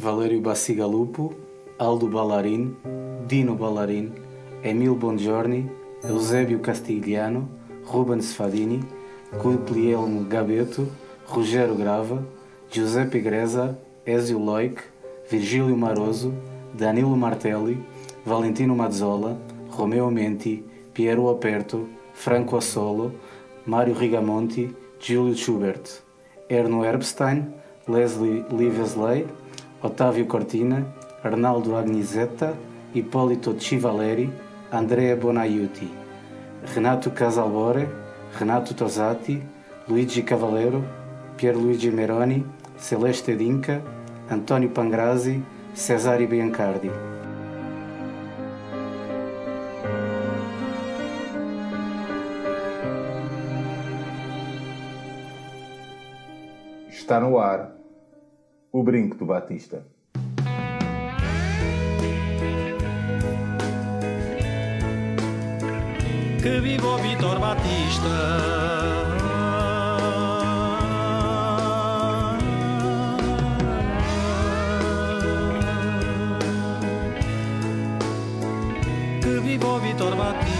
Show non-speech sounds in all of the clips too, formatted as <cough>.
Valério Bacigalupo, Aldo Ballarin, Dino Ballarin, Emil Bongiorni, Eusébio Castigliano, Ruben Sfadini, Guglielmo Gabeto, Rogério Grava, Giuseppe Greza, Ezio Loic, Virgílio Maroso, Danilo Martelli, Valentino Mazzola, Romeo Menti, Piero Aperto, Franco Assolo, Mário Rigamonti, Giulio Schubert, Erno Erbstein, Leslie Livesley, Otávio Cortina, Arnaldo Agnizetta, Ippolito Civaleri, Andrea Bonaiuti, Renato Casalbore, Renato Tosati, Luigi Cavallero, Pierluigi Meroni, Celeste Dinca, António Pangrazi, Cesare Biancardi. Está no ar o brinco do Batista. Que viva o Vitor Batista! Que viva o Vitor Batista!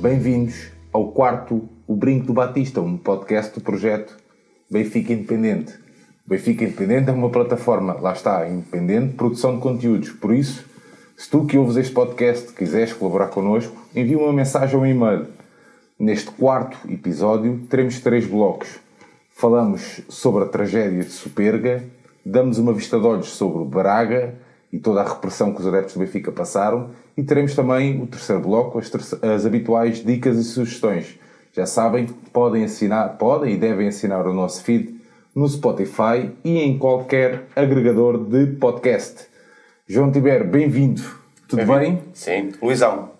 Bem-vindos ao quarto O Brinco do Batista, um podcast do projeto Benfica Independente. O Benfica Independente é uma plataforma, lá está, independente, de produção de conteúdos. Por isso, se tu que ouves este podcast quiseres colaborar connosco, envia uma mensagem ou um e-mail. Neste quarto episódio, teremos três blocos. Falamos sobre a tragédia de Superga, damos uma vista de olhos sobre o Braga e toda a repressão que os adeptos do Benfica passaram e teremos também o terceiro bloco, as, terce- as habituais dicas e sugestões. Já sabem, podem assinar, podem e devem assinar o nosso feed no Spotify e em qualquer agregador de podcast. João Tiber, bem-vindo. Tudo bem? Sim, Luizão.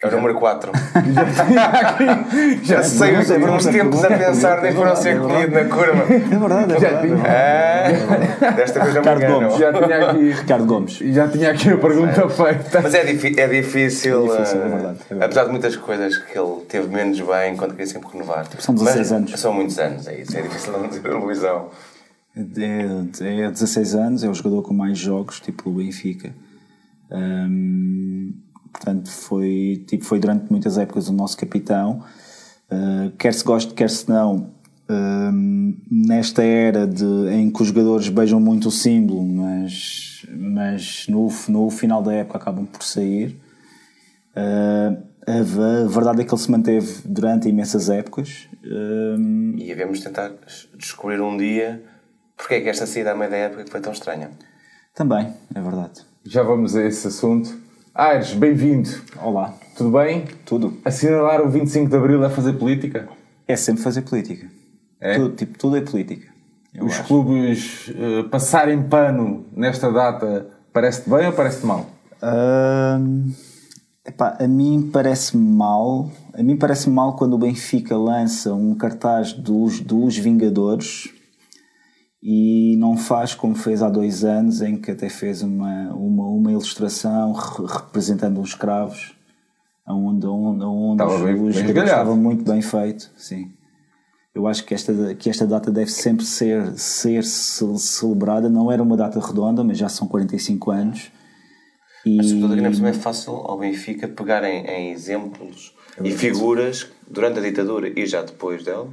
É o número 4. <laughs> Já Sei, sei, uns, uns tempos a pensar nem foram ser comido na curva. É verdade, é já verdade. É, desta vez me Ricardo. Gomes. já tinha aqui, Ricardo Gomes. já tinha aqui a pergunta feita. Mas é, é difícil, É difícil, é eh, verdade, é verdade. apesar de muitas coisas que ele teve menos bem quando queria sempre renovar. São 16 Mas anos. São muitos anos, é isso. É difícil não dizer a Luizão. É, é 16 anos, é o jogador com mais jogos, tipo o Benfica. Hum, portanto, foi, tipo, foi durante muitas épocas o nosso capitão. Uh, quer se goste, quer se não, hum, nesta era de, em que os jogadores beijam muito o símbolo, mas, mas no, no final da época acabam por sair. Uh, a, ve- a verdade é que ele se manteve durante imensas épocas. Hum, E devemos tentar descobrir um dia porque é que esta saída à meia da época foi tão estranha. também, é verdade. Já vamos a esse assunto. Aires, bem-vindo. Olá, Tudo bem? tudo. Assinalar o 25 de Abril é fazer política? É sempre fazer política. É? Tudo, tipo, tudo é política. Os acho. clubes eh, passarem pano nesta data parece-te bem ou parece-te mal? Epá, a mim parece mal. A mim parece mal quando o Benfica lança um cartaz dos, dos Vingadores e não faz como fez há dois anos, em que até fez uma, uma, uma ilustração re- representando os escravos, onde, onde, onde Estava os, bem- os bem estava muito bem feito. Sim. Eu acho que esta, que esta data deve sempre ser, ser ce- celebrada. Não era uma data redonda, mas já são 45 anos. E... Mas sobretudo aqui na também é fácil ao Benfica pegar em, em exemplos e figuras que durante a ditadura e já depois dela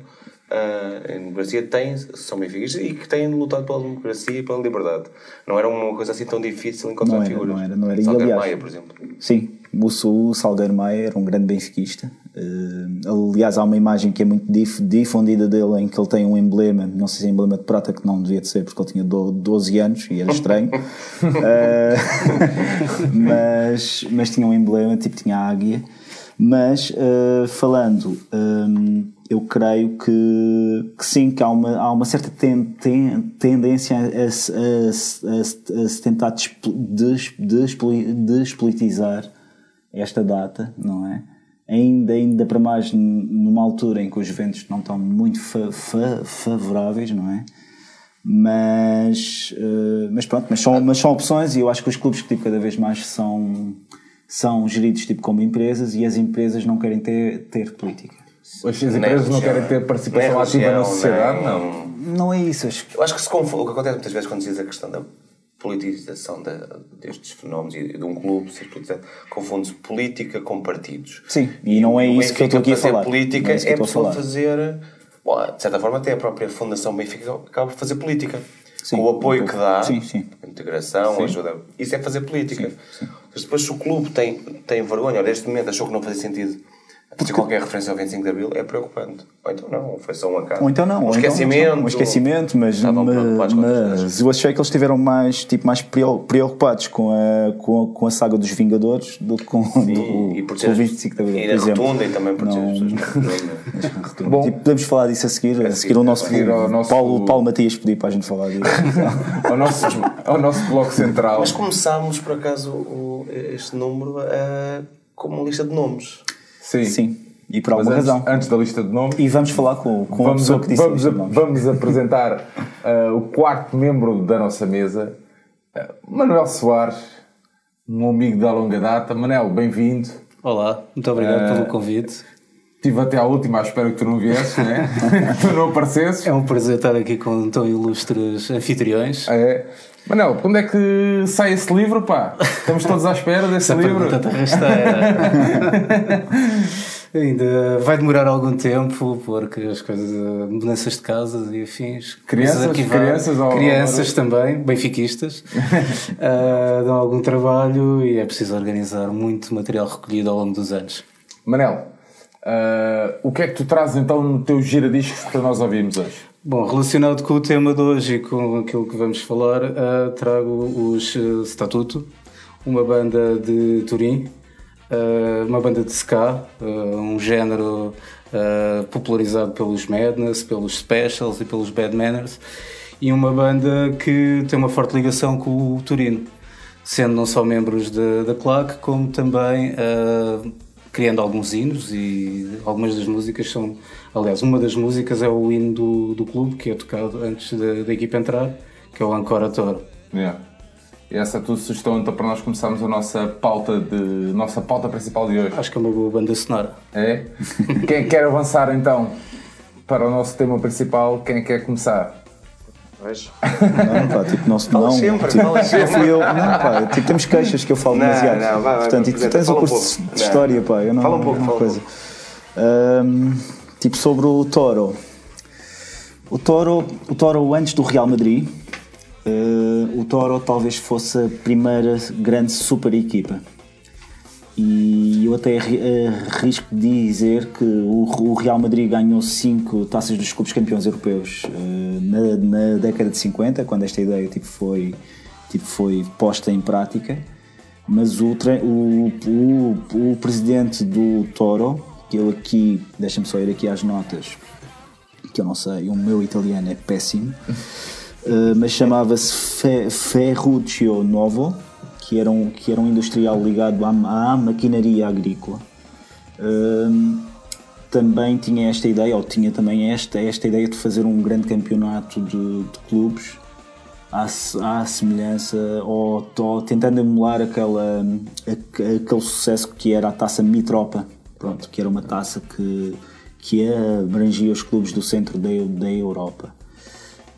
ah, a democracia têm, são benfiquistas e que têm lutado pela democracia e pela liberdade. Não era uma coisa assim tão difícil encontrar Não era, figuras. não era, não era. E, Salgueiro aliás- Maia, por exemplo. Sim, o, o Salgueiro Maia era um grande benfiquista. Eh, aliás, há uma imagem que é muito dif- difundida dele em que ele tem um emblema, não sei se é emblema de prata, que não devia de ser porque ele tinha do- 12 anos e era estranho. Eh, <laughs> <laughs> mas, mas tinha um emblema, tipo tinha a águia. Mas eh, falando, eu creio que, que sim, que há uma, há uma certa ten- ten- tendência a, a a a se tentar despo- des- despoli- despolitizar esta data, não é? Ainda, ainda para mais numa altura em que os ventos não estão muito fa- fa- favoráveis, não é? Mas, eh, mas pronto, mas são, mas são opções e eu acho que os clubes que tipo, cada vez mais são, são geridos tipo como empresas e as empresas não querem ter, ter política. As empresas não querem ter participação ativa na sociedade, não. Não é isso, acho que Eu acho que se confunde, o que acontece muitas vezes quando se diz a questão da politização da- destes fenómenos e de um clube ser politizado, confunde-se política com partidos. Sim, e não é isso que eu estou aqui a falar. fazer política é é pessoa falar. fazer. Bom, de certa forma, até a própria Fundação Benfica acaba por fazer política. Sim, Com o apoio um que dá, Sim, sim. a integração, a ajuda. Isso é fazer política. Mas depois, se o clube tem, tem vergonha, ou neste momento achou que não fazia sentido fazer qualquer referência ao 25 de Abril, é preocupante. Ou então não, foi só um acaso. Ou então não, um ou então- esquecimento. um esquecimento, mas, Estavam preocupados com outras coisas. mas eu achei que eles estiveram mais, tipo, mais preo- preocupados com a, com, a, com a saga dos Vingadores do que com, do, e por com o 25 de Abril, e por na exemplo. rotunda e também por Não- as pessoas. <laughs> Bom. Tipo, podemos falar disso a seguir, a seguir o nosso, seguir ao nosso- Paulo, Paulo Matias pediu para a gente falar disso. <laughs> Ao nosso, ao nosso bloco central. Mas começámos, por acaso, o- este número eh, como uma lista de nomes. Sim. Sim, e por alguma antes, razão. antes da lista de nomes, E vamos falar com, com a vamos, pessoa a- que disse vamos, a- vamos apresentar ah, <laughs> o quarto membro da nossa mesa, ah, Manuel Soares, um amigo da longa data. Manel, bem-vindo. Olá, muito obrigado pelo convite. Estive até à última, espero que tu não viesses, né? que <laughs> tu não aparecesses. É um prazer estar aqui com tão ilustres anfitriões. É. Manel, quando é que sai esse livro, pá? Estamos todos à espera desse Essa livro. pergunta. <laughs> Ainda vai demorar algum tempo, porque as coisas, eh, mudanças de casas e afins. Crianças? arquivar. Crianças ou- Crianças também, benfiquistas. Ah, <laughs> dão algum trabalho e é preciso organizar muito material recolhido ao longo dos anos. Manel, ah, o que é que tu trazes então no teu giradiscos para nós ouvirmos hoje? Bom, relacionado com o tema de hoje e com aquilo que vamos falar, ah, trago os Statuto, uma banda de Turim, uma banda de ska, ah, um género ah, popularizado pelos Madness, pelos Specials e pelos Bad Manners, e uma banda que tem uma forte ligação com o Turino, sendo não só membros da, claque, como também criando alguns hinos e algumas das músicas são. Aliás, uma das músicas é o hino do, do clube, que é tocado antes da, da equipa entrar, que é o Ancora Toro. Yeah. E essa é a tua sugestão então para nós começarmos a nossa pauta de nossa pauta principal de hoje. Acho que é uma boa banda sonora. É? Quem quer avançar então para o nosso tema principal? Quem quer começar? Vejo. Não, pá, tipo, não, Fala não, sempre, tipo, fala sempre. fui eu, não, pá, tipo, temos queixas que eu falo Não, demasiado. não, vai, vai, Portanto, e tu tens o um curso pouco. de Não. história, pá, eu não. Fala um pouco, é uma um coisa. Ahm, tipo, sobre o Toro. O Toro, o Toro antes do Real Madrid, eh, o Toro talvez fosse a primeira grande super equipa. E eu até arri- arrisco dizer que o, Real Madrid ganhou cinco taças dos clubes campeões europeus eh, na, na década de 50, quando esta ideia tipo, foi, tipo, foi posta em prática. Mas o, o, o, o presidente do Toro, que eu aqui, deixa-me só ir aqui às notas, que eu não sei, o meu italiano é péssimo, eh, mas chamava-se Fe, Ferruccio Novo, que era um, que era um industrial ligado à, à maquinaria agrícola. Hum, também tinha esta ideia, ou tinha também esta, esta ideia de fazer um grande campeonato de, de clubes à, à semelhança, ou, ou tentando emular aquela, aque- aquele sucesso que era a taça Mitropa, pronto, que era uma taça que, que abrangia os clubes do centro da, da Europa.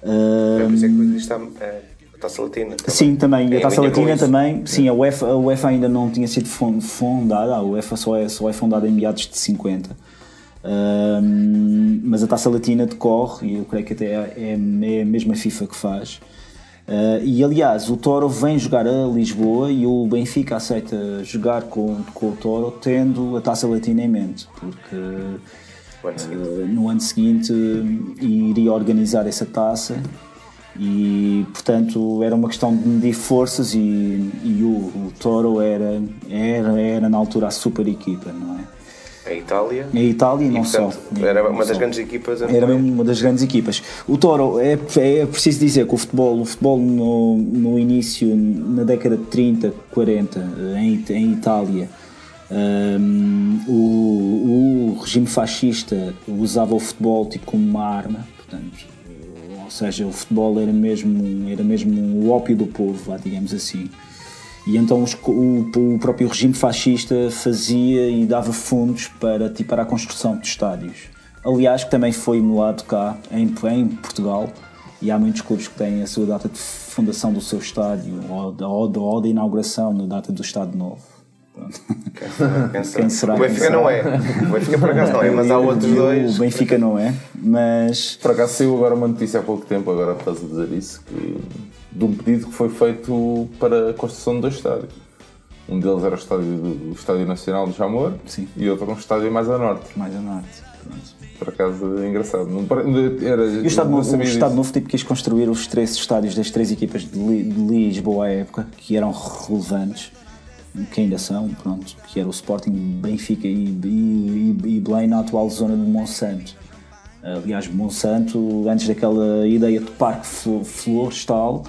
É por isso que existe está é, a taça latina. também. Sim, também. A Taça Latina também. Sim, a UEFA, a UEFA ainda não tinha sido fun- fundada. A UEFA só é, só é fundada em meados de 50. Ahm, mas a Taça Latina decorre, e eu creio que até é, é, é a mesma FIFA que faz. Ah, e aliás, o Toro vem jogar a Lisboa e o Benfica aceita jogar com, com o Toro tendo a Taça Latina em mente, porque No ano seguinte uh, iria organizar essa taça e portanto era uma questão de medir forças e, e o, o Toro era, era, era na altura a super equipa, não é? A Itália. A Itália e não portanto, só. Era Não uma das só. grandes equipas. Era mesmo uma das grandes equipas. O Toro, é, é preciso dizer que o futebol, o futebol no, no início, na década de 30, 40, em, em Itália, hum, o, o regime fascista usava o futebol tipo como uma arma, portanto, ou seja, o futebol era mesmo, era mesmo o ópio do povo, vá, digamos assim. E então os- o, o próprio regime fascista fazia e dava fundos para, tipo, para a construção de estádios. Aliás, que também foi emulado cá, em, em Portugal, e há muitos clubes que têm a sua data de fundação do seu estádio, ou, da- ou, da- ou de inauguração na data do Estádio Novo. Quem será, O Benfica não é. O Benfica por acaso não é, mas há outros dois. O Benfica não é, mas Por acaso saiu agora uma notícia há pouco tempo, agora estás a dizer isso, que, de um pedido que foi feito para a construção de dois estádios. Um deles era o estádio, do, o estádio Nacional de Jamor Sim. e outro um estádio mais a norte. mais a norte. Pronto. Por acaso é engraçado. Não, era, E o Estado não Novo, o Estado. Novo tipo, quis construir os três estádios das três equipas de Lisboa à época, que eram relevantes, que ainda são, pronto, que era o Sporting, Benfica e, e, e, e Belém na atual zona de Monsanto. Aliás, Monsanto, antes daquela ideia de parque flo- florestal,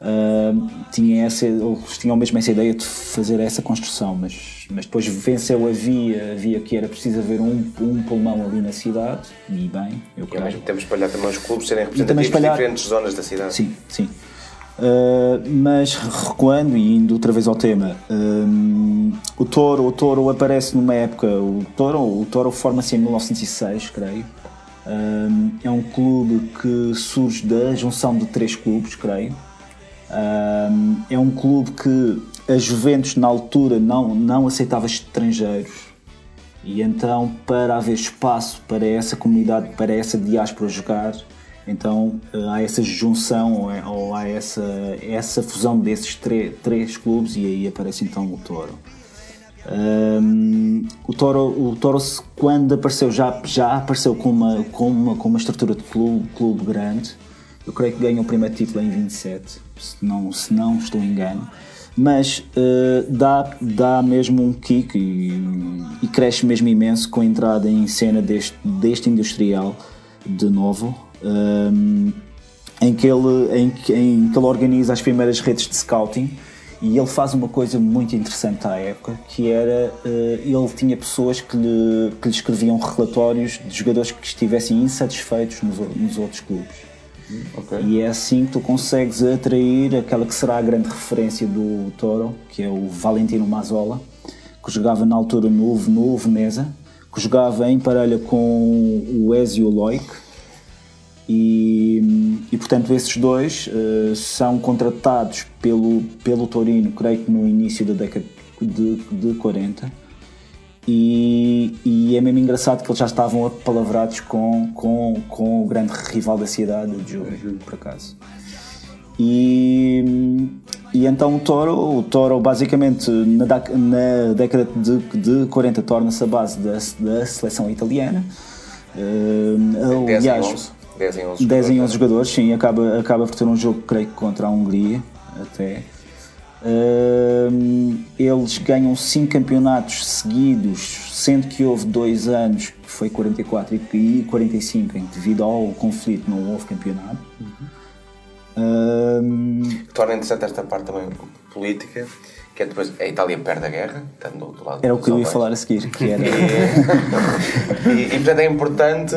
ah, tinha essa, eles tinham mesmo essa ideia de fazer essa construção, mas, mas depois venceu a via, a via que era preciso haver um, um pulmão ali na cidade, e bem, eu E ao creio. mesmo tempo espalhar também os clubes serem representativos de diferentes zonas da cidade. Sim, sim. Uh, mas recuando e indo outra vez ao tema, um, o Toro, o Toro aparece numa época, o Toro, o Toro forma-se em 1906, creio. Um, é um clube que surge da junção de três clubes, creio. É um clube que a Juventus na altura não, não aceitava estrangeiros e então para haver espaço para essa comunidade, para essa diáspora jogar, então eh, há essa junção ou, é- ou há essa, essa fusão desses três clubes e aí aparece então o Toro. Hum, o Toro, o Toro quando apareceu já, já apareceu com uma, com, uma, com uma estrutura de clube, clube grande. Eu creio que ganhou o primeiro título em 27, se não, se não estou engano. Mas eh, dá, dá mesmo um kick e, e cresce mesmo imenso com a entrada em cena deste, deste industrial de novo. Hum, em que, ele, em, que- em que ele organiza as primeiras redes de scouting e ele faz uma coisa muito interessante à época, que era, eh, ele tinha pessoas que lhe, que lhe escreviam relatórios de jogadores que estivessem insatisfeitos nos, nos outros clubes. Ok. E é assim que tu consegues atrair aquela que será a grande referência do Toro, que é o Valentino Mazzola, que jogava na altura no, no Veneza, que jogava em parelha com o Ezio Loic. E, e portanto esses dois eh, são contratados pelo, pelo Torino, creio que no início da década de, de 40 e, e é mesmo engraçado que eles já estavam apalavrados com, com, com o grande rival da cidade, o Juve, por acaso. E, e então o Toro, o Toro basicamente na, na década de, de 40 torna-se a base da, da seleção italiana. 10 em aliás, 11. 10 em 11. 10 em 11 jogadores, sim, acaba, acaba por ter um jogo, creio que contra a Hungria, até. Hum, eles ganham 5 campeonatos seguidos, sendo que houve dois anos, que foi 44 e 45, em que devido ao conflito não houve campeonato. Hum, Torna interessante esta parte também política, que é depois a Itália perde a guerra, estando do outro lado. era o que eu ia falar a seguir, que era E, <laughs> e, portanto é importante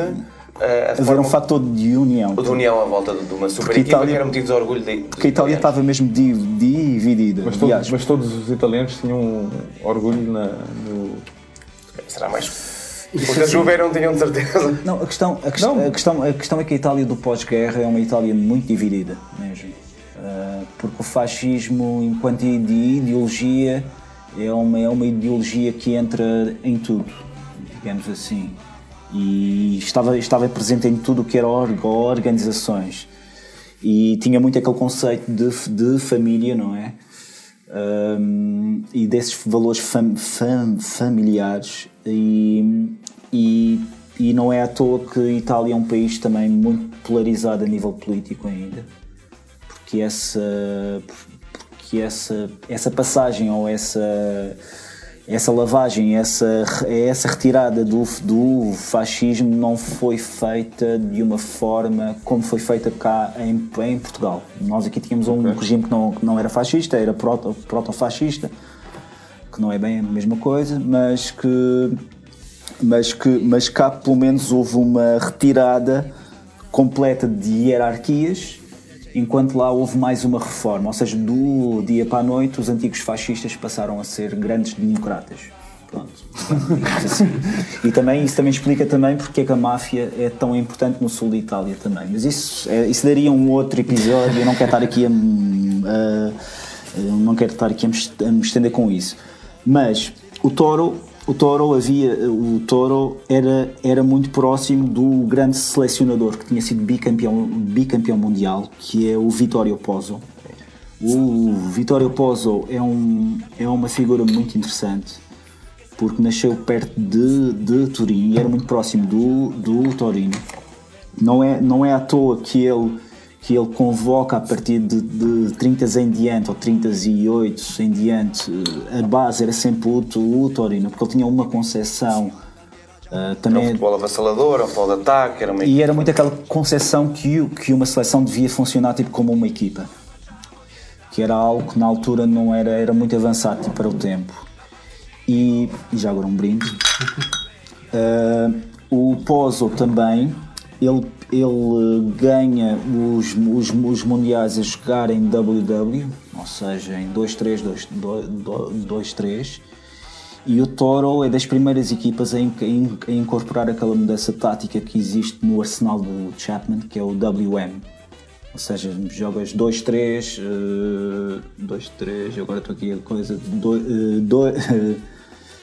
eh, a haver forma um fator de união. de união à volta de de uma super Porque a equipa Itália- que era motivo de orgulho de, Porque a Itália estava mesmo di- dividida. Mas, todos, mas todos os italianos tinham orgulho na, no. Será mais. Os da Juve não tinham de certeza. <laughs> Não, a questão, a, quest- a questão, a questão é que a Itália do pós-guerra é uma Itália muito dividida mesmo. Ah, porque o fascismo, enquanto ide- ideologia, é uma, é uma ideologia que entra em tudo, digamos assim. E estava, estava presente em tudo o que era org- organizações. E tinha muito aquele conceito de, de família, não é? Um, e desses valores fam- fam- familiares e, e, e não é à toa que Itália é um país também muito polarizado a nível político ainda porque essa porque essa essa passagem ou essa essa lavagem essa essa retirada do do fascismo não foi feita de uma forma como foi feita cá em, em Portugal. Nós aqui tínhamos um regime que não, que não era fascista era proto proto-fascista que não é bem a mesma coisa mas que mas que mas cá pelo menos houve uma retirada completa de hierarquias enquanto lá houve mais uma reforma, ou seja, do dia para a noite os antigos fascistas passaram a ser grandes democratas. Pronto. Assim. E também, isso também explica também porque é que a máfia é tão importante no sul da Itália também. Mas isso, é, isso daria um outro episódio, eu não quero estar aqui a, a- não quero estar aqui a me estender com isso. Mas o Toro, o Toro havia, o Toro era, era muito próximo do grande selecionador que tinha sido bicampeão, bicampeão mundial, que é o Vittorio Pozzo. O Vittorio Pozzo é, um, é uma figura muito interessante porque nasceu perto de, de Turim e era muito próximo do, do Torino. Não é, não é à toa que ele, que ele convoca a partir de, de 30 em diante ou 38 em diante, eh, a base era sempre o, o Torino, porque ele tinha uma concepção eh, Era um também futebol avassalador, um futebol de ataque, era uma e era muito aquela concepção que, que uma seleção devia funcionar tipo como uma equipa. Que era algo que na altura não era, era muito avançado tipo, para o tempo. E, e já agora um brinde. Ah, <laughs> o Pozo também, ele, ele ganha os, os, os mundiais a jogar em WW, ou seja, em 2-3, 2-3. E o Toro é das primeiras equipas a, a in- a incorporar aquela mudança tática que existe no arsenal do Chapman, que é o WM. Ou seja, jogas 2-3, eh, 2-3, agora estou aqui a coisa de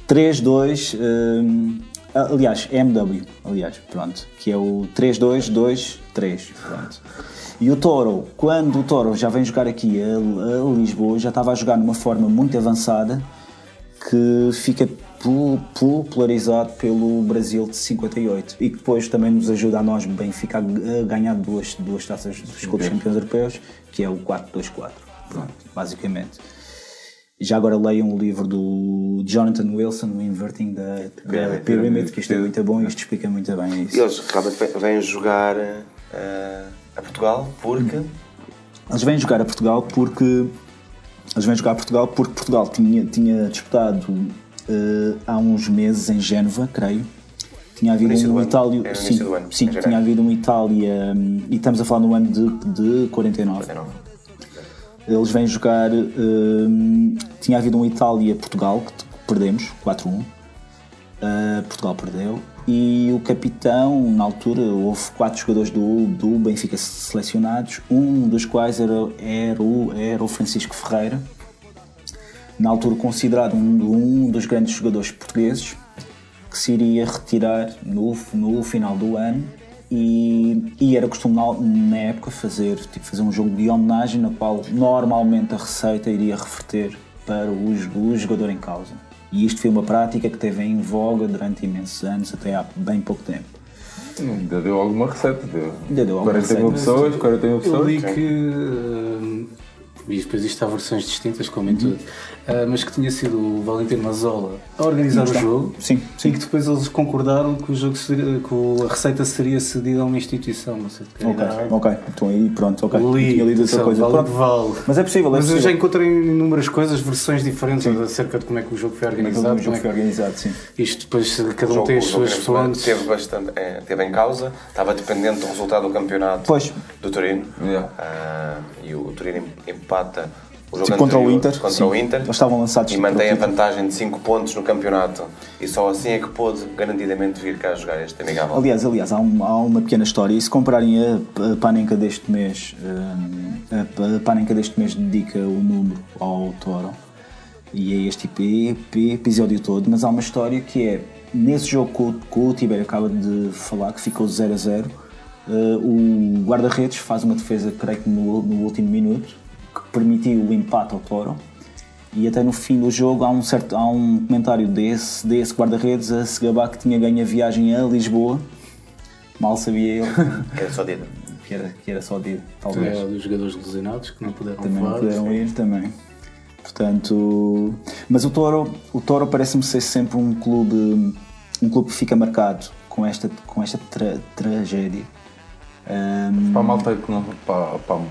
3-2, <laughs> aliás, MW, aliás, pronto, que é o 3-2-2-3, pronto. E o Toro, quando o Toro já vem jogar aqui a, a Lisboa, já estava a jogar numa forma muito avançada que fica pu- popularizado pelo Brasil de 58 e que depois também nos ajuda a nós Benfica a ganhar duas, duas taças dos clubes campeões europeus, que é o 4-2-4. Pronto, basicamente. E Já agora leiam o livro do Jonathan Wilson, o Inverting da, da Pyramid, que isto é muito bom e isto explica muito bem E isso. eles realmente vêm- jogar eh, a Portugal porque Eles vêm jogar a Portugal porque eles vêm jogar a Portugal porque Portugal tinha, tinha disputado eh, há uns meses em Génova, creio. Tinha havido um. Itália. É sim, sim janeiro. tinha havido um Itália. hum, E estamos a falar no ano de, de 49. não, Eles vêm jogar. hum, tinha havido um Itália-Portugal que perdemos, 4-1. Uh, Portugal perdeu. E o capitão, na altura, houve quatro jogadores do, do Benfica selecionados, um dos quais era, era, o, era o Francisco Ferreira, na altura considerado um, um dos grandes jogadores portugueses, que se iria retirar no, no final do ano. E, e era costume na, na época fazer, tipo, fazer um jogo de homenagem na qual normalmente a receita iria reverter para o, o jogador em causa. E isto foi uma prática que teve em voga durante imensos anos, até há bem pouco tempo. Ainda deu alguma receita. Deu. Ainda deu alguma 40 mil receita. pessoas, 40 mil Eu pessoas. li que. hum, e depois isto há versões distintas, como em tudo. Ah, mas que tinha sido o Valentino Mazzola a organizar o jogo. Sim, sim. E que depois eles concordaram que, o jogo seria, que a receita seria cedida a uma instituição. Não sei de Ok, era. ok. Então aí, pronto, ok. Li, Tinha lido essa coisa. vale, Pronto. vale. Mas é possível, é Mas eu possível. já encontrei inúmeras coisas, versões diferentes acerca de como é que o jogo foi Como é que organizado. o jogo foi é que- organizado, sim. Isto depois cada um jogo, tem as suas fontes. teve, bastante, eh, teve em causa, estava dependente do resultado do campeonato Pois. do Torino. Yeah. Ah, e o Torino empata o jogo Tipo, contra o Inter, contra sim. o Inter Eles estavam lançados e mantém a vantagem de 5 pontos no campeonato e só assim é que pôde garantidamente vir cá jogar este amigável. Aliás, aliás há, um- há uma pequena história. E se compararem a, a Panenka deste mês, hum, a, a Panenka deste mês dedica o número ao Toro e é este ep- episódio todo. Mas há uma história que é nesse jogo que o, que o Tibério acaba de falar, que ficou 0 a 0, eh, o guarda-redes faz uma defesa, creio que no, no último minuto, permitiu o empate ao Toro. E até no fim do jogo há um, certo, há um comentário desse, desse guarda-redes a se gabar que tinha ganho a viagem a Lisboa. Mal sabia ele <laughs> É só dito. que era, que era só de É, talvez. dos jogadores lesionados que não puderam Também não levar. puderam ir também. Portanto, mas o Toro, o Toro parece-me ser sempre um clube, um clube que fica marcado com esta, com esta tra- tragédia. Ahm, Para a malta que não. Para, para,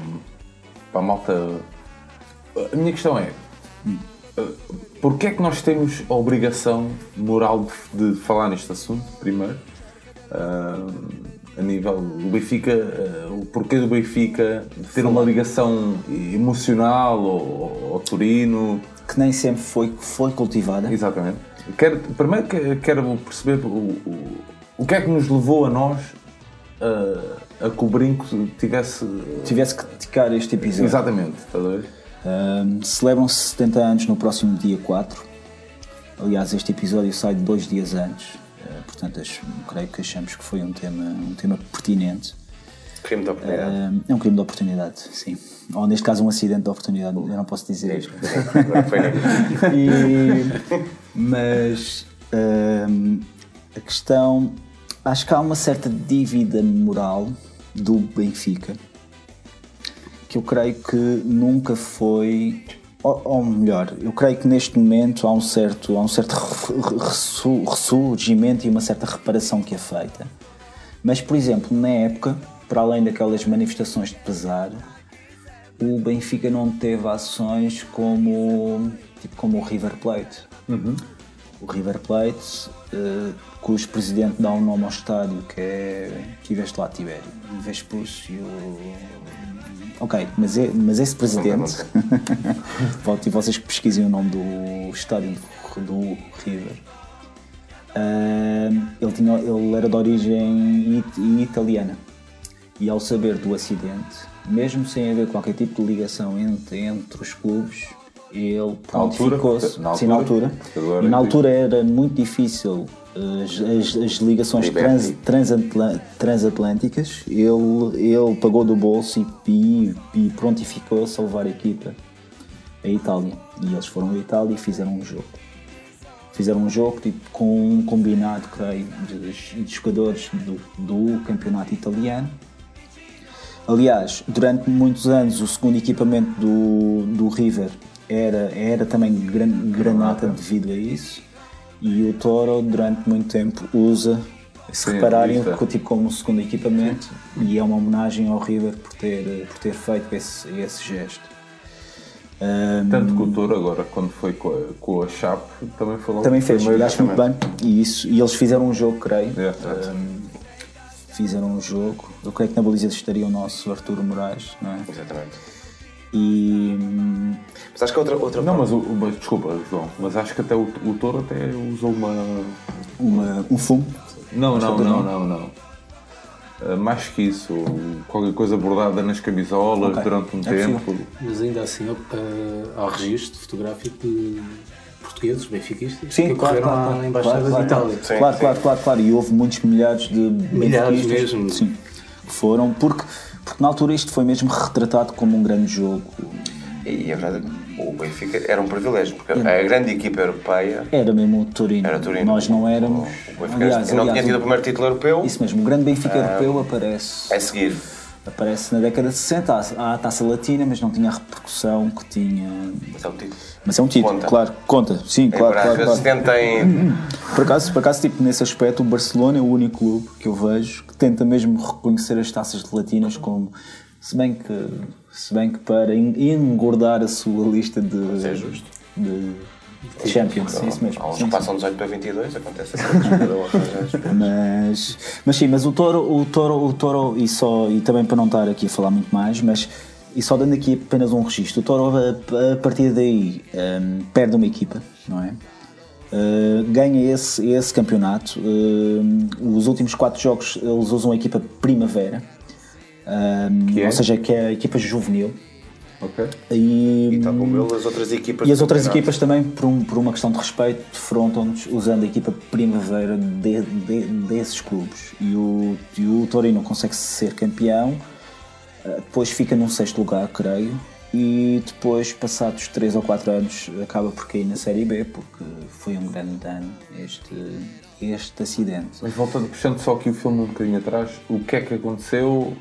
para a malta. A minha questão é. Porquê é que nós temos a obrigação moral de, de falar neste assunto, primeiro? Ah, a nível do Benfica, eh, o porquê do Benfica ter uma ligação emocional ao, ao Torino. Que nem sempre foi, foi cultivada. Exatamente. Quero, primeiro que- quero perceber o, o, o que é que nos levou a nós a, a que o Brinco tivesse. Tivesse que dedicar este episódio. Exatamente, estás a ver? Um, Celebram-se 70 anos no próximo dia 4. Aliás, este episódio sai dois dias antes. Uh, portanto, acho- creio que achamos que foi um tema, um tema pertinente. Crime de oportunidade. Um, é um crime de oportunidade, sim. Ou neste caso, um acidente de oportunidade. Eu não posso dizer isto. <laughs> E- mas a questão acho que há uma certa dívida moral do Benfica que eu creio que nunca foi ou, ou melhor, eu creio que neste momento há um certo, há um certo re- ressu- ressurgimento e uma certa reparação que é feita. Mas, por exemplo, na época, para além daquelas manifestações de pesar, o Benfica não teve ações como, tipo, como o River Plate. O River Plate, eh, cujo presidente dá um nome ao estádio que é. Tiveste lá, Tibério. Vespúcio. Ok, mas, é, mas esse presidente. Volte <laughs> vocês que pesquisem o nome do estádio do, do River. Ah, ele, tinha, ele era de origem it- italiana e ao saber do acidente, mesmo sem haver qualquer tipo de ligação entre, entre os clubes, ele altura? prontificou-se. Na Sim, na altura? altura. E na altura era muito difícil as, as- as ligações trans, transatlânticas. Ele, ele pagou do bolso e, e, e prontificou-se a levar a equipa à Itália. E eles foram à Itália e fizeram um jogo fizeram um jogo tipo, com um combinado, creio, de, de jogadores do, do campeonato italiano. Aliás, durante muitos anos o segundo equipamento do, do River era, era também gran, granata devido a isso. E o Toro durante muito tempo usa, se Sim, repararem, é. o- tipo como segundo equipamento e é uma homenagem ao River por ter, por ter feito esse, esse gesto. Ahm, Tanto que o Toro agora, quando foi com a, com a Chape, também logo também fez, primeiro e acho muito bem. E, isso, e eles fizeram um jogo, creio. É, é. Um, fizeram um jogo. Eu creio que na baliza estaria o nosso Arturo Moraes, não é? Exatamente. E. Mas acho que há outra, outra Não, mas, o, mas desculpa, João, mas acho que até o, o Toro até usou uma. uma, um fumo. Não, não, não, não, não. Ah, mais que isso, qualquer coisa bordada nas camisolas Ok. durante um É possível. tempo. Mas ainda assim eh, há registro fotográfico de portugueses, benfiquistas, Sim, que claro, correram claro, à Embaixada claro, de claro. Itália. Sim, claro, sim. claro, claro, claro. E houve muitos milhares de Milhares benfiquistas, mesmo. Sim, que foram, porque, porque na altura isto foi mesmo retratado como um grande jogo. E a verdade, o Benfica era um privilégio, porque a grande equipa europeia Era mesmo o Torino. era o Torino. Nós não éramos. O Benfica aliás, não aliás, tinha tido o primeiro título europeu Isso mesmo, o grande Benfica europeu aparece. a seguir. Aparece na década de 60, há a taça latina, mas não tinha a repercussão que tinha. Mas é um título. Mas é um título, Conta. claro, conta, sim, claro, às claro, vezes claro. tentem. Por acaso, por acaso, tipo, nesse aspecto, o Barcelona é o único clube que eu vejo que tenta mesmo reconhecer as taças latinas como. Se bem que, se bem que para en- engordar a sua lista de. é justo. De Champions, isso mesmo. Há uns sim, que sim. passam 18 para 22, acontece assim. um <laughs> Mas, mas sim, mas o Toro, o Toro, o Toro e só e também para não estar aqui a falar muito mais, mas e só dando aqui apenas um registro, o Toro a, a partir daí hum, perde uma equipa, não é? Uh, ganha esse, esse campeonato. Hum, os últimos quatro jogos eles usam a equipa Primavera, hum, Que é? ou seja, que é a equipa juvenil. Ok? E, E tal como ele, as outras equipas. e as outras campeonato. equipas também, por, um- por uma questão de respeito, defrontam-nos usando a equipa primavera de- de- desses clubes. E o, e o Torino consegue ser campeão, eh, depois fica num sexto lugar, creio, e depois, passados 3 ou 4 anos, acaba por cair na Série B, porque foi um grande dano este, este acidente. Mas voltando, puxando só aqui o filme um bocadinho atrás, o que é que aconteceu?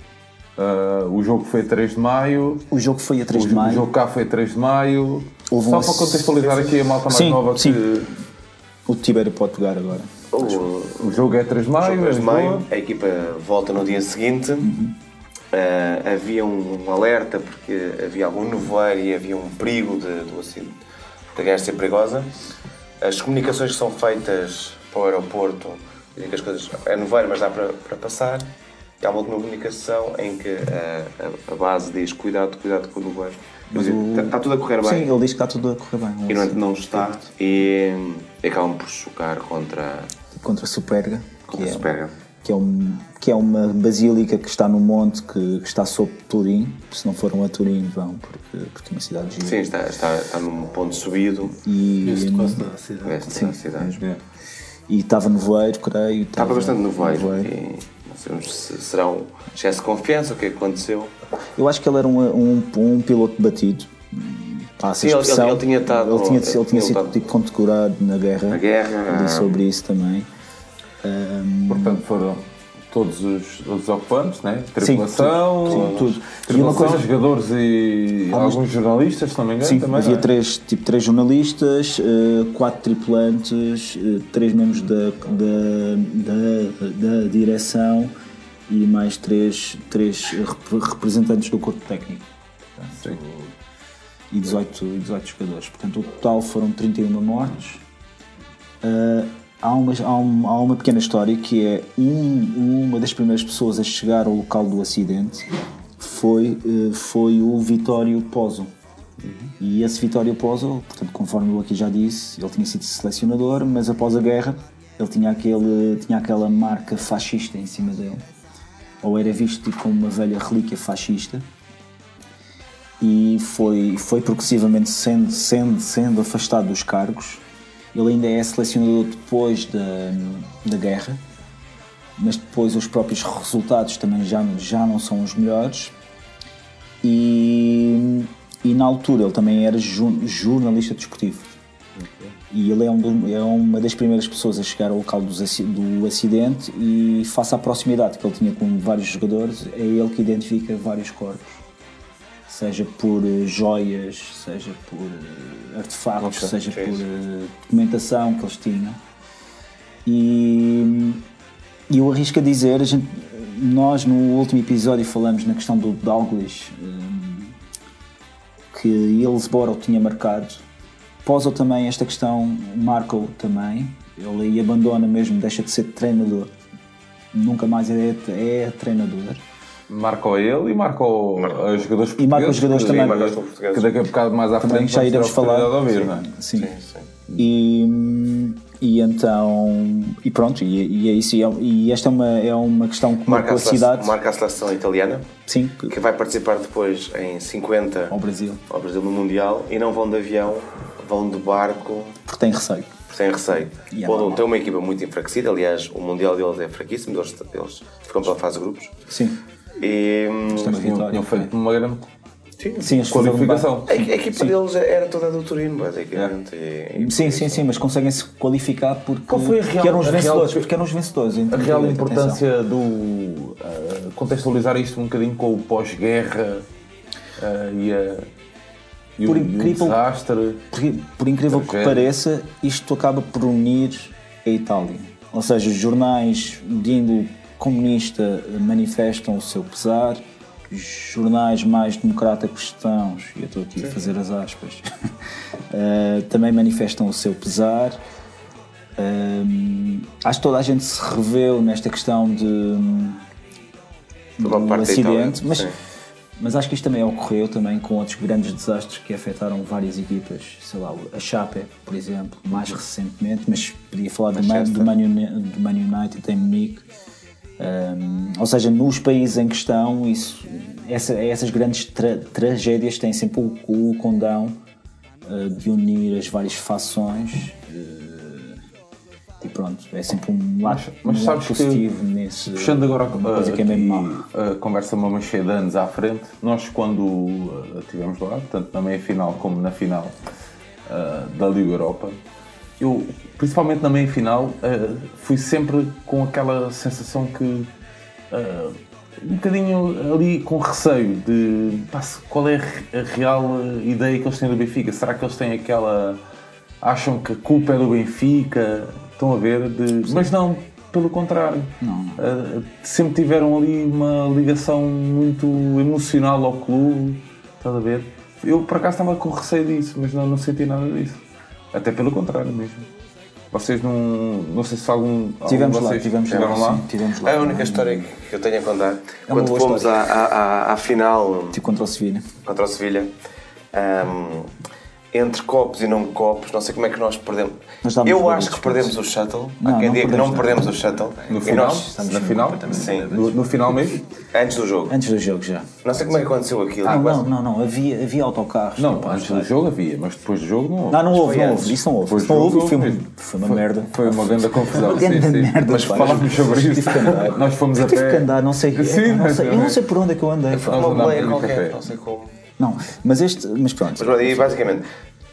Ah, o jogo foi a 3 de maio. O jogo foi a 3 o, de maio. o jogo cá foi a 3 de maio. Houve Só um para ass- contextualizar aqui a malta mais Sim, nova sim. que O Tibério pode pegar agora. o jogo é 3 de maio. Jogo é 2 de maio, a equipa volta no dia seguinte. Ah, havia um alerta porque havia algum nevoeiro e havia um perigo de, do acidente, da guerra ser perigosa. As comunicações que são feitas para o aeroporto dizem que as coisas é nevoeiro, mas dá para, para passar. Há uma comunicação em que a, a- a base diz cuidado, cuidado com o nevoeiro. Mas Está o- tá tudo a correr bem. Sim, ele diz que está tudo a correr bem. E no entanto não está. E, e acabam por chocar contra, Contra a Superga, que contra a é, Superga. que, é um, que é uma basílica que está no monte, que, que está sob Turim. Se não foram a Turim, vão, porque, porque é uma cidade gira. Sim, está, está, está num ponto subido. E, Este quase da cidade. Veste da cidade. e estava nevoeiro, creio. Estava bastante nevoeiro. E não sabemos se será um excesso de confiança, o que é que aconteceu. Eu acho que ele era um, um, um piloto batido. Sim, a ele- ele- ele tinha estado- ele tinha, ele ele tinha sido tipo condecorado na guerra. Na guerra, Li ah. sobre isso também. Ahm, Portanto, foram todos os, os ocupantes, né? Tripulação, sim, tudo. E tripulação, uma coisa- jogadores e Alguns- alguns jornalistas, se não me engano, Sim, também. havia é? três, tipo, três jornalistas, eh, quatro tripulantes, eh, três membros da, da, da, da direção e mais três, três rep- representantes do corpo técnico. Portanto, e 18, e 18 jogadores. Portanto, o total foram 31 mortes. Uh, há, uma, há, há uma pequena história que é um- uma das primeiras pessoas a chegar ao local do acidente foi, uh, foi o Vitório Pozzo. E esse Vitório Pozzo, portanto, conforme eu aqui já disse, ele tinha sido selecionador, mas após a guerra ele tinha, aquele, tinha aquela marca fascista em cima dele. Ou era visto tipo, como uma velha relíquia fascista e foi, foi progressivamente sendo, sendo, sendo afastado dos cargos. Ele ainda é selecionador depois da, da guerra, mas depois os próprios resultados também já, já não são os melhores. E, e na altura ele também era ju- jornalista desportivo. E ele é, um é uma das primeiras pessoas a chegar ao local dos do acidente e face à proximidade que ele tinha com vários jogadores, é ele que identifica vários corpos seja por eh, joias, seja por eh, artefactos, Ok, seja por sim. eh, documentação que eles tinham. E, e eu arrisco a dizer, a gente, nós no último episódio falamos na questão do Dalglish, eh, que Hillsborough tinha marcado. Pozzo também, esta questão marcou também. Ele aí abandona mesmo, deixa de ser treinador. Nunca mais é, é treinador. Marcou ele e marcou os jogadores portugueses. E marca os jogadores que- também. Que daqui a bocado mais à Também frente já ter iremos falar. de ouvir, não é? Sim. Sim, sim. E, e então. E pronto, e, e é isso. E, é- e esta é uma, é uma questão que Marca marcou a, cidade. marca a seleção italiana, Sim, que- vai participar depois em 50 ao Brasil. ao Brasil no Mundial e não vão de avião, vão de barco, Porque tem receio. porque têm receio. E é normal. tem uma equipa muito enfraquecida, aliás, o Mundial deles é fraquíssimo, eles, eles ficam pela fase de grupos. Sim. E hum, Esta é uma Tinham, vitória. tinham feito uma grande Sim, eles fizeram qualificação. a, a equipa deles era toda do Turino, basicamente. bem. E- Sim, sim, sim, mas conseguem se qualificar porque, Qual foi a real- porque eram os a real- vencedores. Porque eram os vencedores. A real atenção. importância do. ah, contextualizar isto um bocadinho com o pós-guerra ah, e, a, e, Por o, e o incrível- desastre. Por, por incrível que pareça, isto acaba por unir a Itália. Ou seja, os jornais de índole comunista manifestam o seu pesar, os jornais mais democrata cristãos, e eu estou aqui a fazer as aspas, <laughs> eh, também manifestam o seu pesar. Ehm, acho que toda a gente se reveu nesta questão de, uma do acidente, mas, sim. mas acho que isto também ocorreu também com outros grandes desastres que afetaram várias equipas, sei lá, a Chape, por exemplo, mais recentemente, mas podia falar do Man, do, Man Uni- do Man United em Munique. Um, ou seja, nos países em questão, isso, essa- essas grandes tra- tragédias têm sempre o, o condão uh, de unir as várias fações. uh, e pronto, é sempre um lado, Mas um lado sabes que, positivo nesse. puxando agora coisa que é mesmo a conversa uma cheia de anos à frente, nós quando ah, estivemos lá, tanto na meia-final como na final da Liga Europa, eu, principalmente na meia-final, ah, fui sempre com aquela sensação que ah, um bocadinho ali com receio de pá, qual é a re- a real ideia que eles têm do Benfica. Será que eles têm aquela. acham que a culpa é do Benfica? Estão a ver? De... Mas não, pelo contrário. Não, não. Uh, sempre tiveram ali uma ligação muito emocional ao clube, estás a ver? Eu por acaso estava com receio disso, mas não, não senti nada disso. Até pelo contrário mesmo. Vocês não. Não sei se algum. algum Tivemos de lá, vocês tivemos lá, lá. sim, tivemos lá. É a única história que eu tenho a contar. uma Quando fomos à, à, à, à final Tipo contra o Sevilha. contra o Sevilha, ahm, entre copos e não copos, não sei como é que nós perdemos. Nós Eu acho que perdemos o shuttle. Não, Há quem diga que não perdemos perdemos o shuttle. No E final? nós- Na final? Sim, No, no final mesmo? antes do jogo. Antes do jogo já. Não sei como é que aconteceu aquilo. Ah, quase- não, não, não. Havia, havia autocarros. Não, tipo, antes do jogo havia, mas depois do jogo não houve. Não, não houve, não houve. Isso não houve. Depois Isso do não houve jogo foi, foi- um- foi uma merda. Foi uma grande confusão. Uma grande sim. merda, Mas falámos sobre isso. Tive que andar. Nós fomos a Tive pé. que andar, não sei. Eu, não mas sei eu não sei por onde é que eu andei. Foi uma boleia qualquer, café. não sei como. Não, mas este. Mas pronto. Mas e basicamente,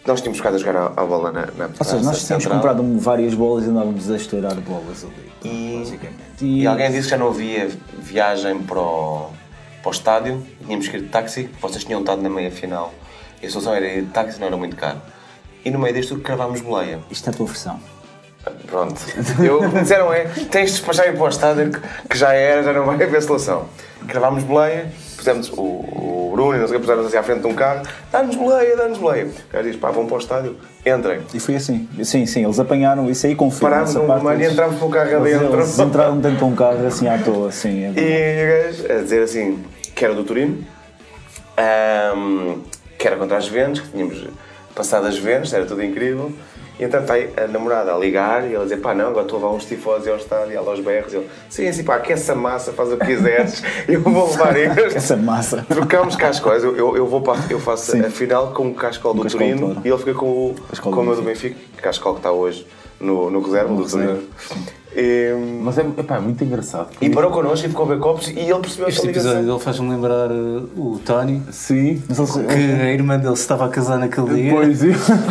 nós tínhamos ficado a jogar a, a bola na, na Ou seja, nós tínhamos central. comprado várias bolas e andávamos a estourar bolas ali. E, basicamente. e alguém disse que já não havia viagem para o, para o estádio, tínhamos que ir de táxi, vocês tinham estado na meia final e a solução era ir de táxi, não era muito caro. E no meio disto cravámos boleia. Isto é a tua versão. Pronto. Eu, disseram é: tens de despachar ir para o estádio que, que já era, já não vai haver solução. Cravámos boleia, pusemos o, o Bruno e não sei o que, puseram assim à frente de um carro, dá-nos boleia, dá-nos boleia. O cara diz: pá, vão para o estádio, entrem. E foi assim. Sim, sim, eles apanharam isso aí confirma. Parámos num mano e eles- entramos pelo carro adentro. Eles entraram dentro de um carro assim à toa, assim. é. E o gajo a dizer assim que era do Turino, ahm, que era contra as Juventus, que tínhamos passado as Juventus, era tudo incrível. E então está aí a namorada a ligar e ela a dizer: pá, não, agora estou a levar uns tifós ao estádio, ela aos berros. E ele: sim, assim, pá, aquece a massa, faz o que quiseres, <laughs> eu vou levar <laughs> este. Essa massa. Trocamos cascóis, eu, eu, eu vou para, eu faço Sim. a final com o cascol do Turino e ele fica com o, Cascol com o meu do Benfica, cascol que está hoje no, no reserva do Turino. E, Mas é, epá, é muito engraçado. e parou connosco e ficou a ver copos e ele percebeu Este episódio dele faz-me lembrar uh, o Tony, Sim. Que a irmã dele se estava a casar naquele dia Pois é.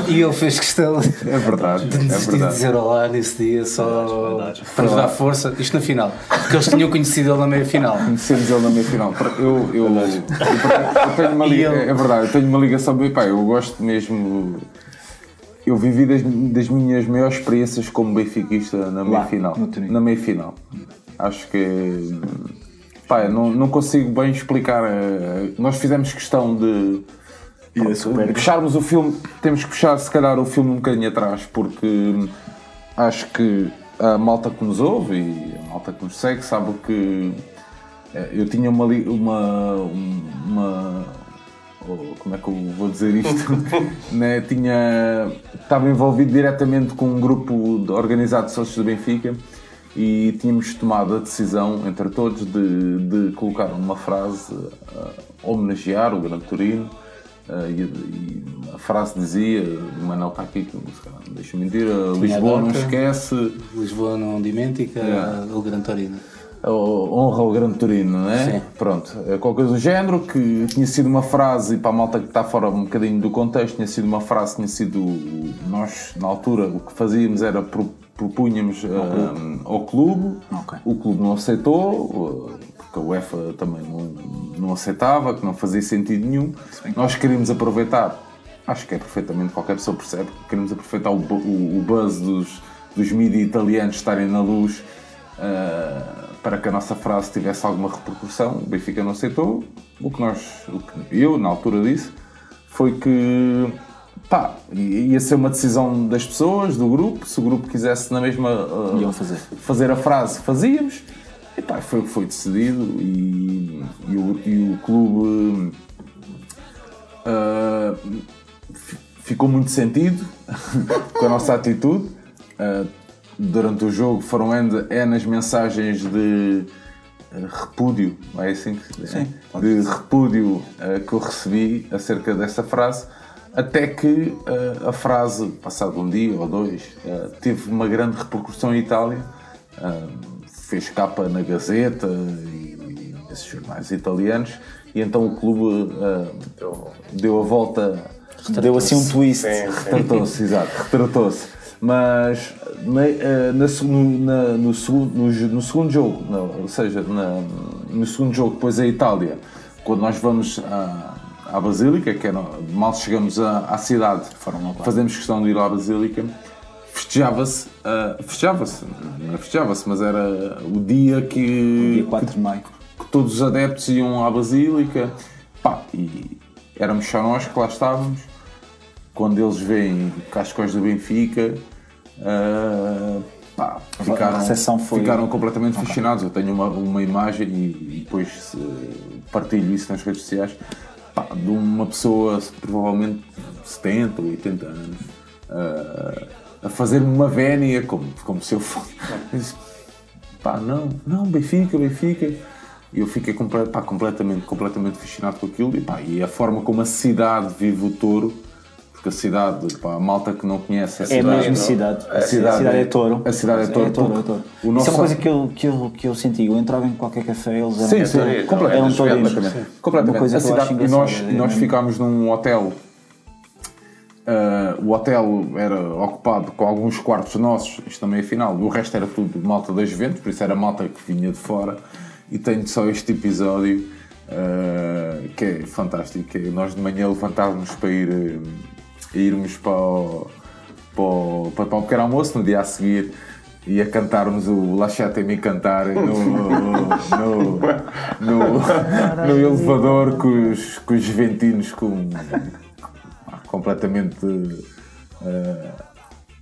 e ele fez questão É verdade. de É desistir de dizer olá nesse dia só para nos dar força. Isto na final, porque eles tinham conhecido ele na meia final. Conhecemos ele na minha final. Eu, eu, eu, eu tenho uma ligação. ele- É verdade, eu tenho uma ligação. Epá, eu gosto mesmo. Eu vivi das, das minhas maiores experiências como benfiquista na meia Lá, final. no Turim. Na meia final. Acho que. Pá, não, não consigo bem explicar. eh, Nós fizemos questão de. de Puxarmos o filme, temos que puxar se calhar o filme um bocadinho atrás, porque acho que a malta que nos ouve e a malta que nos segue sabe que eh, eu tinha uma, uma, uma oh, como é que eu vou dizer isto? <laughs> né? Tinha, estava envolvido diretamente com um grupo organizado de sócios do Benfica e tínhamos tomado a decisão entre todos de, de colocar uma frase a homenagear o Grande Turino eh, e, e a frase dizia, o Manuel está aqui, que não deixa mentir, Lisboa não esquece, Lisboa não dimentifica Yeah. o Gran Torino. Honra o Grande Turino, não é? Sim. Pronto, é qualquer coisa do género, que tinha sido uma frase, e para a malta que está fora um bocadinho do contexto, tinha sido uma frase, tinha sido, nós na altura o que fazíamos era pro- propunhamos ah, ao clube, Ok. o clube não aceitou, ah, porque a UEFA também não, não aceitava, que não fazia sentido nenhum. Nós queríamos aproveitar, acho que é perfeitamente, qualquer pessoa percebe, queríamos aproveitar o, o, o buzz dos, dos mídias italianos estarem na luz ah, para que a nossa frase tivesse alguma repercussão. O Benfica não aceitou. O que nós, o que eu na altura disse, foi que pá, ia ser uma decisão das pessoas, do grupo. Se o grupo quisesse na mesma Iam fazer. fazer a frase, fazíamos. E pá, foi o que foi decidido e, e o, e o clube fi- ficou muito sentido <laughs> com a nossa atitude. Ah, durante o jogo foram N, N as mensagens de ah, repúdio, é assim que se diz? Sim, de repúdio ah, que eu recebi acerca dessa frase. Até que ah, a frase, passado um dia ou dois, ah, teve uma grande repercussão em Itália. Fez capa na Gazeta e, e esses jornais italianos. E então o clube deu a volta Deu assim um twist. Retratou-se, exato, retratou-se. Mas na, eh, na na- no segundo, no, no segundo jogo, não, ou seja, no segundo jogo, depois a Itália, quando nós vamos à, à Basílica, que era, mal chegamos à, à cidade, fazemos questão de ir à Basílica, festejava-se, ah, festejava-se, não é festejava-se, mas era o dia que, Dia 4 de maio. que todos os adeptos iam à Basílica, pá, e éramos só nós que lá estávamos. Quando eles veem Cascóis do Benfica, ah, pá, ficaram, foi- ficaram completamente fascinados. Eu tenho uma, uma imagem e, e depois partilho isso nas redes sociais pá, de uma pessoa provavelmente 70 ou 80 anos ah, a fazer-me uma vénia como, como se eu fosse. <laughs> Pá, não, não, Benfica, Benfica. E eu fiquei pá, completamente, completamente fascinado com aquilo e, pá, e a forma como a cidade vive o touro, porque a cidade, pá, a malta que não conhece a É a cidade. mesma cidade. A cidade, é Touro. A cidade é Touro. É Touro, é Touro. O nosso Isso é uma coisa que eu, que, eu, que eu senti. Eu entrava em qualquer café, eles eram, Sim, sim, Tourinos, completamente. eram é? tourinos. Completamente. completamente. Uma coisa A cidade- e nós, e nós é- ficámos num hotel. ah, o hotel era ocupado com alguns quartos nossos, isto também é final. O resto era tudo malta das Juventus, por isso era malta que vinha de fora. E tenho só este episódio ah, que é fantástico. Que é nós de manhã levantávamos para ir, eh, irmos para o, para, o, para o pequeno almoço no dia a seguir e a cantarmos o Lachatemi cantar no, no, no, no elevador com os, com os juventinos com, completamente. eh,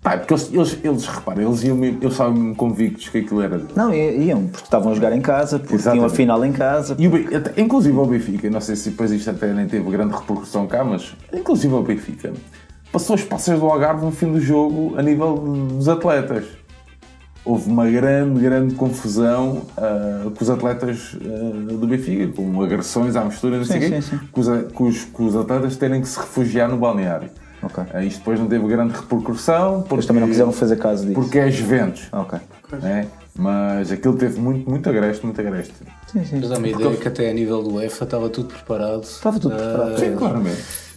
pá, porque eles, eles, eles reparem, eles, iam, eles estavam convictos que aquilo era. Não, iam, porque estavam a jogar em casa, porque tinham a Exatamente. final em casa. E o até- inclusive o Benfica, não sei se depois isto até nem teve grande repercussão cá, mas inclusive o Benfica passou as passas do Algarve no fim do jogo a nível dos atletas. Houve uma grande, grande confusão ah, com os atletas ah, do Benfica, com agressões à mistura, não sei o quê, com os- com os atletas terem que se refugiar no balneário. Ok. Ah, isto depois não teve grande repercussão, porque, Eles também não quiseram fazer caso disso. porque é Juventus. Ok. né? Mas aquilo teve muito, muito agreste, muito agreste. Sim, sim. Mas dá-me a ideia que até a nível do UEFA estava tudo preparado. Estava tudo preparado. Sim, claramente.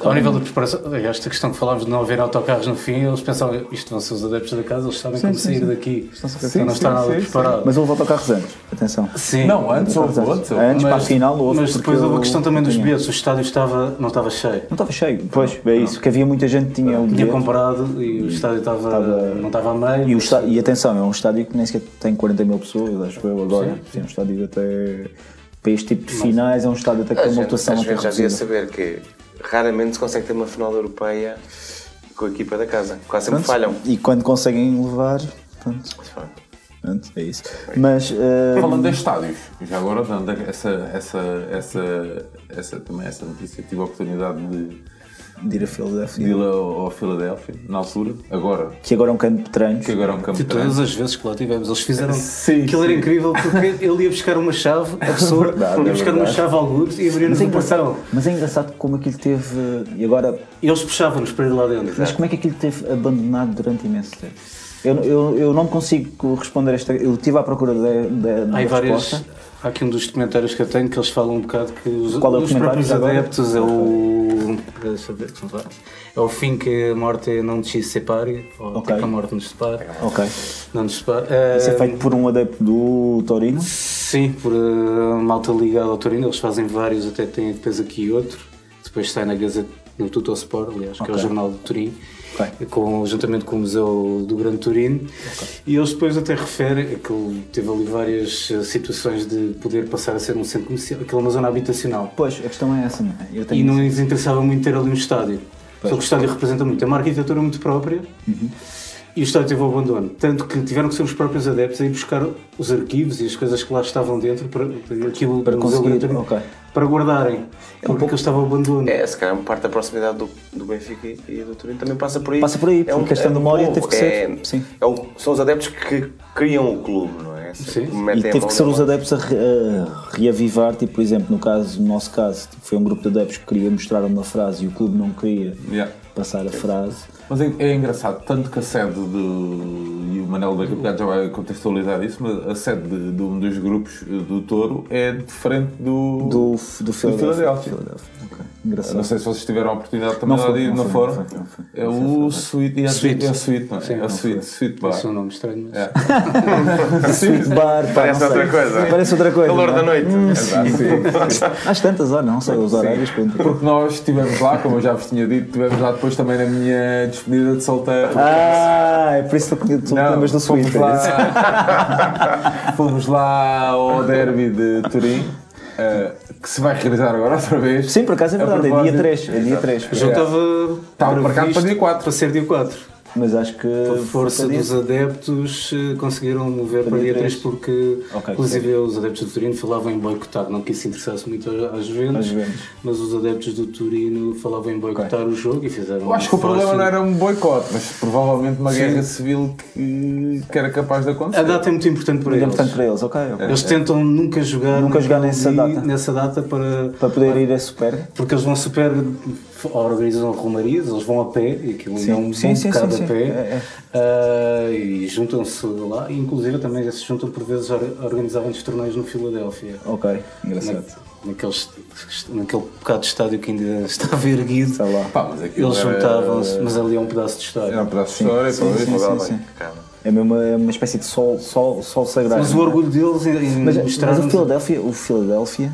Ao nível da preparação, esta questão que falámos de não haver autocarros no fim, eles pensavam isto vão ser os adeptos da casa, eles sabem como sim, sair sim. daqui. Então não sim, está nada sim, preparado. Mas houve autocarros antes. Atenção. Sim. Não, antes houve Autocarros antes. Antes, para a final houve. mas porque depois houve a questão também dos bilhetes. O estádio estava, não estava cheio. Não estava cheio. Pois, é isso. Que havia muita gente que tinha o Tinha comprado e o estádio estava, Estava- não estava a meio. E, o está- e atenção, é um estádio que nem sequer tem 40 mil pessoas, acho eu agora. É um estádio até. Para este tipo de finais, é um estádio até com A uma gente, lotação já devia saber que raramente se consegue ter uma final europeia com a equipa da casa. Quase sempre Pronto, falham. E quando conseguem levar, pronto, pronto, é isso. Mas eh, Falando de estádios, já agora dando essa, essa, essa, essa, também essa notícia, tive a oportunidade de, de ir a de Filadélfia, ir ao, ao Filadélfia, na altura, agora, que agora é um campo de treinos. que agora é um campo De de todas treino. as vezes que lá tivemos, eles fizeram. <laughs> Sim, Aquilo era sim. incrível porque <laughs> ele ia buscar uma chave, a <laughs> pessoa verdade, ia é buscar uma verdade. chave ao algures e abria-nos é, engraçado, portão. mas é engraçado como aquilo teve. E agora, eles puxavam-nos para ir lá dentro. mas como é que aquilo teve abandonado durante imenso tempo? Eu, eu, eu não consigo responder esta. Eu estive à procura da, da, da Há aí várias. Há aqui um dos documentários que eu tenho que eles falam um bocado que os, Qual é o os próprios adeptos é o. Deixa ver. É o fim que a morte não nos separe, ou Ok. tipo a morte nos separe. Ok. Não nos separe. Isso é Eh, feito por um adepto do Torino. Sim, por uh, malta ligada ao Torino, eles fazem vários, até tem depois aqui outro. Depois sai na Gazeta, no Tutosport, aliás, que é o jornal do Turim, Ok. com, juntamente com o Museu do Grande Turino. E eles depois até referem que ele teve ali várias uh, situações de poder passar a ser um centro comercial, aquela é uma zona habitacional. Pois, a questão é essa, não é? E não lhes interessava muito ter ali um estádio. Só que o estádio representa muito. É uma arquitetura muito própria Uhum. E o estádio teve o abandono. Tanto que tiveram que ser os próprios adeptos a ir buscar os arquivos e as coisas que lá estavam dentro para, para aquilo Para conseguir, Grande Turino, ok. para guardarem. porque aquilo estava ao abandono. É, se calhar uma parte da proximidade do, do Benfica e do Turino também passa por aí. Passa por aí, é um, porque esta é um memória teve que ser- é- sim. é um- são os adeptos que criam o clube, não é? Sim. E teve que ser os adeptos a, re- a reavivar, tipo, por exemplo, no caso, no nosso caso, tipo, foi um grupo de adeptos que queria mostrar uma frase e o clube não queria Yeah. passar a frase. Mas é, é engraçado, tanto que a sede de. E o Manel daqui a bocado já vai contextualizar isso, mas a sede de, de um dos grupos do Touro é diferente do. Do, do. Philadelphia. Philadelphia, Engraçado. Não sei se vocês tiveram a oportunidade também Não lá foi, de ir, não foram? não foi, não foi. É o Sweet, é, Sweet. é a Sweet, não é? Sim, é a Sweet, Sweet Bar. Esse é um nome estranho. mas- É. <laughs> Sweet bar, pá, Parece outra coisa. Parece outra coisa. Calor não é? da noite. Exato, sim. Às tantas horas, não sei, os horários. Porque nós estivemos lá, como eu já vos tinha dito, estivemos lá depois também na minha despedida de solteiro. Ah, é por isso que tu lembras do isso? lá, <laughs> fomos lá ao derby de Turim, eh, que se vai realizar agora <laughs> outra vez. Sim, por acaso é A verdade, é dia propósito- 3. É dia 3. O jogo estava Estava marcado para dia 4. Para ser dia 4. Mas acho que. A força para dos adeptos eh, conseguiram mover para dia 3 porque, Ok, inclusive, os adeptos do Turino falavam em boicotar, não que isso interessasse muito às Juventus. mas os adeptos do Turino falavam em boicotar o jogo e fizeram. Eu acho que o problema não era um boicote, mas provavelmente uma guerra civil que, que era capaz de acontecer. A data é muito importante para Muito eles. importante para eles, ok. ok. Eles tentam nunca jogar, Nunca jogar nessa data. nessa data para, Para poder ir a super. porque eles vão super organizam romarias, eles vão a pé e aquilo ainda é um Sim, bom sim, bocado sim, a sim. pé É, Ah, e juntam-se lá, e inclusive também se juntam por vezes a organizavam os torneios no Filadélfia. Ok, engraçado. Na, naqueles, naquele bocado de estádio que ainda <laughs> estava erguido, Está lá. Pá, mas eles juntavam-se, mas ali é um pedaço de estádio. Era um pedaço de história, sim, sim, sim, sim. É mesmo uma, é uma espécie de sol, sol, sol sagrado. Mas o é? orgulho deles em, em Mas, mas o Philadelphia, o Philadelphia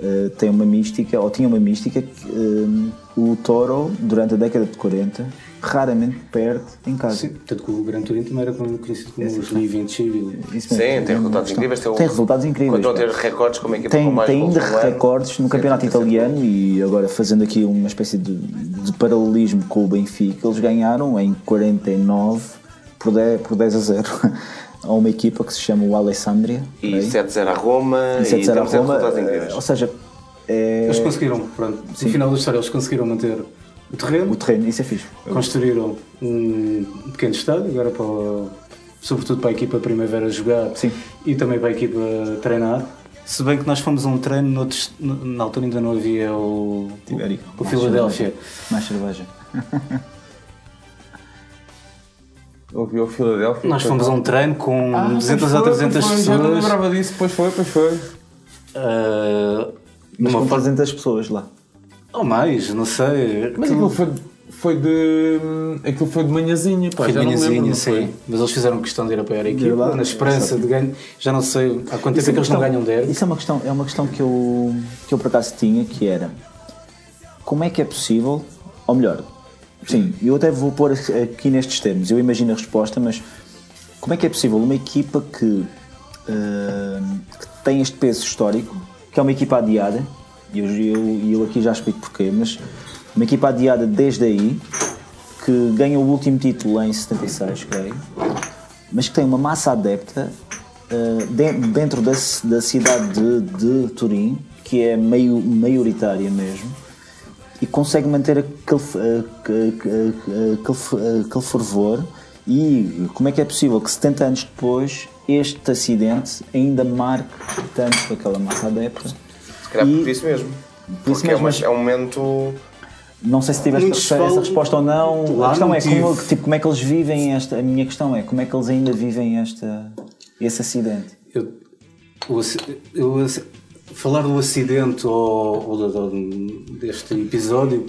eh, tem uma mística, ou tinha uma mística, que eh, o Toro, durante a década de 40, raramente perde em casa. Sim, tanto que o Gran Turismo também era conhecido como os Living Chile. Sim, É tem resultados incríveis. Tem resultados incríveis. Continuam a ter recordes como equipa com Tem, mais tem ainda recordes no campeonato Sim, sim, sim. italiano e agora fazendo aqui uma espécie de, de paralelismo com o Benfica, eles ganharam em 49 por 10, por 10 a 0 <laughs> a uma equipa que se chama o Alessandria. E ok? 7-0 a Roma. E E 7 a 0 a temos Roma. Ou seja, é, Eles conseguiram, pronto, no final da história, eles conseguiram manter o terreno, o terreno, isso é fixe. construíram um pequeno estádio, agora para, o- sobretudo para a equipa Primavera jogar Sim. e também para a equipa treinar. Se bem que nós fomos a um treino, noutros- na altura ainda não havia o, Tibério. o Mais Filadélfia. Mais cerveja. <laughs> Ouviu o Filadélfia. Nós fomos a um treino com Ah, 200 pois ou foi, 300 pois foi, Já não pessoas. lembrava disso, pois foi, pois foi. ah, Mas numa com forma 300 pessoas lá. ou mais, não sei. Mas aquilo foi, foi de. Aquilo foi de manhãzinha, pá. Foi de manhãzinha, sim. foi? Mas eles fizeram questão de ir apoiar a equipa, lá, na esperança de ganho. Já não sei há quanto tempo é que eles não ganham derby. Isso é uma questão, é uma questão que, eu, que eu por acaso tinha, que era como é que é possível, ou melhor, sim, eu até vou pôr aqui nestes termos, eu imagino a resposta, mas como é que é possível uma equipa que, eh, que tem este peso histórico, que é uma equipa adiada, e eu, eu, eu aqui já explico porquê, mas uma equipa adiada desde aí, que ganha o último título em 76, creio, mas que tem uma massa adepta uh, de- dentro da, da cidade de, de Turim, que é meio maioritária mesmo, e consegue manter aquele, que- que- aquele, uh, aquele fervor. E como é que é possível que 70 anos depois este acidente ainda marque tanto aquela massa adepta? Se calhar E- por isso mesmo. Por isso Porque é, mesmo, uma- mas- é um momento. Não sei se tiveste essa, essa resposta ou não. A questão é como, tipo, como é que eles vivem esta. A minha questão é como é que eles ainda vivem esta, esse acidente. Eu, o eu falar do acidente ou, ou deste episódio,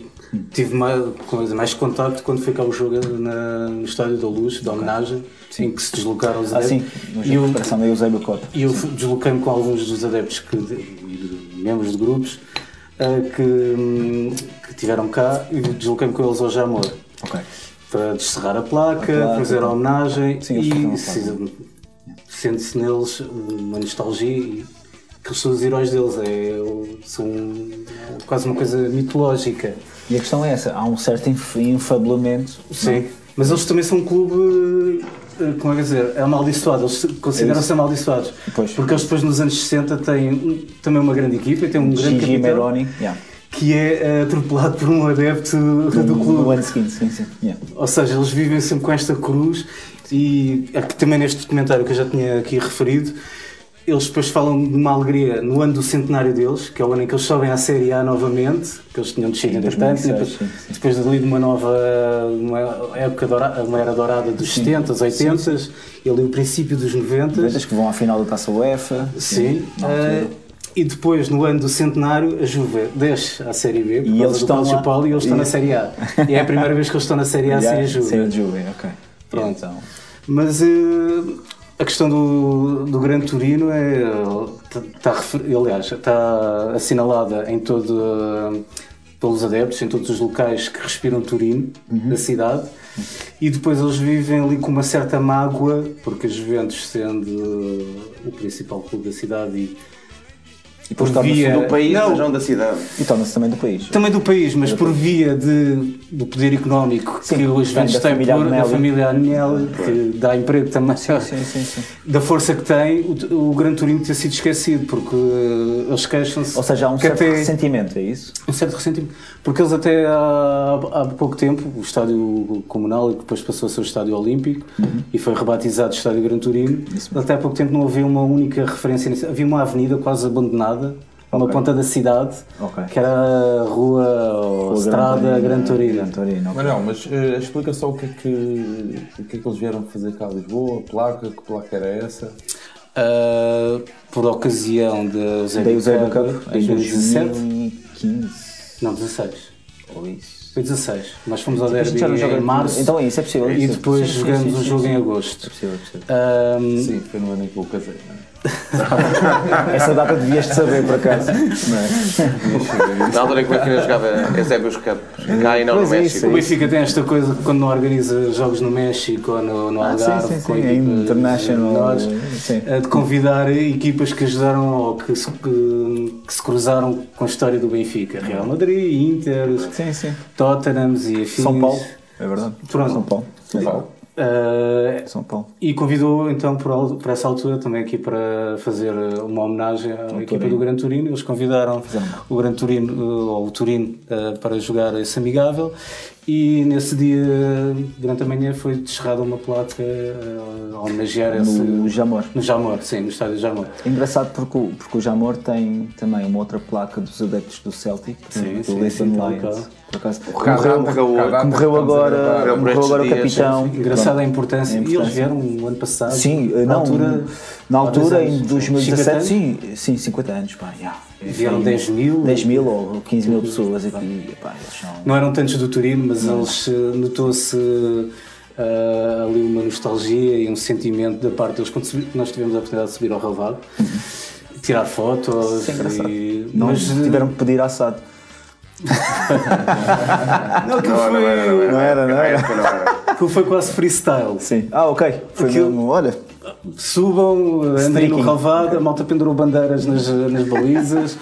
tive mais, coisa, mais contacto quando foi cá o jogo na- no Estádio da Luz, da homenagem, em que se deslocaram os Ah, sim, adeptos. e eu, da Eusébio Cota. e eu desloquei-me com alguns dos adeptos que, membros de grupos eh, que, hum, que tiveram cá e desloquei-me com eles ao Jamor Ok. para descerrar a placa, placa, fazer a homenagem Sim, a e sente-se neles uma nostalgia e que eles são os heróis deles, é, são quase uma coisa mitológica. E a questão é essa: há um certo inf- infabulamento. Sim. Mas eles também são um clube, eh, como é que dizer, é amaldiçoado, eles consideram-se amaldiçoados. Pois. Porque eles depois nos anos 60 têm um- também uma grande equipa e têm um grande Gigi capitão Meroni. Yeah. que é eh, atropelado por um adepto do No clube. ano seguinte, sim, sim. Yeah. Ou seja, eles vivem sempre com esta cruz e é que também neste documentário que eu já tinha aqui referido, eles depois falam de uma alegria no ano do centenário deles, que é o ano em que eles sobem à Série A novamente, que eles tinham descido entretanto, 2006, depois, sim, sim. depois ali de uma nova uma época dourada, uma era dourada dos 70, 80 e ali o princípio dos 90. Ventas que vão à final da taça UEFA. Sim. eh, e depois, no ano do centenário, a Juve desce à Série B, por E eles do estão lá. Paulo, e eles estão na Série A. E é a primeira vez que eles estão na Série A <laughs> sem a Yeah, Juve. Sem a Juve, ok. Pronto. Então, Mas eh, a questão do, do Gran Turino é. Está, aliás, está assinalada em todo. pelos adeptos, em todos os locais que respiram Turino, da cidade, e depois eles vivem ali com uma certa mágoa, porque a Juventus, sendo o principal clube da cidade e E depois por torna-se via Do país, não, mas não da cidade. E torna-se também do país. também do país, mas por via de, do poder económico Sim, que os da têm família por, da Agnelli. família Agnelli, que dá emprego também, Sim, sim, sim. da força que tem, o, o Gran Turino ter sido esquecido, porque eh, eles queixam-se. Ou seja, há um certo até- ressentimento, é isso? um certo ressentimento. Porque eles até há, há pouco tempo, o estádio comunal, e que depois passou a ser o estádio olímpico, Uhum. e foi rebatizado estádio Gran Turino, até há pouco tempo não havia uma única referência, nisso. havia uma avenida quase abandonada, uma Ok. ponta da cidade, Ok. que era a rua ou estrada Gran Gran Turino. Torino. Mas não, mas eh, explica só o que, é que, o que é que eles vieram fazer cá a Lisboa, a placa, que placa era essa? Ah, por ocasião da Dei Eusébio o Zé do Cup, em 2017, 2015. não, 16. Ou isso. Foi 16. Nós fomos ao derby em março Então é isso, é possível. e isso. depois Sim, sim, jogamos sim, o sim, jogo sim. em É agosto. possível, é possível. Ahm, Sim, foi no ano em que eu casei, não é? <laughs> Essa data devias de saber, por acaso. Não é? Na altura em que o Benfica jogava Eusébio Cup, cá e não no Pois é, México. isso O Benfica tem esta coisa que quando não organiza jogos no México ou no, no Ah, Algarve, sim, sim, com sim, é equipas international, menores, sim. eh, de convidar equipas que ajudaram ou que se, que, que se cruzaram com a história do Benfica. Real Madrid, Inter, Sim, sim. Tottenham e afins. São Paulo, é verdade. Pronto. São Paulo. São Paulo. Eh, São Paulo. e convidou então por, por essa altura também aqui para fazer eh, uma homenagem à equipa do Gran Turino. Eles convidaram o Gran Turino, eh, ou o Turino, para jogar esse amigável. E nesse dia, durante a manhã, foi descerrada uma placa eh, a homenagear esse. No Jamor. No Jamor, sim, no estádio Jamor. É engraçado porque o, porque o Jamor tem também uma outra placa dos adeptos do Celtic, Sim, do Lisbon Lions. Por acaso, morreu, morreu que agora, morreu agora o capitão. Engraçada a importância. A E eles vieram no ano passado. Sim, na não, altura. na altura em anos. 2017, 50 anos? sim, sim, 50 anos, pá, yeah. Vieram Foi 10 mil. 10 mil ou 15 mil pessoas e, pá, eles são... Não eram tantos do Turino, mas eles eh, notou-se eh, ali uma nostalgia e um sentimento da parte deles quando subi- nós tivemos a oportunidade de subir ao Ravado, tirar fotos. Isso é engraçado. e- Não, mas, eh, tiveram que pedir assado. <laughs> não, aquilo Não, não era, não era. Não era, não era. época não era. aquilo foi quase freestyle. Sim. Ah, ok. Foi Aquilo- mesmo, olha. Subam, andem no. Ravado, a malta pendurou bandeiras nas, nas balizas.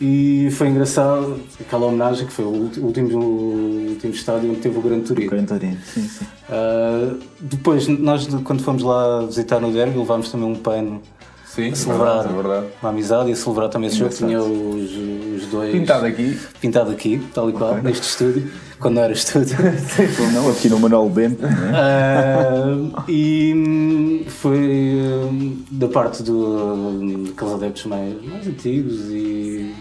E foi engraçado aquela homenagem que foi o último, o último estádio onde teve o Grande Turino. Gran Torino, sim, sim. Uh, depois, nós quando fomos lá visitar no derby, levámos também um pano Sim, a celebrar é verdade. a amizade e a celebrar também esse jogo. Tinha os, os dois Pintado aqui. pintado aqui, tal e qual, neste estúdio, quando não era estúdio. <laughs> Não, aqui no Manuel Bento. Uh, e hum, foi hum, da parte do, daqueles adeptos mais, mais antigos e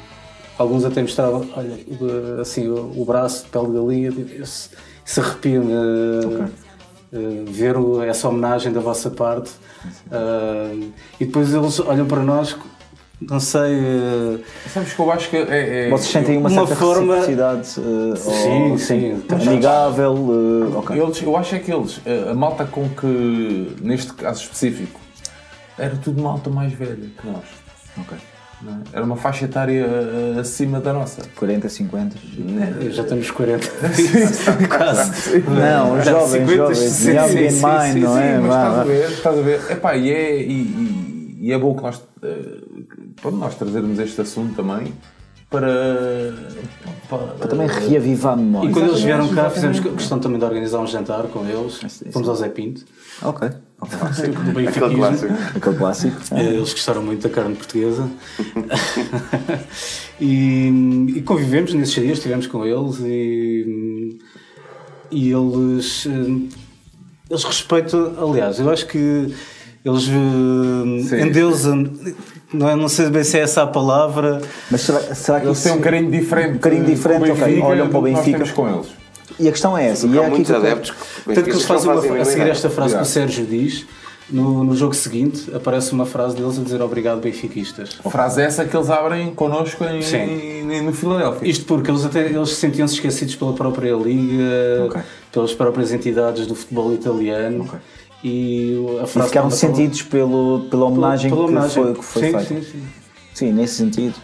alguns até mostravam, olha, o- assim, o, o braço de pele de galinha, tipo, isso, isso arrepia-me uh, uh, ver o- essa homenagem da vossa parte. Uh, e depois eles olham para nós, não sei. uh, Sabes que eu acho que é. é- Vocês sentem uma, Uma certa forma- reciprocidade eh, Sim, ou- sim. amigável. eh, ok. Eles, eu acho é que eles, a a malta com que, neste caso específico, era tudo malta mais velha que nós. Ok. Não é? Era uma faixa etária eh, acima da nossa. 40, 50. Já estamos 40. <laughs> <laughs> Quase. Não, jovens, 50, jovens. 60, Young sim, in sim, mind, sim, não sim, é? mas Vá, estás a ver, estás a ver. Epá, e, é, e, e- e é bom que nós, eh, para nós trazermos este assunto também para, Para também reavivar a memória. E quando eles vieram cá, fizemos questão também de organizar um jantar com eles. sim. Fomos ao Zé Pinto, Ok. Ok. do Aquele clássico. Aquele clássico. Eh, Eles gostaram muito da carne portuguesa <laughs> e, e convivemos nesses dias, estivemos com eles e, e eles, eh, eles respeitam, aliás, eu acho que eles eh, Sim. endeusam, não, é- não sei bem se é essa a palavra, Mas será, será que Eles têm um carinho diferente. Um carinho diferente, ok. Olham para o Benfica. temos com eles. E a questão é essa. E Há é aqui muitos que adeptos que Tanto que eles fazem uma, a seguir esta frase que o. Sérgio diz, no, no jogo seguinte aparece uma frase deles a dizer obrigado benfiquistas. Frase essa que eles abrem connosco em, Sim. em- no Filadélfia. Isto porque eles até eles sentiam-se esquecidos pela própria liga, Ok. pelas próprias entidades do futebol italiano Ok. e a E frase ficaram pela- sentidos pelo, pela homenagem, pela que homenagem. foi, que foi sim, feita. Sim, sim. Sim, nesse sentido.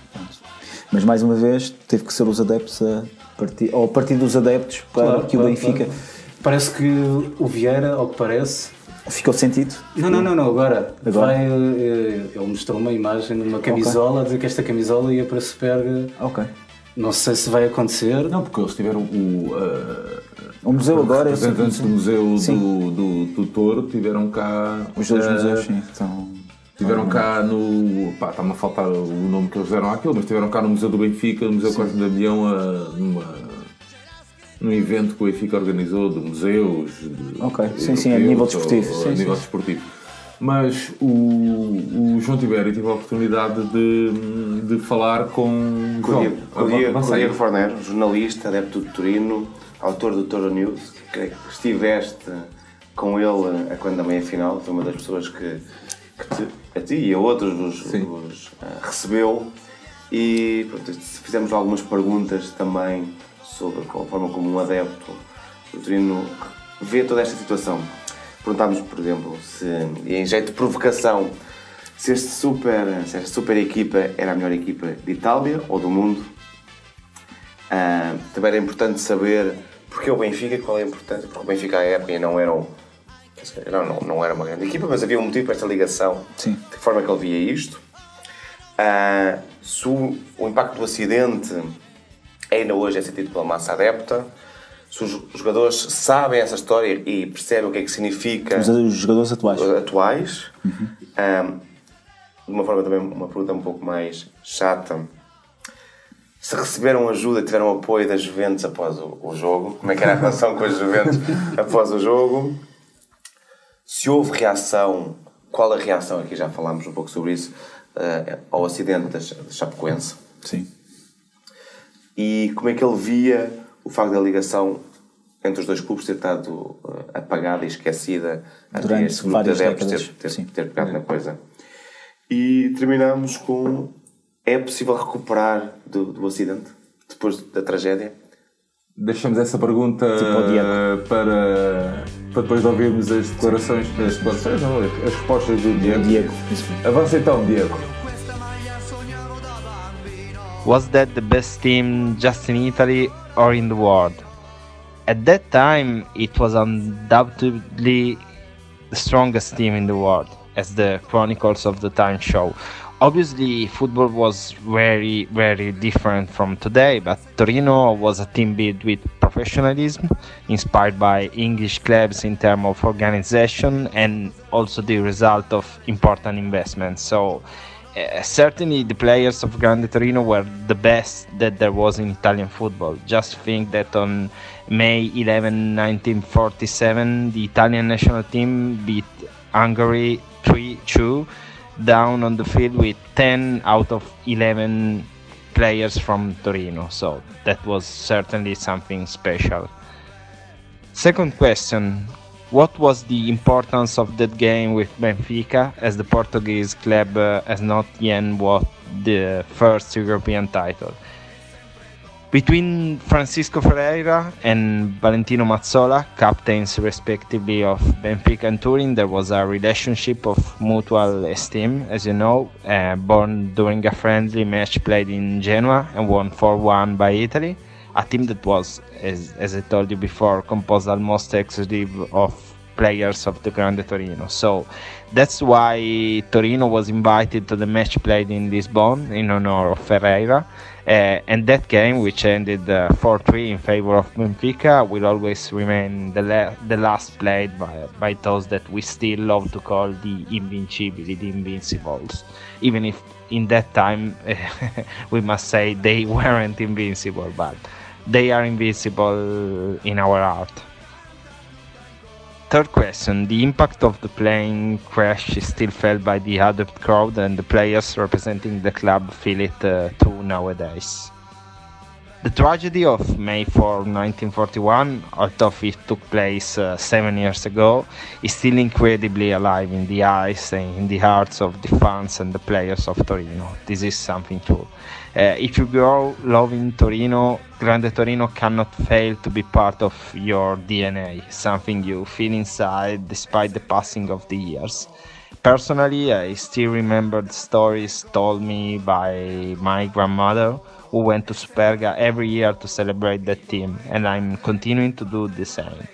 Mas mais uma vez teve que ser os adeptos a partir, ou a partir dos adeptos para Claro, que o claro, Benfica. claro. Parece que o Vieira, ao que parece, Ficou sentido? Não, não, não, não, agora. Agora? Vai, eh, ele mostrou uma imagem numa camisola a dizer que esta camisola ia para Superga. Ok. Não sei se vai acontecer. Não, porque eles tiveram o. Uh, O museu agora, que representantes do museu Sim. do, do, do Touro tiveram cá. Os dois eh, museus, sim. Então, Tiveram cá no. pá, está-me a faltar o nome que eles deram àquilo, mas tiveram cá no Museu do Benfica, no Museu Costa de Damião, a, numa, num evento que o Benfica organizou de museus. de- Ok, sim, sim, a nível desportivo, ou- sim, a nível sim. desportivo. Mas o, o João Tibério teve a oportunidade de, de falar com. Com Diego, Fornero, jornalista, adepto de Turino, autor do Toro News, que estiveste com ele a quando da meia-final, foi uma das pessoas que, que te- a ti e a outros vos, vos, ah, recebeu e pronto, fizemos algumas perguntas também sobre a forma como um adepto do Turino vê toda esta situação. Perguntámos, por exemplo, se, em jeito de provocação, se, este super, se esta super equipa era a melhor equipa de Itália ou do mundo. Ah, também era importante saber porque o Benfica, qual é a importância, porque o Benfica à época não era, um, quer dizer, não, não, não era uma grande equipa, mas havia um motivo para esta ligação, Sim. de que forma é que ele via isto. Ah, se o, o impacto do acidente ainda hoje é sentido pela massa adepta, se os jogadores sabem essa história e percebem o que é que significa os, jogadores atuais. atuais. Ahm, de uma forma também, uma pergunta um pouco mais chata. Se receberam ajuda, tiveram apoio das Juventus após o, o jogo, como é que era a relação com as Juventus <laughs> após o jogo? Se houve reação, qual a reação? Aqui já falámos um pouco sobre isso, ah, ao acidente da Cha- da Chapecoense. Sim. E como é que ele via o facto da ligação entre os dois clubes ter estado eh, apagada e esquecida Durante este grupo de adeptos ter, ter, ter pegado na coisa. E terminamos com: é possível recuperar do, do acidente depois da tragédia? Deixamos essa pergunta Tipo para depois de ouvirmos as declarações, as declarações, não, as respostas do Diego. Diego. Avança então, Diego. Was that the best team just in Italy or in the world? At that time, it was undoubtedly the strongest team in the world, as the chronicles of the time show. Obviously, football was very, very different from today, but Torino was a team built with professionalism, inspired by English clubs in terms of organization, and also the result of important investments. So, uh, certainly the players of Grande Torino were the best that there was in Italian football. Just think that on May 11, 1947, the Italian national team beat Hungary 3 2 down on the field with 10 out of 11 players from Torino. So that was certainly something special. Second question What was the importance of that game with Benfica as the Portuguese club uh, has not yet won the first European title? Between Francisco Ferreira and Valentino Mazzola, captains respectively of Benfica and Turin, there was a relationship of mutual esteem, as you know, uh, born during a friendly match played in Genoa and won 4 1 by Italy. A team that was, as, as I told you before, composed almost exclusively of players of the Grande Torino. So that's why Torino was invited to the match played in Lisbon in honor of Ferreira. Uh, and that game, which ended uh, 4-3 in favor of Benfica, will always remain the, la- the last played by, by those that we still love to call the Invincibili, the Invincibles. Even if in that time <laughs> we must say they <laughs> weren't invincible, but they are invincible in our art. Third question The impact of the plane crash is still felt by the adept crowd, and the players representing the club feel it uh, too nowadays. The tragedy of May 4, 1941, although it took place uh, seven years ago, is still incredibly alive in the eyes and in the hearts of the fans and the players of Torino. This is something true. Uh, if you grow loving Torino, Grande Torino cannot fail to be part of your DNA, something you feel inside despite the passing of the years. Personally, I still remember the stories told me by my grandmother, who went to Superga every year to celebrate that team, and I'm continuing to do the same.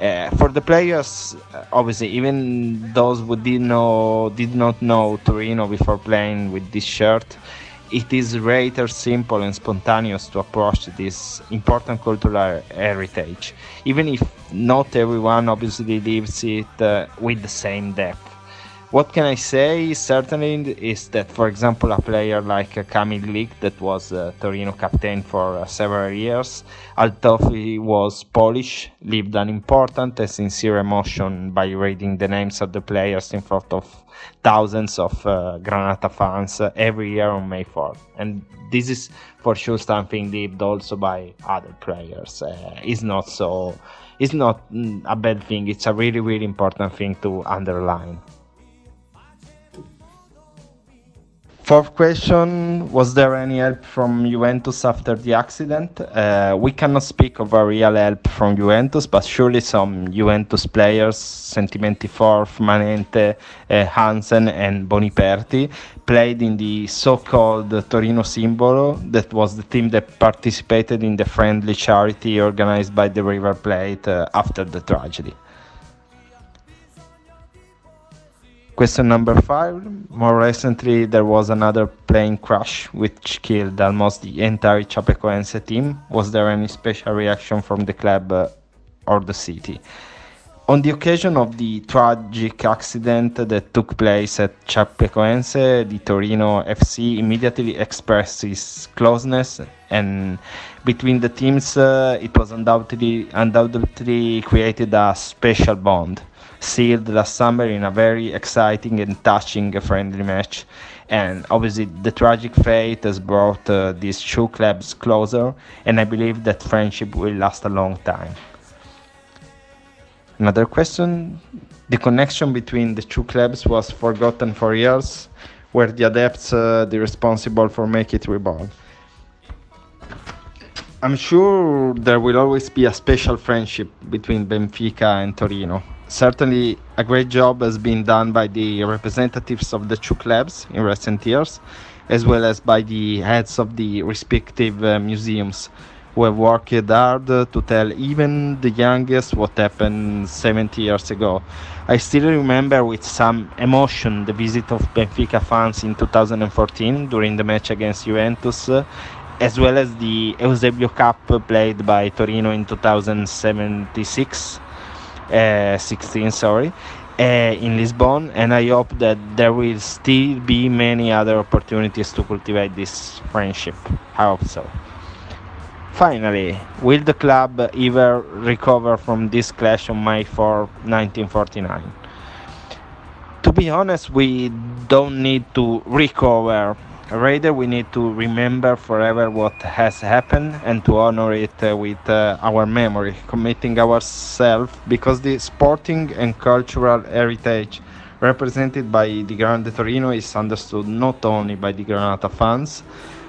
Uh, for the players, uh, obviously, even those who did know did not know Torino before playing with this shirt, it is rather simple and spontaneous to approach this important cultural heritage, even if not everyone obviously lives it uh, with the same depth. What can I say? Certainly is that, for example, a player like uh, Kamil Glik, that was uh, Torino captain for uh, several years, although he was Polish, lived an important and sincere emotion by reading the names of the players in front of thousands of uh, Granata fans uh, every year on May 4th. And this is for sure something lived also by other players. Uh, it's not so, it's not mm, a bad thing. It's a really, really important thing to underline. Fourth question Was there any help from Juventus after the accident? Uh, we cannot speak of a real help from Juventus, but surely some Juventus players, Sentimenti Forf, Manente, uh, Hansen, and Boniperti, played in the so called Torino Simbolo, that was the team that participated in the friendly charity organized by the River Plate uh, after the tragedy. Question number five. More recently, there was another plane crash which killed almost the entire Chapecoense team. Was there any special reaction from the club uh, or the city? On the occasion of the tragic accident that took place at Chapecoense, the Torino FC immediately expressed its closeness, and between the teams, uh, it was undoubtedly, undoubtedly created a special bond sealed last summer in a very exciting and touching friendly match. And obviously, the tragic fate has brought uh, these two clubs closer, and I believe that friendship will last a long time. Another question The connection between the two clubs was forgotten for years. Were the adepts uh, the responsible for making it reborn? I'm sure there will always be a special friendship between Benfica and Torino certainly a great job has been done by the representatives of the two clubs in recent years, as well as by the heads of the respective uh, museums who have worked hard to tell even the youngest what happened 70 years ago. I still remember with some emotion the visit of Benfica fans in 2014 during the match against Juventus, uh, as well as the Eusebio Cup played by Torino in 2076 uh, 16 sorry uh, in Lisbon and I hope that there will still be many other opportunities to cultivate this friendship. I hope so. Finally will the club ever recover from this clash on May 4 1949 to be honest we don't need to recover Rather, we need to remember forever what has happened and to honor it uh, with uh, our memory, committing ourselves because the sporting and cultural heritage represented by the Grande Torino is understood not only by the Granata fans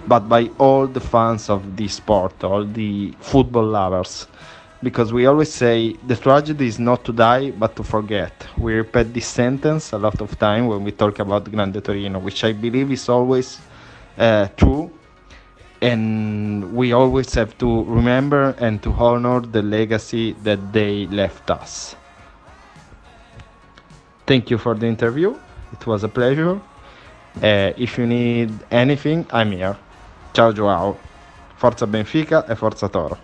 but by all the fans of the sport, all the football lovers. Because we always say the tragedy is not to die but to forget. We repeat this sentence a lot of time when we talk about Grande Torino, which I believe is always true and we always have to remember and to honor the legacy that they left us. Thank you for the interview. It was a pleasure. Uh, if you need anything, I'm here. Ciao Joao. Forza Benfica e Forza Toro.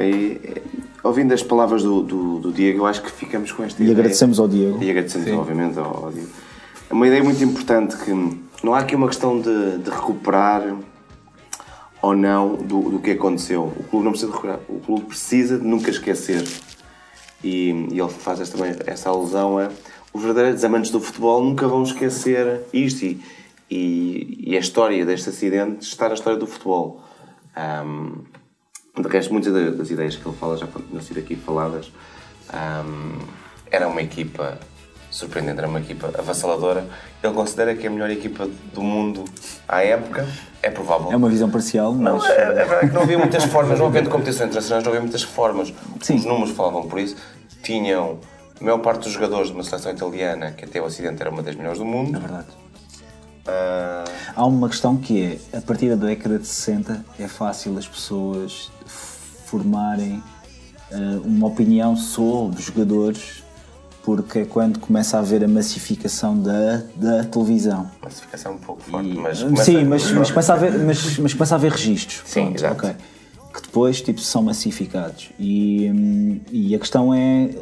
E, ouvindo as palavras do, do, do, Diego, eu acho que ficamos com esta e ideia. E agradecemos ao Diego. E agradecemos, Sim. obviamente, ao, ao Diego é uma ideia muito importante que não há aqui uma questão de, de recuperar ou não do, do, que aconteceu. O clube não precisa de recuperar, o clube precisa de nunca esquecer. E, e ele faz esta, essa alusão a os verdadeiros amantes do futebol nunca vão esquecer isto e, e, e a história deste acidente está na história do futebol. Um, de resto, muitas das ideias que ele fala já tinham sido aqui faladas. Um, era uma equipa surpreendente, era uma equipa avassaladora. Ele considera que é a melhor equipa do mundo à época. É provável. É uma visão parcial, mas. Não, é, é verdade que não havia muitas formas, não havendo competições internacionais, não havia muitas formas. Sim. Os números falavam por isso. Tinham a maior parte dos jogadores de uma seleção italiana, que até o Ocidente era uma das melhores do mundo. É verdade. Uh... Há uma questão que é, a partir da década de 60 é fácil as pessoas formarem eh, uma opinião sobre os jogadores, porque é quando começa a haver a massificação da, da televisão. Classificação um pouco forte, E- mas. sim, começa- mas, mas, começa a haver, mas, mas começa a haver registros. Sim, Pronto, exato. ok. Que depois tipo, são massificados. E, hum, e a questão é, eh,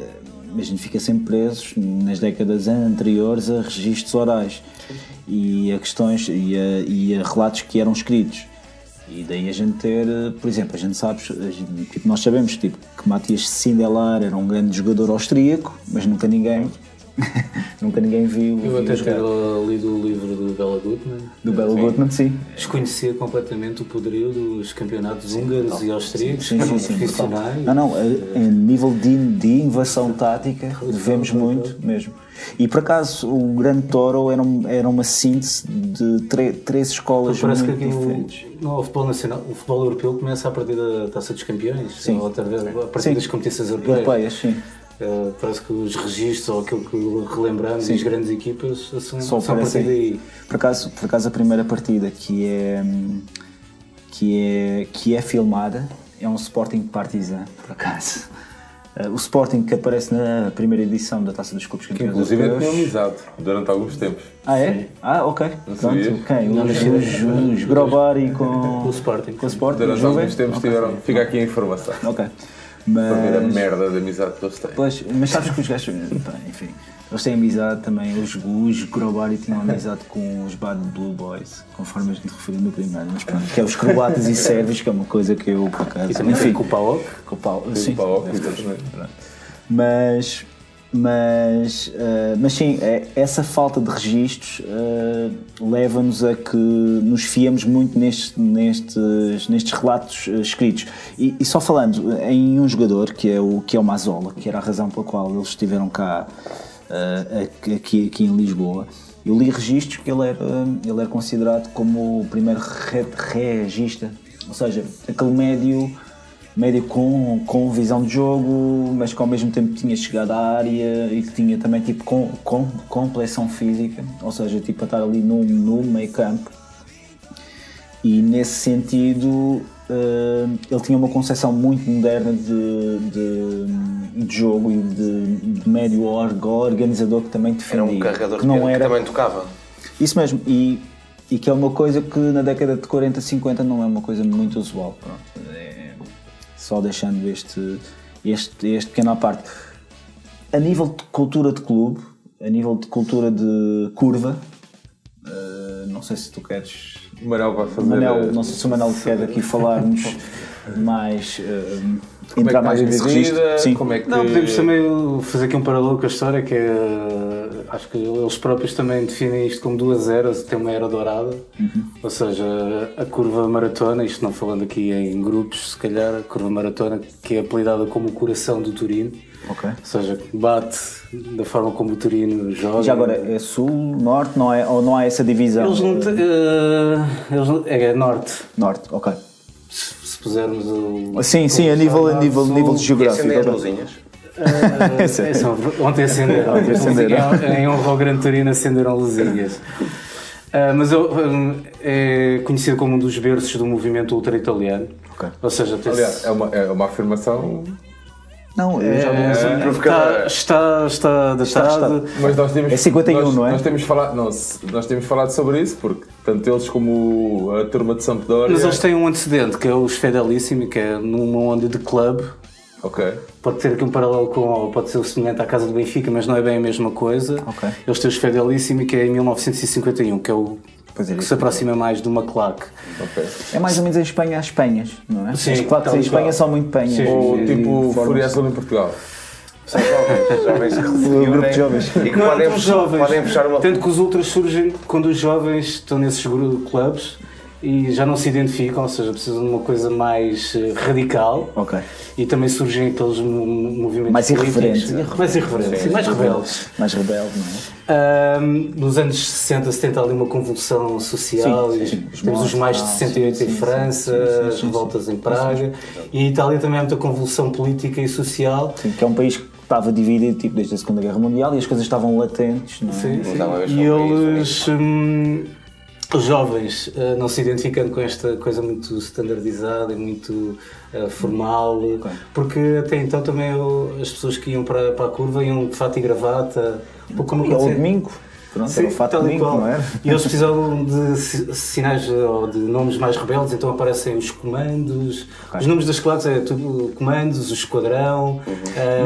imagino, fica sempre presos nas décadas anteriores a registros orais e a questões e a, e a relatos que eram escritos. E daí a gente ter, eh, por exemplo, a gente sabe, a gente- tipo, nós sabemos tipo, que Matias Sindelar era um grande jogador austríaco, mas nunca ninguém, <laughs> nunca ninguém viu. Eu até ter lido o livro do Bela Gutmann. Do Belo Gutmann, sim. Desconhecia completamente o poderio dos campeonatos húngaros e austríacos, Sim, que sim, sim. profissionais. Não, não, a, nível de, de inovação tática, devemos muito mesmo. E por acaso, o Grande Toro era, um- era uma síntese de tre- três escolas Parece que muito aqui diferentes. o, no, futebol nacional, o futebol europeu começa a partir da Taça dos Campeões, Sim. ou a partir Sim. das competições europeias. Europeias, sim. Parece que os registros ou aquilo que relembramos Sim. das grandes equipas são, Só são a partir daí. Por acaso, por acaso a primeira partida que é, que é, que é filmada é um Sporting Partizan, por acaso. Eh, O Sporting que aparece na primeira edição da Taça dos Clubes Que Campeões inclusive Europeus. amizade durante alguns tempos. Ah, é? Ah, ok. Não Pronto, sabia. quem? Os, os, os Grobari com O Sporting. Com o Sporting. Durante alguns tempos Ok. tiveram. Fica aqui a informação. Ok. Para ver a Mas, merda de amizade que eles têm. pois, mas sabes que os gajos, pá, enfim, eles têm amizade também. Os, os Grobari tinham amizade com os Bad Blue Boys, conforme a gente referiu no primeiro. Mas pronto, que é os croatas e sérvios, que é uma coisa que eu, por acaso. E também enfim, com o PAOK. com o pau. Sim, para o exatamente. Mas, mas, eh, mas sim, é- essa falta de registros eh, leva-nos a que nos fiemos muito nestes, nestes, nestes relatos eh, escritos. E, e só falando em um jogador, que é, o, que é o Mazola, que era a razão pela qual eles estiveram cá, aqui, aqui em Lisboa, eu li registros que ele era, ele era considerado como o primeiro re- regista, ou seja, aquele médio médio com, com visão de jogo, mas que ao mesmo tempo tinha chegado à área e que tinha também tipo com, com, compleição física, ou seja, tipo a estar ali no, no meio campo. E nesse sentido eh, ele tinha uma concepção muito moderna de, de, de jogo e de, de médio org- organizador que também defendia. Era um carregador que não piano que era também tocava. isso mesmo, e, e que é uma coisa que na década de 40, 50 não é uma coisa muito usual. Pronto. Só deixando este, este, este pequeno à parte. A nível de cultura de clube, a nível de cultura de curva, eh, não sei se tu queres. O Manel vai fazer. Manel, eh, não sei se o Manel quer aqui <laughs> falar-nos mais. eh, como é entrar que mais dividida, registro. Sim. como é que. Não, podemos também fazer aqui um paralelo com a história, que é, acho que eles próprios também definem isto como duas eras, tem uma era dourada, ou seja, a curva maratona, isto não falando aqui em grupos, se calhar, a curva maratona que é apelidada como o coração do Turino, Ok. ou seja, bate da forma como o Turino joga. Já agora, é sul, norte, não é, ou não há essa divisão? Eles não têm, eh, eles não- é norte, Norte, ok. Se, se pusermos o... Sim, sim, a nível, a nível, Sul, nível geográfico. acendem as luzinhas. <laughs> Eh, é só, ontem acenderam. Ontem acenderam. Em honra ao Gran Torino acenderam luzinhas. Ah, mas eu, hum, é conhecido como um dos berços do movimento ultra-italiano. Ok. Ou seja, Aliás, é uma, é uma afirmação. Não, eu já não é, sei. está, está, está datado. Mas nós temos. É 51, nós, não é? Nós temos, falado, não, nós temos falado sobre isso, porque tanto eles como a turma de Sampdoria. Mas eles têm um antecedente, que é os Fedelissimi, que é numa onda de clube. Ok. Pode ter aqui um paralelo com, pode ser o semelhante à casa do Benfica, mas não é bem a mesma coisa. Ok. Eles têm os Fedelissimi, que é em 1951, que é o é, que se aproxima mais de uma claque. ok. É mais ou menos em Espanha as penhas, não é? Sim, As claques em Espanha qual. são muito penhas. Sim. Ou E- tipo Azul em Portugal. São jovens, jovens <laughs> que se grupo de reúnem jovens. e que Não, podem, jovens. podem fechar uma. Tanto que os ultras surgem quando os jovens estão nesses clubes e já não se identificam, ou seja, precisam de uma coisa mais eh, radical. Ok. E também surgem aqueles mo- movimentos Mais irreverentes. Mais irreverentes, sim, mais rebeldes. Mais rebelde, não é? Ahm, nos anos 60, 70 ali uma convulsão social, Sim, sim, os temos os mais de mortos, 68 sim, em sim, França, sim, sim, as revoltas em Praga, e em Itália também há muita convulsão política e social. Sim, que é um país que estava dividido tipo, desde a Segunda Guerra Mundial e as coisas estavam latentes, não é? Sim, sim. E um país eles jovens eh, não se identificando com esta coisa muito standardizada e muito eh, formal, porque até então também eu- as pessoas que iam para, para a curva iam de fato e gravata, um pouco como ao acontecia- domingo. Pronto, Sim, era o fato tal e domingo, qual. não é? E eles precisavam de si- sinais ou de nomes mais rebeldes, então aparecem os comandos. Os nomes das claques é tudo comandos, o esquadrão,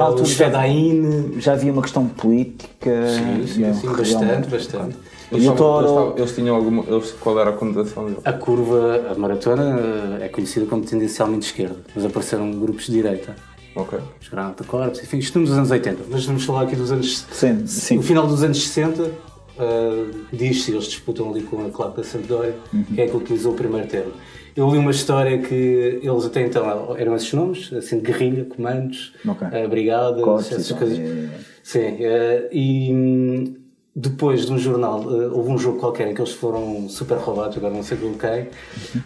altura os já- Fedain. Já havia uma questão política. Sim, sim, e, sim, bastante, bastante. Eles, E Toro- eles estavam- eles tinham alguma. Eles, qual era a conotação deles? A curva, a maratona, eh, é conhecida como tendencialmente de esquerda, mas apareceram grupos de direita. Ok. Os Granata Corps, enfim, isto nos anos 80. Mas vamos falar aqui dos anos. Sim, sim. No final dos anos 60, uh, diz-se, eles disputam ali com a claque da Sampdoria, que é que utilizou o primeiro termo. Eu li uma história que eles até então eram esses nomes, assim, de guerrilha, comandos, Ok. uh, brigadas, Cortes, essas então, coisas. é, é. Sim, uh, e hum, depois de um jornal, uh, houve um jogo qualquer em que eles foram super roubados, agora não sei com quem.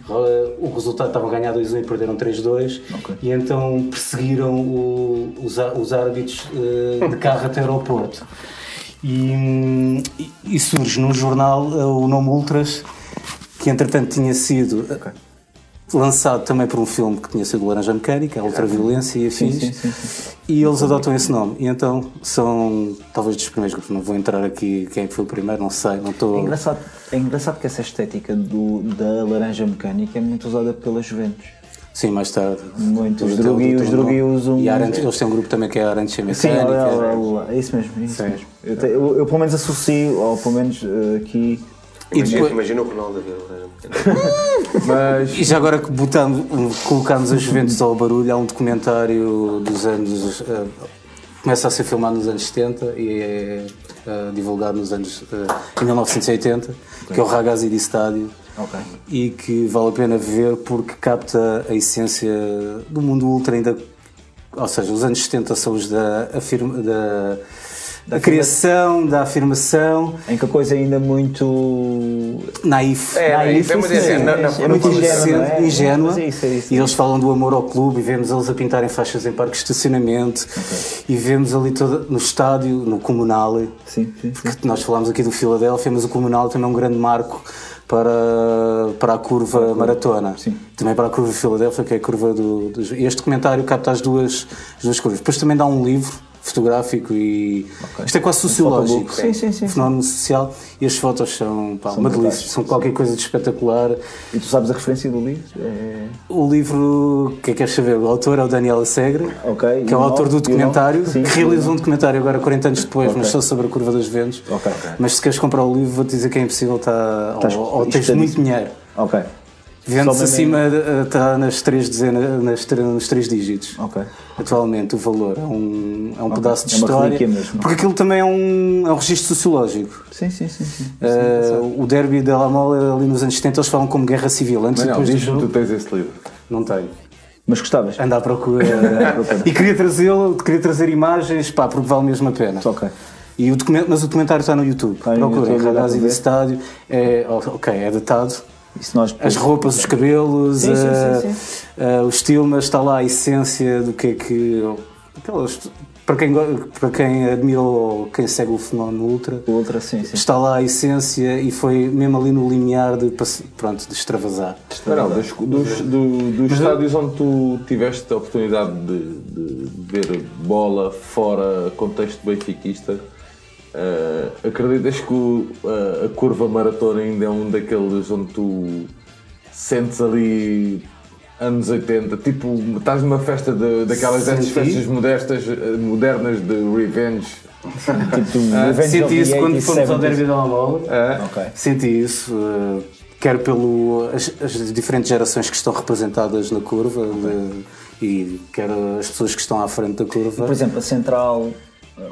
Uh, o resultado estava a ganhar 2-1 e perderam 3-2. Ok. E então perseguiram o- os, os árbitros uh, de carro até ao aeroporto. E, e- surge num jornal o nome Ultras, que entretanto tinha sido uh, lançado também por um filme que tinha sido Laranja Mecânica, a Ultraviolência e afins. sim, sim, sim. E eles adotam esse nome. E então são talvez dos primeiros grupos. Não vou entrar aqui quem é que foi o primeiro, não sei. Não É estou. engraçado, é engraçado que essa estética do, da laranja mecânica é muito usada pelas Juventus. Sim, mais tarde. Muito. Os o Drugui- usam- E Arantes- eles têm um grupo também que é Arantes Sim, Mecânica. olha, olha, olha, é isso mesmo, é isso Sim. mesmo. Eu, te- eu- eu pelo menos associo, ou pelo menos eh, aqui. Imagina, depois- imagina o Ronaldo a ver <laughs> Mas. E já agora que botamos, colocamos as Juventus ao barulho, há um documentário dos anos. eh, começa a ser filmado nos anos 70 e é eh, divulgado nos anos. eh, em 1980, que é o Ragazzi di Stadio. Ok. E que vale a pena ver porque capta a essência do mundo ultra ainda. Ou seja, os anos 70 são os da, afirma, da, da criação, da afirmação, Em que a coisa ainda é muito. naif. É, naif, é muito sim, assim, sim, na- na- é muito ingênua, é? ingênua. É isso, é isso. E eles falam do amor ao clube e vemos eles a pintarem faixas em parques de estacionamento e vemos ali toda, no estádio, no Comunale, Sim, sim, sim. nós falámos aqui do Filadélfia, mas o Comunale também é um grande marco para, para a curva maratona. sim. Também para a curva de Filadélfia, que é a curva do, dos. E este documentário capta as duas, as duas curvas. Depois também dá um livro fotográfico e. Isto é quase sociológico. Sim, sim, sim, sim. Fenómeno social. E as fotos são, pá, uma delícia. São qualquer coisa de espetacular. E tu sabes a referência do livro? É... O livro, que é que queres saber? O autor é o Daniel Segre, Ok, que é o autor do documentário, que realizou um documentário agora 40 anos depois, Ok. mas só sobre a curva das ventos. Mas se queres comprar o livro, vou-te dizer que é impossível, tá, ou, ou tens é muito dinheiro. Ok. Vende-se acima, está nas três dezenas, nas, nos três dígitos. Ok. Atualmente, o valor é um, é um pedaço de É história. mesmo. Porque aquilo também é um, é um registro sociológico. Sim, sim, sim. sim. Uh, o derby de La Mole, ali nos anos 70, eles falam como guerra civil. Antes e Manel, depois diz-me, tu tens esse livro. não tenho. Mas gostavas? Anda <laughs> à procura. e queria trazê-lo, queria trazer imagens, pá, porque vale mesmo a pena. Ok. E o documento, mas o documentário está no YouTube. Está Procurem, de ver. Estádio. É, ok, é datado. Nós As roupas, os cabelos, Sim, sim, eh, sim, eh, o estilo, mas está lá a essência do que é que. aquelas- para, quem, para quem admira ou quem segue o fenómeno ultra, outro, sim, sim. está lá a essência e foi mesmo ali no limiar de, pronto, de extravasar. Manel, dos, dos, do- dos estádios onde tu tiveste a oportunidade de, de ver bola fora contexto benfiquista, eh, acreditas que o- a, a curva maratona ainda é um daqueles onde tu sentes ali anos 80, tipo, estás numa festa de, daquelas destas Senti. festas modestas, eh, modernas de revenge. <laughs> Tipo, Revenge of Senti isso quando 80s, fomos ao 70s. Derby da. Ah, Ok. Senti isso, eh, quer pelo as, as diferentes gerações que estão representadas na curva de- e quer as pessoas que estão à frente da curva. Por exemplo, a central,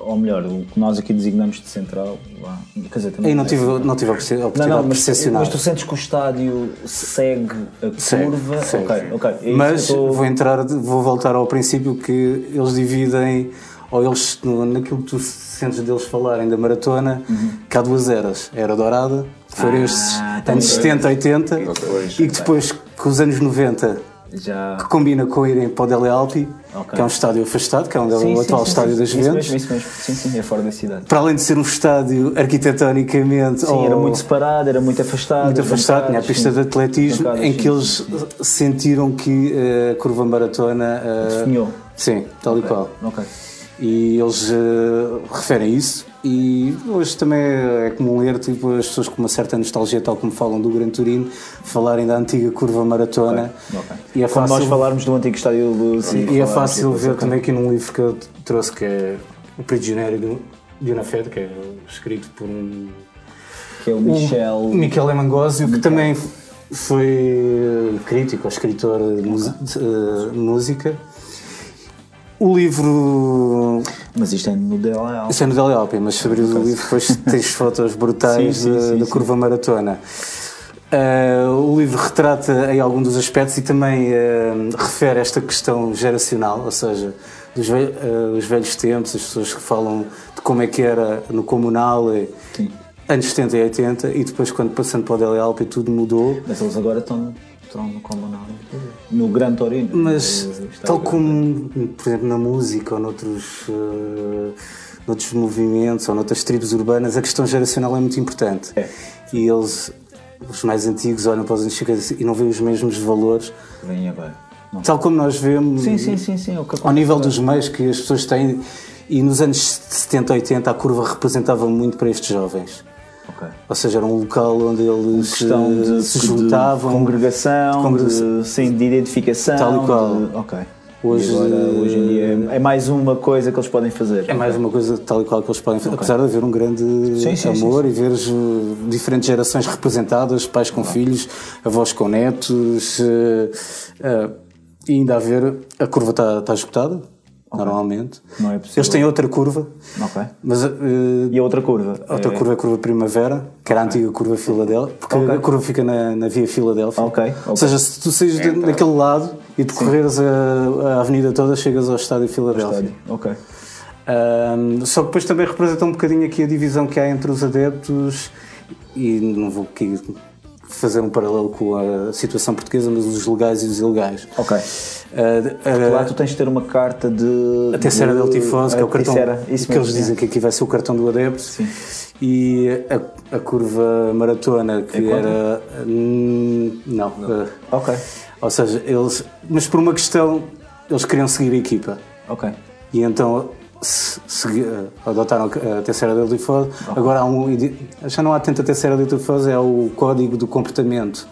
ou melhor, o que nós aqui designamos de central, lá, quer dizer, também Aí não é tive, central. não tive a oportun- a Não, oportunidade não, de percepcionar. mas tu sentes que o estádio segue a Segue, curva? segue. Ok, ok. É Mas eu tô- vou entrar, vou voltar ao princípio que eles dividem, ou eles, naquilo que tu sentes deles falarem da maratona, que há duas eras. A era dourada, que foram Uhum. Ah, estes anos bem. 70, 80, depois, e que depois, com os anos 90, Já. que combina com irem para o Dele Alpi, Ok. que é um estádio afastado, que é onde Sim, o atual sim, estádio sim. das Isso Juventus. mesmo, isso mesmo. Sim, sim, é fora da cidade. Para além de ser um estádio arquitetonicamente Sim, ou era muito separado, era muito afastado. muito as afastado, tinha a pista de atletismo, Bancadas, em que eles sentiram que eh, a curva maratona. Definhou. Sim, tal e qual. Ok. E eles eh, referem isso. E hoje também é comum ler tipo, as pessoas com uma certa nostalgia, tal como falam do Gran Turino, falarem da antiga curva maratona. Ok. E é fácil, nós falarmos do antigo estádio do sim, e é fácil ver também aqui num livro que eu trouxe, que é O Prisioneiro de- de uma Fed, que é escrito por um Que é o Michel. o Michele Mangosio, que também foi crítico ou escritor de mus- de, eh, música. O livro. Mas isto é no Dela Isso é no Alpi, mas sobre o livro depois tens fotos brutais Sim, sim, da- da sim. curva maratona. Eh, o livro retrata em algum dos aspectos e também eh, refere esta questão geracional, ou seja, dos ve- eh, os velhos tempos, as pessoas que falam de como é que era no comunal, Sim. anos 70 e 80, e depois quando passando para o Alpi tudo mudou. Mas eles agora estão, estão no comunal. No Gran Torino. Mas, tal como, por exemplo, na música ou noutros, eh, noutros movimentos ou noutras tribos urbanas, a questão geracional é muito importante. É. E eles, os mais antigos, olham para os antigos e não veem os mesmos valores. Vem agora. Não. tal como nós vemos Sim, sim, sim, sim. o que ao nível dos meios que as pessoas têm. E nos anos 70, 80, a curva representava muito para estes jovens. Ok. Ou seja, era um local onde eles eh, de, se de juntavam. congregação, de congregação. De, sim, de identificação. Tal e qual. de- ok. Hoje- agora, hoje em dia, é- é mais uma coisa que eles podem fazer. É mais uma coisa tal e qual que eles podem fazer, apesar de haver um grande Sim, sim, amor e ver uh, diferentes gerações representadas, pais com filhos, avós com netos, uh, uh, e ainda a ver, a curva está está esgotada, normalmente. Não é possível. Eles têm outra curva, Ok. mas uh, E a outra curva? outra É- curva é a curva Primavera, que era a antiga curva Filadélfia, porque Ok. a curva fica na, na via Filadélfia. Ok, Ou seja, se tu saís de- daquele lado e decorreres a, a avenida toda, chegas ao estádio Filadélfia. Estádio. Ok. Ahm, só que depois também representa um bocadinho aqui a divisão que há entre os adeptos e não vou aqui fazer um paralelo com a situação portuguesa, mas os legais e os ilegais. Ok. Ah, Lá ah, tu tens de ter uma carta de. a terceira de- del Tifoso, que é o a cartão terceira, isso que eles mesmo, dizem é. que aqui vai ser o cartão do adepto. Sim. E a, a curva maratona, que É era. hum, não. ah, Ok. ou seja, eles. Mas por uma questão, eles queriam seguir a equipa. Ok. E então adotaram a terceira del Tifose. Agora há um. Já não há tanta terceira del Tifose, é o código do comportamento.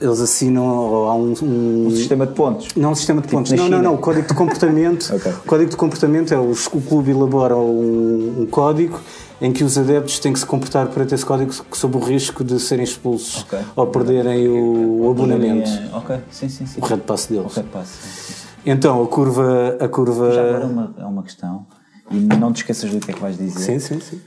Eles assinam. há um, um- Um sistema de pontos. não um sistema de pontos. na Não, não, não. O código de comportamento. <laughs> Ok. O código de comportamento é os, o clube elabora um, um código em que os adeptos têm que se comportar perante esse código sob o risco de serem expulsos Ok. ou perderem o, o abonamento, É, Ok. Sim, sim, sim. o red pass deles. Ok, passo. Sim, sim, sim. Então a curva, a curva. Já agora uma, é uma questão. E não te esqueças do que é que vais dizer. Sim, sim, sim.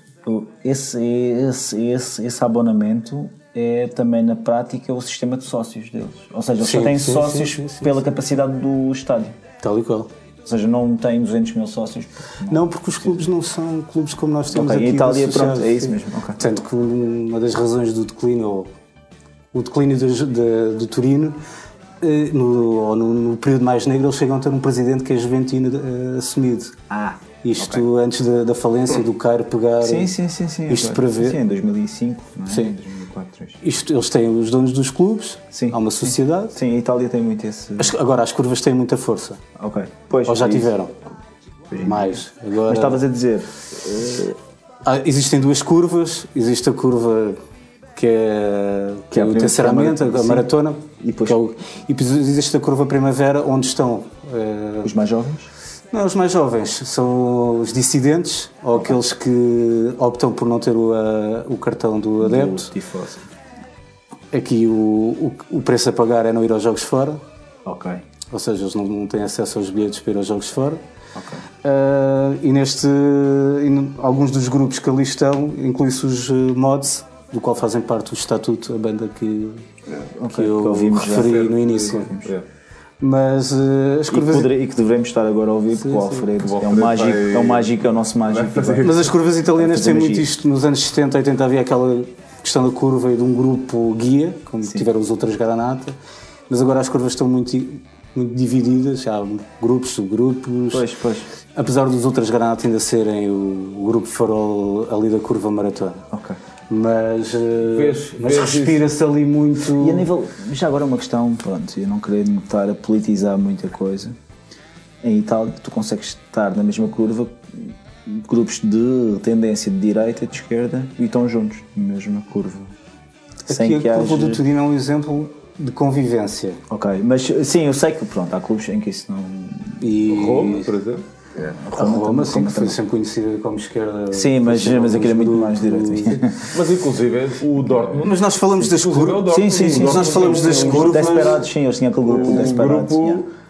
Esse, esse, esse, esse abonamento é também na prática o sistema de sócios deles. Ou seja, eles só Sim, têm sim, sócios sim, pela capacidade do estádio. Tal e qual. Ou seja, não têm 200 mil sócios. porque Não, porque os clubes não são clubes como nós temos Ok, aqui. em Itália, pronto, é isso mesmo, ok. Tanto que uma das razões do declínio, ou o declínio do, de- do Turino, no, ou no, no período mais negro, eles chegam a ter um presidente que é juventino eh, assumido. Ah, Isto antes da, da falência do Cairo pegar. sim, sim, sim. sim Isto para ver. Sim, em 2005, não é? Sim. Em 2004, 2003. Isto, eles têm os donos dos clubes, Sim, há uma sim. sociedade. Sim, a Itália tem muito esse. As- agora, as curvas têm muita força. Ok. Pois, Ou já é isso. tiveram. Em Mais. dia. Agora, Mas estavas a dizer. Ah, existem duas curvas. Existe a curva que é, que é é a o terceiramente, a maratona. E depois- é o- e depois existe a curva primavera, onde estão eh, Os mais jovens? não, os mais jovens, são os dissidentes ou aqueles que optam por não ter o, ah, o cartão do adepto. Aqui o, o, o preço a pagar é não ir aos jogos fora, Ok. ou seja, eles não, não têm acesso aos bilhetes para ir aos jogos fora. Ok. Ah, e neste alguns dos grupos que ali estão inclui-se os eh, mods do qual fazem parte o estatuto a banda que, que eu que ouvimos já. referi no início É. mas eh, as E que, curvas podere- e que devemos estar agora a ouvir porque o Alfredo O é um mágico, vai- é um mágico, é o nosso mágico. mas as curvas italianas têm muito isto nos anos 70, 80 havia aquela questão da curva e de um grupo guia como tiveram os Ultras Garanata mas agora as curvas estão muito, muito divididas, há grupos, subgrupos. Pois, pois. Apesar dos outros granatos ainda serem o, o grupo farol ali da curva maratona. Ok. Mas, eh, Vês- mas respira-se ali muito. E a nível. Já agora uma questão, pronto, eu não querer estar a politizar muita coisa. Em Itália, tu consegues estar na mesma curva, grupos de tendência de direita e de esquerda, e estão juntos na mesma curva. Sem Aqui que a curva haja. do Turino é um exemplo de convivência. Ok, mas sim, eu sei que pronto, há clubes em que isso não. E Roma, por exemplo. A Roma, sim, que foi também. sempre conhecida como esquerda. Sim, mas, Foi mas aquilo é muito mais direito. <laughs> Mas inclusive o Dortmund. Mas nós falamos das é curvas. Dortmund, Sim, sim, sim. Nós falamos das curvas. Desperados, sim, eles tinham aquele grupo Desperados.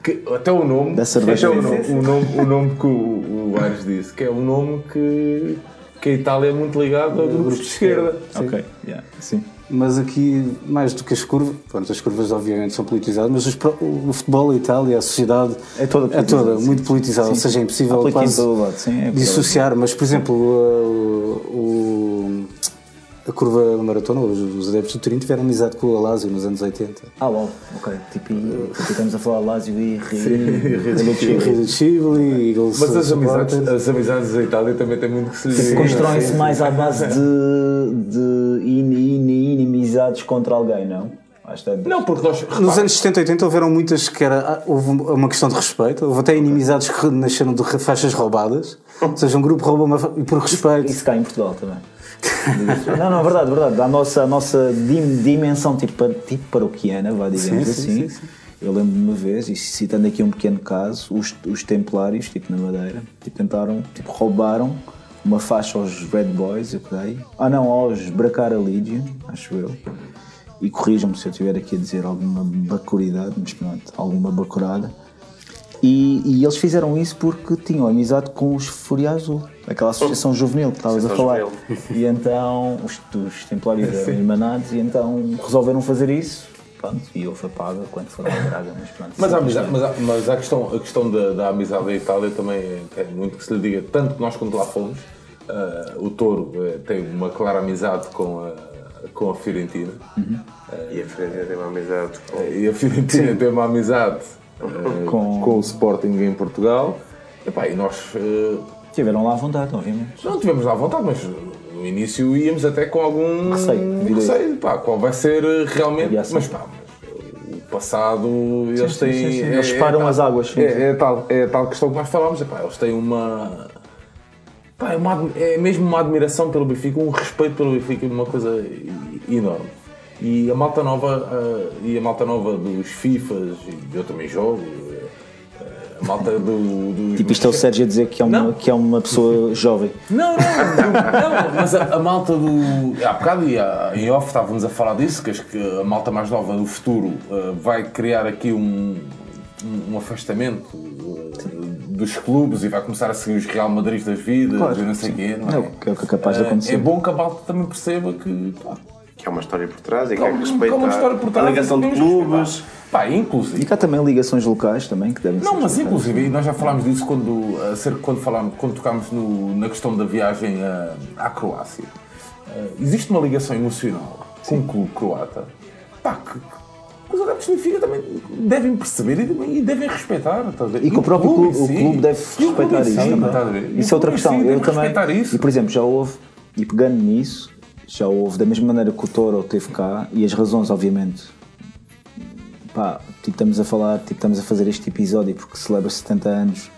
que até o nome Da cerveja. até o nome, o nome, o nome que o, o Aires disse que é um nome que, que a Itália é muito ligada a grupos de esquerda Ok, yeah, sim. Mas aqui, mais do que as curvas, pronto, as curvas obviamente são politizadas, mas os o futebol, a Itália, a sociedade É toda é toda sim. muito politizada, ou seja, é impossível quase lado, sim, é dissociar. Mas, por exemplo, o, o- a curva da maratona, os, os adeptos do Turim tiveram amizade com o Alásio nos anos 80. Ah, uau, ok. Tipo, e- tipo, estamos a falar Lazio e Chile, Eagles mas as amizades, as amizades da Itália também têm muito que se dizer. Constroem-se mais à base de, de in- in- inimizades contra alguém, não? Não porque nós Nos repara, anos 70 e 80 houveram muitas que era, ah, houve uma questão de respeito, houve até inimizades que nasceram de faixas roubadas, ou seja, um grupo rouba uma e por respeito. Isso cá em Portugal também. Não, não, verdade, verdade. A nossa, a nossa dim- dimensão tipo, tipo paroquiana, vá, digamos Sim, assim. sim, sim, Eu lembro-me uma vez, e citando aqui um pequeno caso, os, os templários, tipo na Madeira, tipo, tentaram, tipo, roubaram uma faixa aos Red Boys, eu creio. Ah não, aos Bracara Legion, acho eu. E corrijam-me se eu estiver aqui a dizer alguma bacuridade, mas pronto, alguma bacurada. E, e eles fizeram isso porque tinham amizade com os Fúria Azul, aquela associação juvenil que estavas a falar. juvenil. <laughs> E então os, os templários eram irmanados e então resolveram fazer isso. Pronto, e houve a paga quando foram a Braga, mas pronto. Mas, a, amizade, mas, a, mas a questão, a questão da, da amizade da Itália também é- tem muito que se lhe diga, tanto que nós quando lá fomos, ah, o Touro eh, tem uma clara amizade com a, com a Fiorentina E a Fiorentina tem uma amizade com. e a Fiorentina tem uma amizade Com- com... o Sporting em Portugal. E, pá, e nós Tiveram lá à vontade, obviamente. não tivemos lá à vontade, mas no início íamos até com algum Receio, receio, pá, qual vai ser eh, realmente. Ação. Mas pá, o passado eles sim, têm. sim, sim. é- Eles é param tal- as águas, É, é tal, é tal questão que nós falámos, é, pá, eles têm uma. Pá, é, uma é mesmo uma admiração pelo Benfica, um respeito pelo Benfica, uma coisa enorme. E a malta nova, ah, e a malta nova dos FIFAs, e eu também jogo, malta do, dos. Tipo, isto é o Sérgio a dizer que é uma, Não. que é uma pessoa jovem. Não, não, não, mas a, a malta do. Há bocado e há- em off estávamos a falar disso, que acho que a malta mais nova do futuro eh, vai criar aqui um, um, um afastamento eh, dos clubes e vai começar a seguir os Real Madrid das vidas e não sei o quê. Não É é? o que é o que é capaz de Eh, acontecer. É bom que a malta também perceba que. Pá, É uma história por trás e que é que respeita uma história por trás a ligação de clubes. respeitar. Pá, inclusive. E cá também ligações locais também que devem ser. Não, mas inclusive, e nós já falámos disso quando, acerca- quando, falámos, quando tocámos no- na questão da viagem à, à Croácia. Eh, existe uma ligação emocional com o clube croata pá, que, que os adeptos do Benfica também devem perceber e, e devem respeitar. ver? E que o próprio em clube, o si. clube deve E clube respeitar em isso si, também. E o Isso é outra clube questão. si Eu também. respeitar isso. E por exemplo, já houve, e pegando nisso, já houve da mesma maneira que o Toro teve cá, e as razões, obviamente. Pá, tipo, estamos a falar, tipo, estamos a fazer este episódio porque celebra 70 anos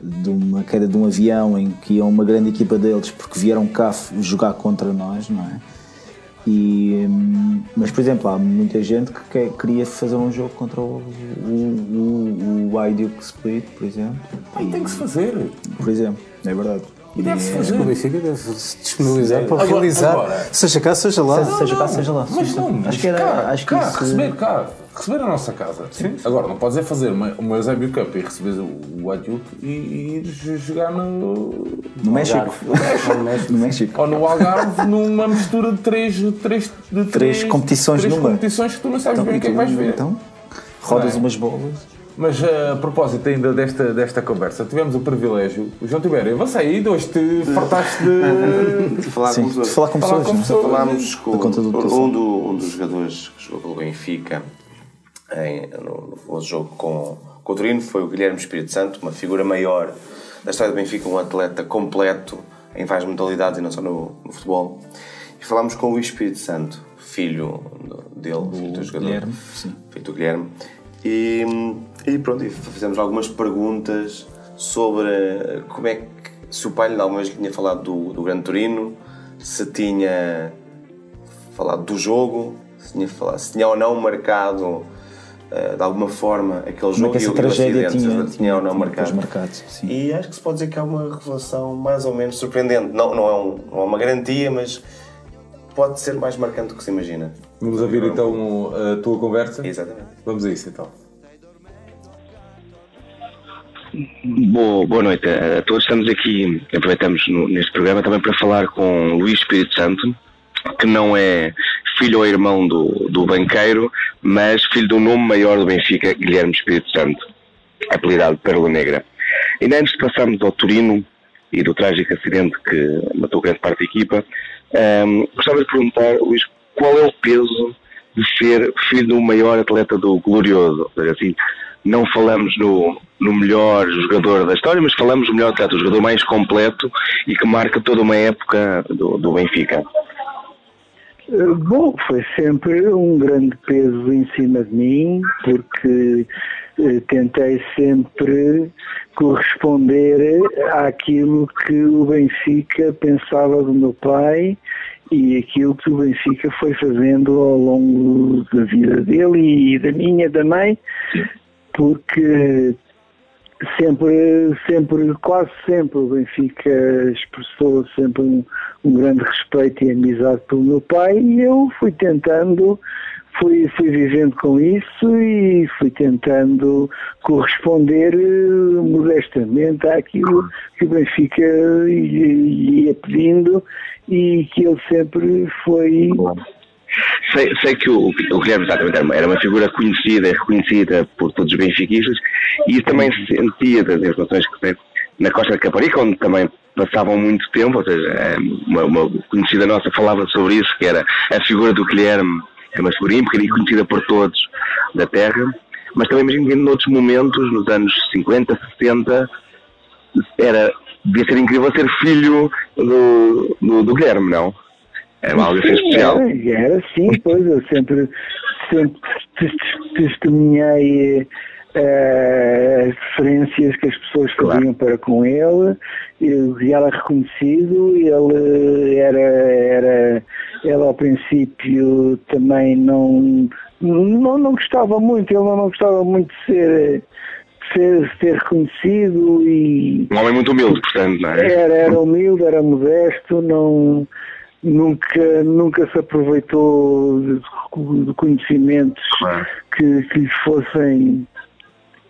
de uma queda de um avião em que ia uma grande equipa deles porque vieram cá jogar contra nós, não é? E, hum, mas, por exemplo, há muita gente que quer- queria fazer um jogo contra o, o, o, o Split, por exemplo. Pá, e tem que se fazer. Por exemplo, é verdade. E deve-se O fazer. Benfica deve se disponibilizar para Agora- realizar, agora- seja cá, seja lá. Seja, seja cá, seja lá. Mas não, mas acho que era. cá, acho que cá, isso, receber cá, receber a nossa casa. Agora, não podes é fazer uma, uma Eusébio Cup e receber o, o Adjuc e, e ir jogar no, no México. no México. ou no Algarve numa mistura de três, três, de Três competições três numa. competições que tu não sabes bem o que é que vais ver. Então, rodas Não é? umas bolas. Mas eh, a propósito ainda desta, desta conversa, tivemos o privilégio, o João Tibério, você aí hoje te fartaste de. De <laughs> falar Sim, com de pessoas. falar com Falar pessoas. com não é? pessoas. Falámos com do um, do- um dos jogadores que jogou pelo Benfica em, no, no jogo com, com o Torino foi o Guilherme Espírito Santo, uma figura maior da história do Benfica, um atleta completo em várias modalidades e não só no, no futebol. E falámos com o Espírito Santo, filho dele, filho do jogador, Guilherme, sim. filho do Guilherme. E, e pronto, e fizemos algumas perguntas sobre como é que, se o pai lhe alguma vez lhe tinha falado do, do Grande Torino, se tinha falado do jogo, se tinha, falado, se tinha ou não marcado eh, de alguma forma aquele Como é jogo que essa e tragédia tinha, se tinha ou não tinha marcado. depois marcado? Sim. E acho que se pode dizer que há uma revelação mais ou menos surpreendente. Não, não, é, um- não é uma garantia, mas pode ser mais marcante do que se imagina. Vamos ouvir então a tua conversa? Exatamente. Vamos a isso então. Boa, boa noite a todos. Estamos aqui, aproveitamos no- neste programa também para falar com Luís Espírito Santo, que não é filho ou irmão do, do banqueiro, mas filho do nome maior do Benfica, Guilherme Espírito Santo, apelidado Pérola Negra. E antes de passarmos ao Torino e do trágico acidente que matou grande parte da equipa, ehm, gostava de perguntar, Luís, qual é o peso de ser filho do maior atleta do Glorioso? Ou seja, assim, não falamos no, no melhor jogador da história, mas falamos do melhor atleta, o jogador mais completo e que marca toda uma época do, do Benfica. Eh, Bom, foi sempre um grande peso em cima de mim, porque eh, tentei sempre corresponder àquilo que o Benfica pensava do meu pai e aquilo que o Benfica foi fazendo ao longo da vida dele e da minha também, porque sempre, sempre, quase sempre o Benfica expressou sempre um, um grande respeito e amizade pelo meu pai e eu fui tentando, fui, fui vivendo com isso e fui tentando corresponder eh, modestamente àquilo que o Benfica ia pedindo e que ele sempre foi Sei, sei que o, o Guilherme exatamente era uma, figura conhecida e reconhecida por todos os benfiquistas e também se sentia das relações que teve na Costa de Caparica, onde também passavam muito tempo, ou seja, eh, uma, uma conhecida nossa falava sobre isso, que era a figura do Guilherme, é uma figura ímpar e conhecida por todos da Terra, mas também imagino que noutros momentos, nos anos 50, 60, era, devia ser incrível ser filho do, do, do Guilherme, não? Era algo assim especial. Era, era sim, pois eu sempre, sempre tes- testemunhei as referências que as pessoas faziam para com ele, e ele é reconhecido, ele era, era, ele ao princípio também não, não, não gostava muito, ele não gostava muito de ser, de ser, ser reconhecido e Um homem muito humilde, portanto, não é? era, era humilde, era modesto, não, nunca, nunca se aproveitou de, de conhecimentos Claro. que, que lhe fossem.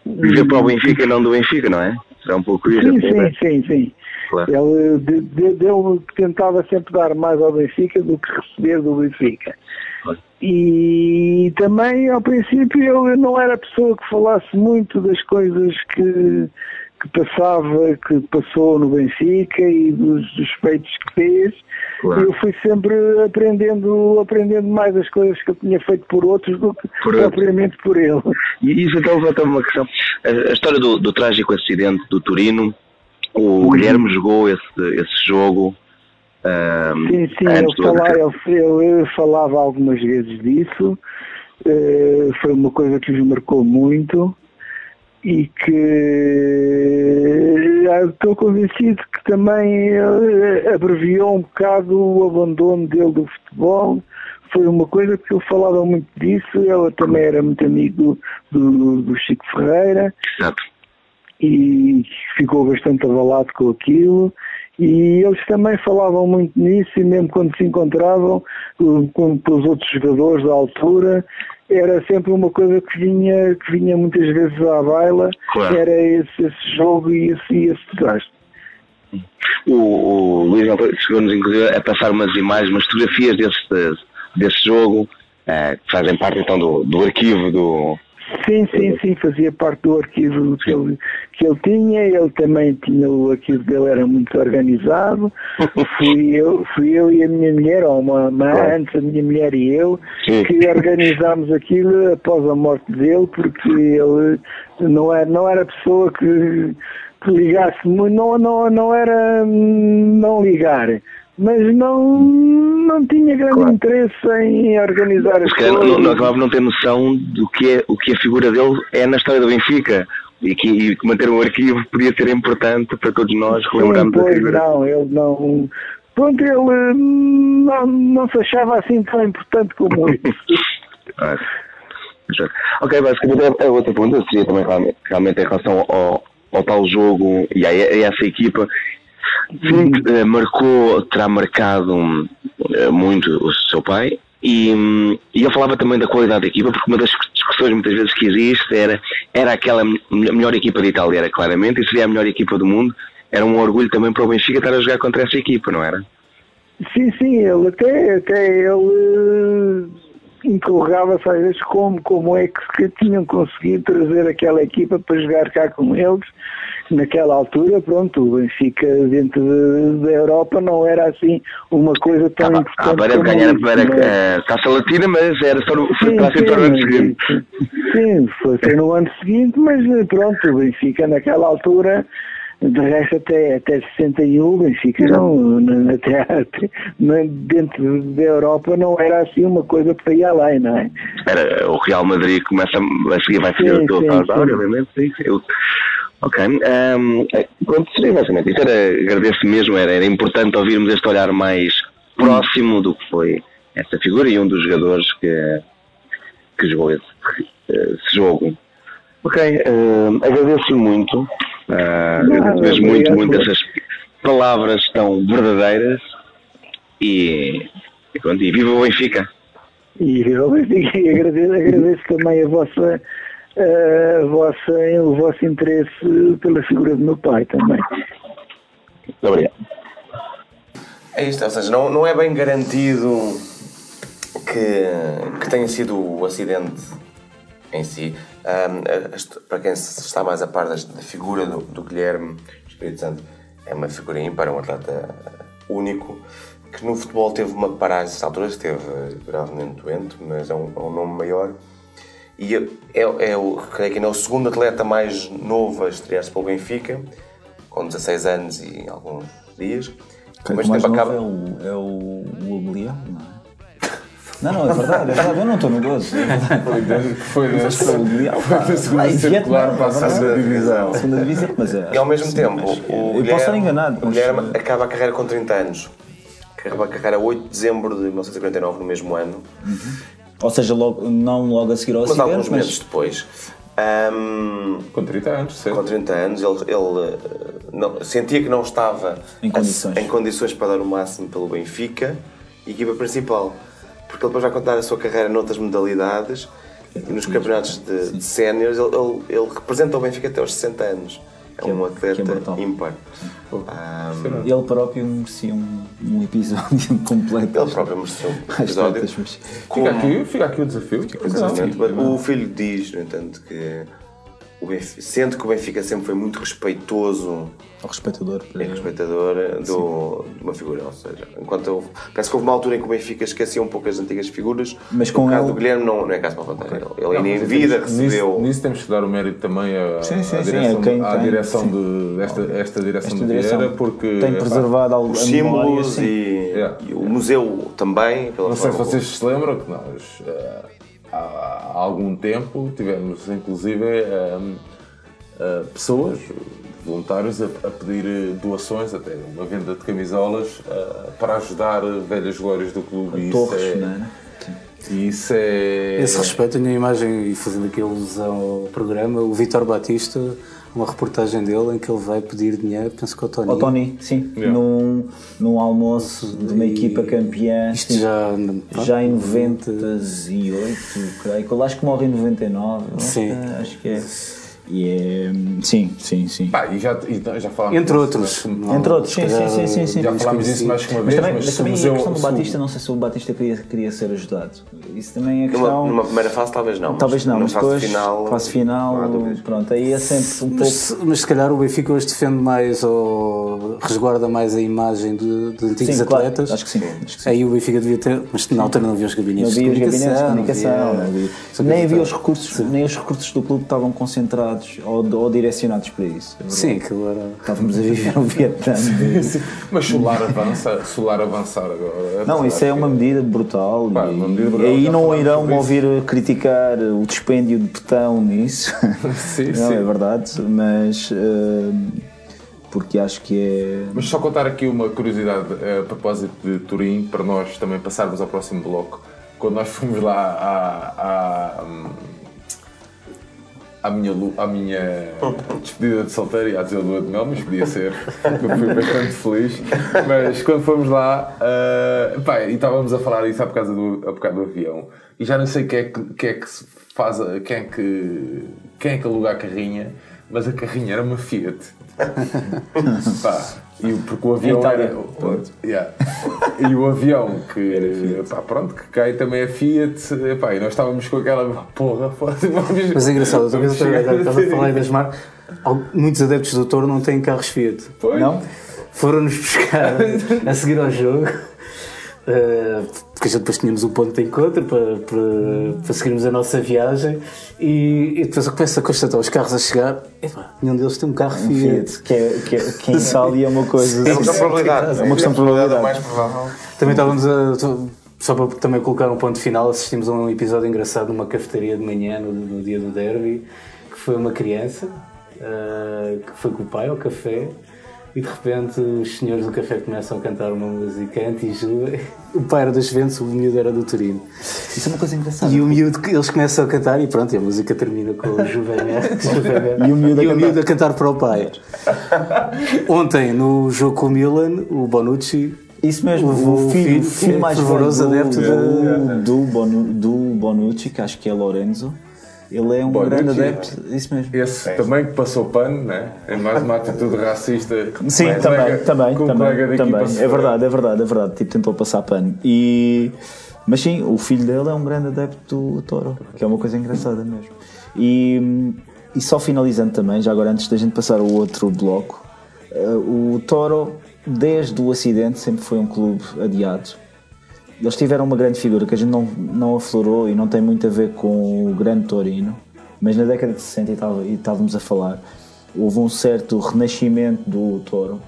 Viver para o Benfica e não do Benfica, não é? Será um pouco isso. Sim, até, sim, sim, sim. Claro. Ele, de, de, tentava sempre dar mais ao Benfica do que receber do Benfica. Claro. E também, ao princípio, ele não era a pessoa que falasse muito das coisas que, que passava, que passou no Benfica e dos, dos feitos que fez. Claro. Eu fui sempre aprendendo, aprendendo mais as coisas que eu tinha feito por outros do que Por propriamente por ele. E isso então levanta-me uma questão. A, a história do, do trágico acidente do Torino, o Guilherme jogou esse, esse jogo ahm, Sim, sim, ele, ele- ele falava algumas vezes disso, eh, foi uma coisa que os marcou muito e que estou convencido que também abreviou um bocado o abandono dele do futebol. Foi uma coisa que ele falava muito disso, ela também era muito amigo do, do Chico Ferreira Exato. e ficou bastante abalado com aquilo. E eles também falavam muito nisso, e mesmo quando se encontravam com, com, com os outros jogadores da altura, era sempre uma coisa que vinha, que vinha muitas vezes à baila, Claro. era esse, esse jogo e esse, esse desastre. O, o Luís chegou-nos inclusive a passar umas imagens, umas fotografias desse, desse jogo, eh, que fazem parte então do, do arquivo do, Sim, sim, sim, fazia parte do arquivo que ele, que ele tinha, ele também tinha o arquivo dele, era muito organizado. <laughs> fui eu, fui eu e a minha mulher, ou uma, uma Claro. antes a minha mulher e eu, Sim. que organizámos aquilo após a morte dele, porque ele não era, não era pessoa que, que ligasse muito, não, não, não era hum, não ligar. Mas não, não tinha grande Claro. interesse em organizar as calhar não, coisas. não acabava não ter noção do que, é, o que a figura dele é na história do Benfica. E que, e que manter um arquivo podia ser importante para todos nós Sim, relembrarmos a pois figura. não, ele não. Pronto, ele não, não se achava assim tão importante como isso. <laughs> Ah, certo. Ok, basicamente a a outra pergunta seria também realmente, realmente em relação ao, ao tal jogo e a, a essa equipa. Sim, eh, marcou, terá marcado eh, muito o seu pai e, e eu falava também da qualidade da equipa porque uma das discussões muitas vezes que existe era, era aquela me- melhor equipa de Itália, era claramente, e seria a melhor equipa do mundo. Era um orgulho também para o Benfica estar a jogar contra essa equipa, não era? Sim, sim, ele até, até ele interrogava-se às vezes como, como é que, tinham conseguido trazer aquela equipa para jogar cá com eles. Naquela altura, pronto, o Benfica dentro de- da Europa não era assim uma coisa tão Estava importante. de como ganhar isso, para não é? a Taça Latina, mas era só no, foi Sim, para no ano seguinte. sim, foi, foi no ano seguinte, mas pronto, o Benfica naquela altura, de resto até, até 61, o Benfica não, não- até, até dentro da Europa não era assim uma coisa para ir além, não é? Era, o Real Madrid começa a seguir, vai seguir Sim, o teu sim, sim. obviamente. Sim, eu, ok. ehm, é, pronto, seria basicamente isso. Era, agradeço mesmo, era, era importante ouvirmos este olhar mais próximo do que foi essa figura e um dos jogadores que, que jogou esse, esse jogo. Ok, ehm, agradeço muito. Ah, agradeço mesmo muito, obrigado. muito essas palavras tão verdadeiras e, e, pronto, e viva o Benfica. E eu Benfica, e agradeço, agradeço também a vossa, a vossa, o vosso interesse pela figura do meu pai também. Muito obrigado. É isto, ou seja, não, não é bem garantido que, que tenha sido o acidente em si. Este- para quem está mais a par da figura do, do Guilherme Espírito Santo, é uma figura ímpar, é um atleta único, que no futebol teve uma paragem, nessa altura esteve gravemente doente, mas é um, é um nome maior. E é, é, o, creio que ainda é o segundo atleta mais novo a estrear-se pelo Benfica, com 16 anos e alguns dias. Creio Mas que o mais acaba- é o, é o, o não é? Não, não, é verdade, é verdade, eu não estou no gozo. É. Foi da- Mas foi segunda circular para a é verdade. segunda divisão. Segunda divisão, mas é. E ao mesmo sim, tempo, que- o eu posso estar enganado, o mas, Guilherme eh, acaba a carreira com 30 anos. Acaba a carreira a 8 de dezembro de 1949, no mesmo ano, Ou seja, logo, não logo a seguir ao mas acidente, alguns meses mas depois. Ahm, Com 30 anos, com certo? 30 anos, ele, ele, eh, não- sentia que não estava Em a- condições. em condições para dar o máximo pelo Benfica, equipa principal. Porque ele depois vai contar a sua carreira noutras modalidades e nos campeonatos de, de séniores ele, ele- ele representa o Benfica até aos 60 anos. É Que é- um que é atleta brutal. ímpar. Ele próprio merecia um, um episódio <laughs> completo. ele próprio mereceu um <laughs> episódio. Fica aqui, fica aqui o desafio. Exatamente. O filho diz, no entanto, que o Benfica, sendo que o Benfica sempre foi muito respeitoso Ao respeitador. e respeitador do, de uma figura. Ou seja, enquanto houve, parece que houve uma altura em que o Benfica esquecia um pouco as antigas figuras. Mas com caso ele- do Guilherme não, não é caso para apontar. Ele, ele Não, em vida nisso- recebeu. Nisso, temos que dar o mérito também à, Sim, sim, à direção, é à direção de, esta, esta direção Esta de direção Vieira, porque tem preservado algo os símbolos e, Yeah. e o museu também. Pela Não sei se vocês se lembram que nós eh, há, algum tempo tivemos inclusive eh, eh, pessoas, voluntários, a, a pedir eh, doações, até uma venda de camisolas eh, para ajudar velhas glórias do clube. Isso Torres, é- não é? E isso é. Esse respeito, a minha imagem, e fazendo aqui alusão ao programa, o Vitor Batista, uma reportagem dele em que ele vai pedir dinheiro, penso que ao Tony. Ao Tony, sim, Yeah. num, num almoço de uma equipa campeã. Isto sim, já. já em 98, creio que ele acho que morre em 99. eu acho Sim. Acho que é. E é. Sim, sim, sim. Pá, e já, e já falámos Entre outros. mas- Não, Entre outros, sim, sim, sim, sim, sim. Já falámos disso conhecido. mais que uma Mas vez, também, mas mas também o a questão do Batista, não sei se o Batista queria, queria ser ajudado. Isso também é Numa, questão. numa primeira fase, talvez não. mas Talvez não, mas fase depois, final. fase final, não há dúvidas. pronto, aí é sempre um pouco. Mas, mas se calhar o Benfica hoje defende mais ou resguarda mais a imagem de, de antigos Sim, claro, atletas. acho que sim. Acho que sim. Aí o Benfica devia ter, mas na altura não havia os Não gabinetes havia os de gabinetes de comunicação. não havia- nem havia os recursos, nem os recursos do clube estavam concentrados ou, ou direcionados para isso. é. Sim, era. Estávamos a viver um Vietnã. <laughs> de- Mas solar avança, solar avançar agora. Não, isso é uma medida brutal. Pá, e, uma medida brutal, e aí não irão ouvir criticar o dispêndio de betão nisso. <laughs> Sim, não, sim. é verdade, mas. eh, porque acho que é. Mas só contar aqui uma curiosidade eh, a propósito de Turim, para nós também passarmos ao próximo bloco. Quando nós fomos lá à, à, à minha, à minha despedida de solteiro, ia dizer lua de mel, mas podia ser, eu fui bastante feliz. Mas quando fomos lá, eh, pá, e estávamos a falar isso há bocado do, há bocado do avião, e já não sei quem é que, quem é que se faz, quem é que, quem é que aluga a carrinha, mas a carrinha era uma Fiat. <laughs> Pá, e o- porque o avião Itália. era. o- yeah. E o avião que, pá, pronto, que cai também é Fiat. Pá, e nós estávamos com aquela porra. <laughs> vamos- Mas é engraçado, outra vez estava a falar das marcas. Muitos adeptos do Toro não têm carros Fiat. Pois. Não? Foram-nos buscar <laughs> a seguir ao jogo. Eh, porque a gente depois tínhamos um ponto de encontro para, para, para seguirmos a nossa viagem e, e depois eu começo a constatar os carros a chegar epá, nenhum deles tem um carro Fiat Fiat, que, é, que, é, que em Itália é uma <laughs> coisa. É uma questão de probabilidade. É uma questão de É probabilidade. mais provável. Também estávamos a. Só para também colocar um ponto final, assistimos a um episódio engraçado numa cafeteria de manhã, no, no dia do derby, que foi uma criança ah, que foi com o pai ao café e de repente os senhores do café começam a cantar uma música anti-Juve. O pai era das Juventus, o miúdo era do Turino. Isso é uma coisa engraçada. E o miúdo, eles começam a cantar e pronto, e a música termina com o Juvenel. <laughs> E o miúdo a e o cantar. miúdo a cantar para o pai. Ontem, no jogo com o Milan, o Bonucci Isso mesmo, o o filho, filho, o filho mais velho fervoroso adepto do, do, Bonu, do Bonucci, que acho que é Lorenzo, ele é um Bonucci, grande é. adepto. Isso mesmo. Esse também que passou pano, né? É mais uma atitude racista. Sim, também, colega- também, também, também. É verdade, é verdade, é verdade. Tipo, tentou passar pano. E, mas sim, o filho dele é um grande adepto do Toro, que é uma coisa engraçada mesmo. E, e só finalizando também, já agora antes da gente passar ao outro bloco, eh, o Toro, desde o acidente, sempre foi um clube adiado. Eles tiveram uma grande figura que a gente não, não aflorou e não tem muito a ver com o grande Torino, mas na década de 60 e estava- e estávamos a falar, houve um certo renascimento do Toro.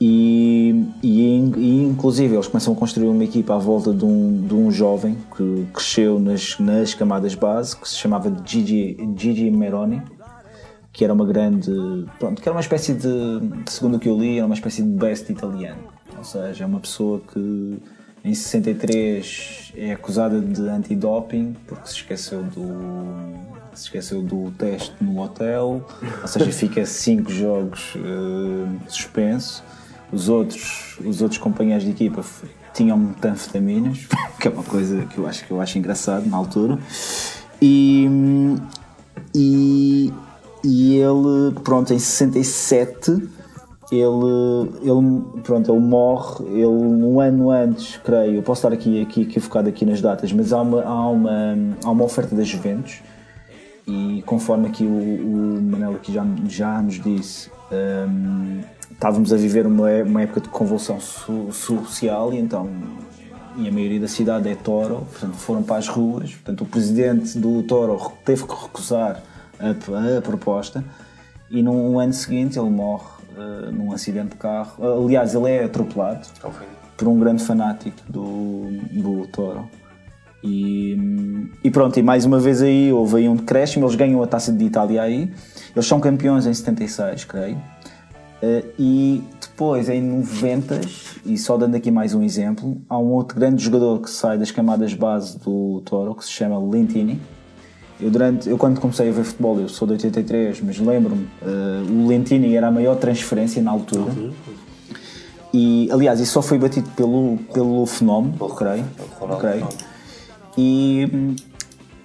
E, e, e, inclusive eles começam a construir uma equipa à volta de um, de um jovem que cresceu nas, nas camadas base, que se chamava Gigi, Gigi Meroni, que era uma grande. Pronto, que era uma espécie de. Segundo o que eu li, era uma espécie de best italiano. Ou seja, é uma pessoa que em 63 é acusada de antidoping porque se esqueceu do. Se esqueceu do teste no hotel, ou seja, fica 5 jogos eh, suspenso. Os outros, os outros companheiros de equipa tinham metanfetaminas, <laughs> que é uma coisa que eu acho, que eu acho engraçado na altura. E, e, e ele, pronto, em 67, ele, ele, pronto, ele morre, ele um ano antes, creio, posso estar aqui, aqui equivocado aqui nas datas, mas há uma, há uma, há uma oferta da Juventus e conforme aqui o, o Manel aqui já, já nos disse, hum, estávamos a viver uma, uma época de convulsão so- social e então e a maioria da cidade é Toro, portanto foram para as ruas, portanto o presidente do Toro teve que recusar a, a proposta e num ano seguinte ele morre eh, num acidente de carro, aliás ele é atropelado por um grande fanático do, do Toro. E, e pronto, e mais uma vez aí houve aí um decréscimo, eles ganham a taça de Itália aí, eles são campeões em 76, creio. Eh, e depois, em 90, e só dando aqui mais um exemplo, há um outro grande jogador que sai das camadas base do Toro, que se chama Lentini. Eu, durante, eu quando comecei a ver futebol, eu sou de 83, mas lembro-me, eh, o Lentini era a maior transferência na altura. E, aliás, isso só foi batido pelo, pelo fenómeno, creio. Ronaldo creio. Fenómeno. E,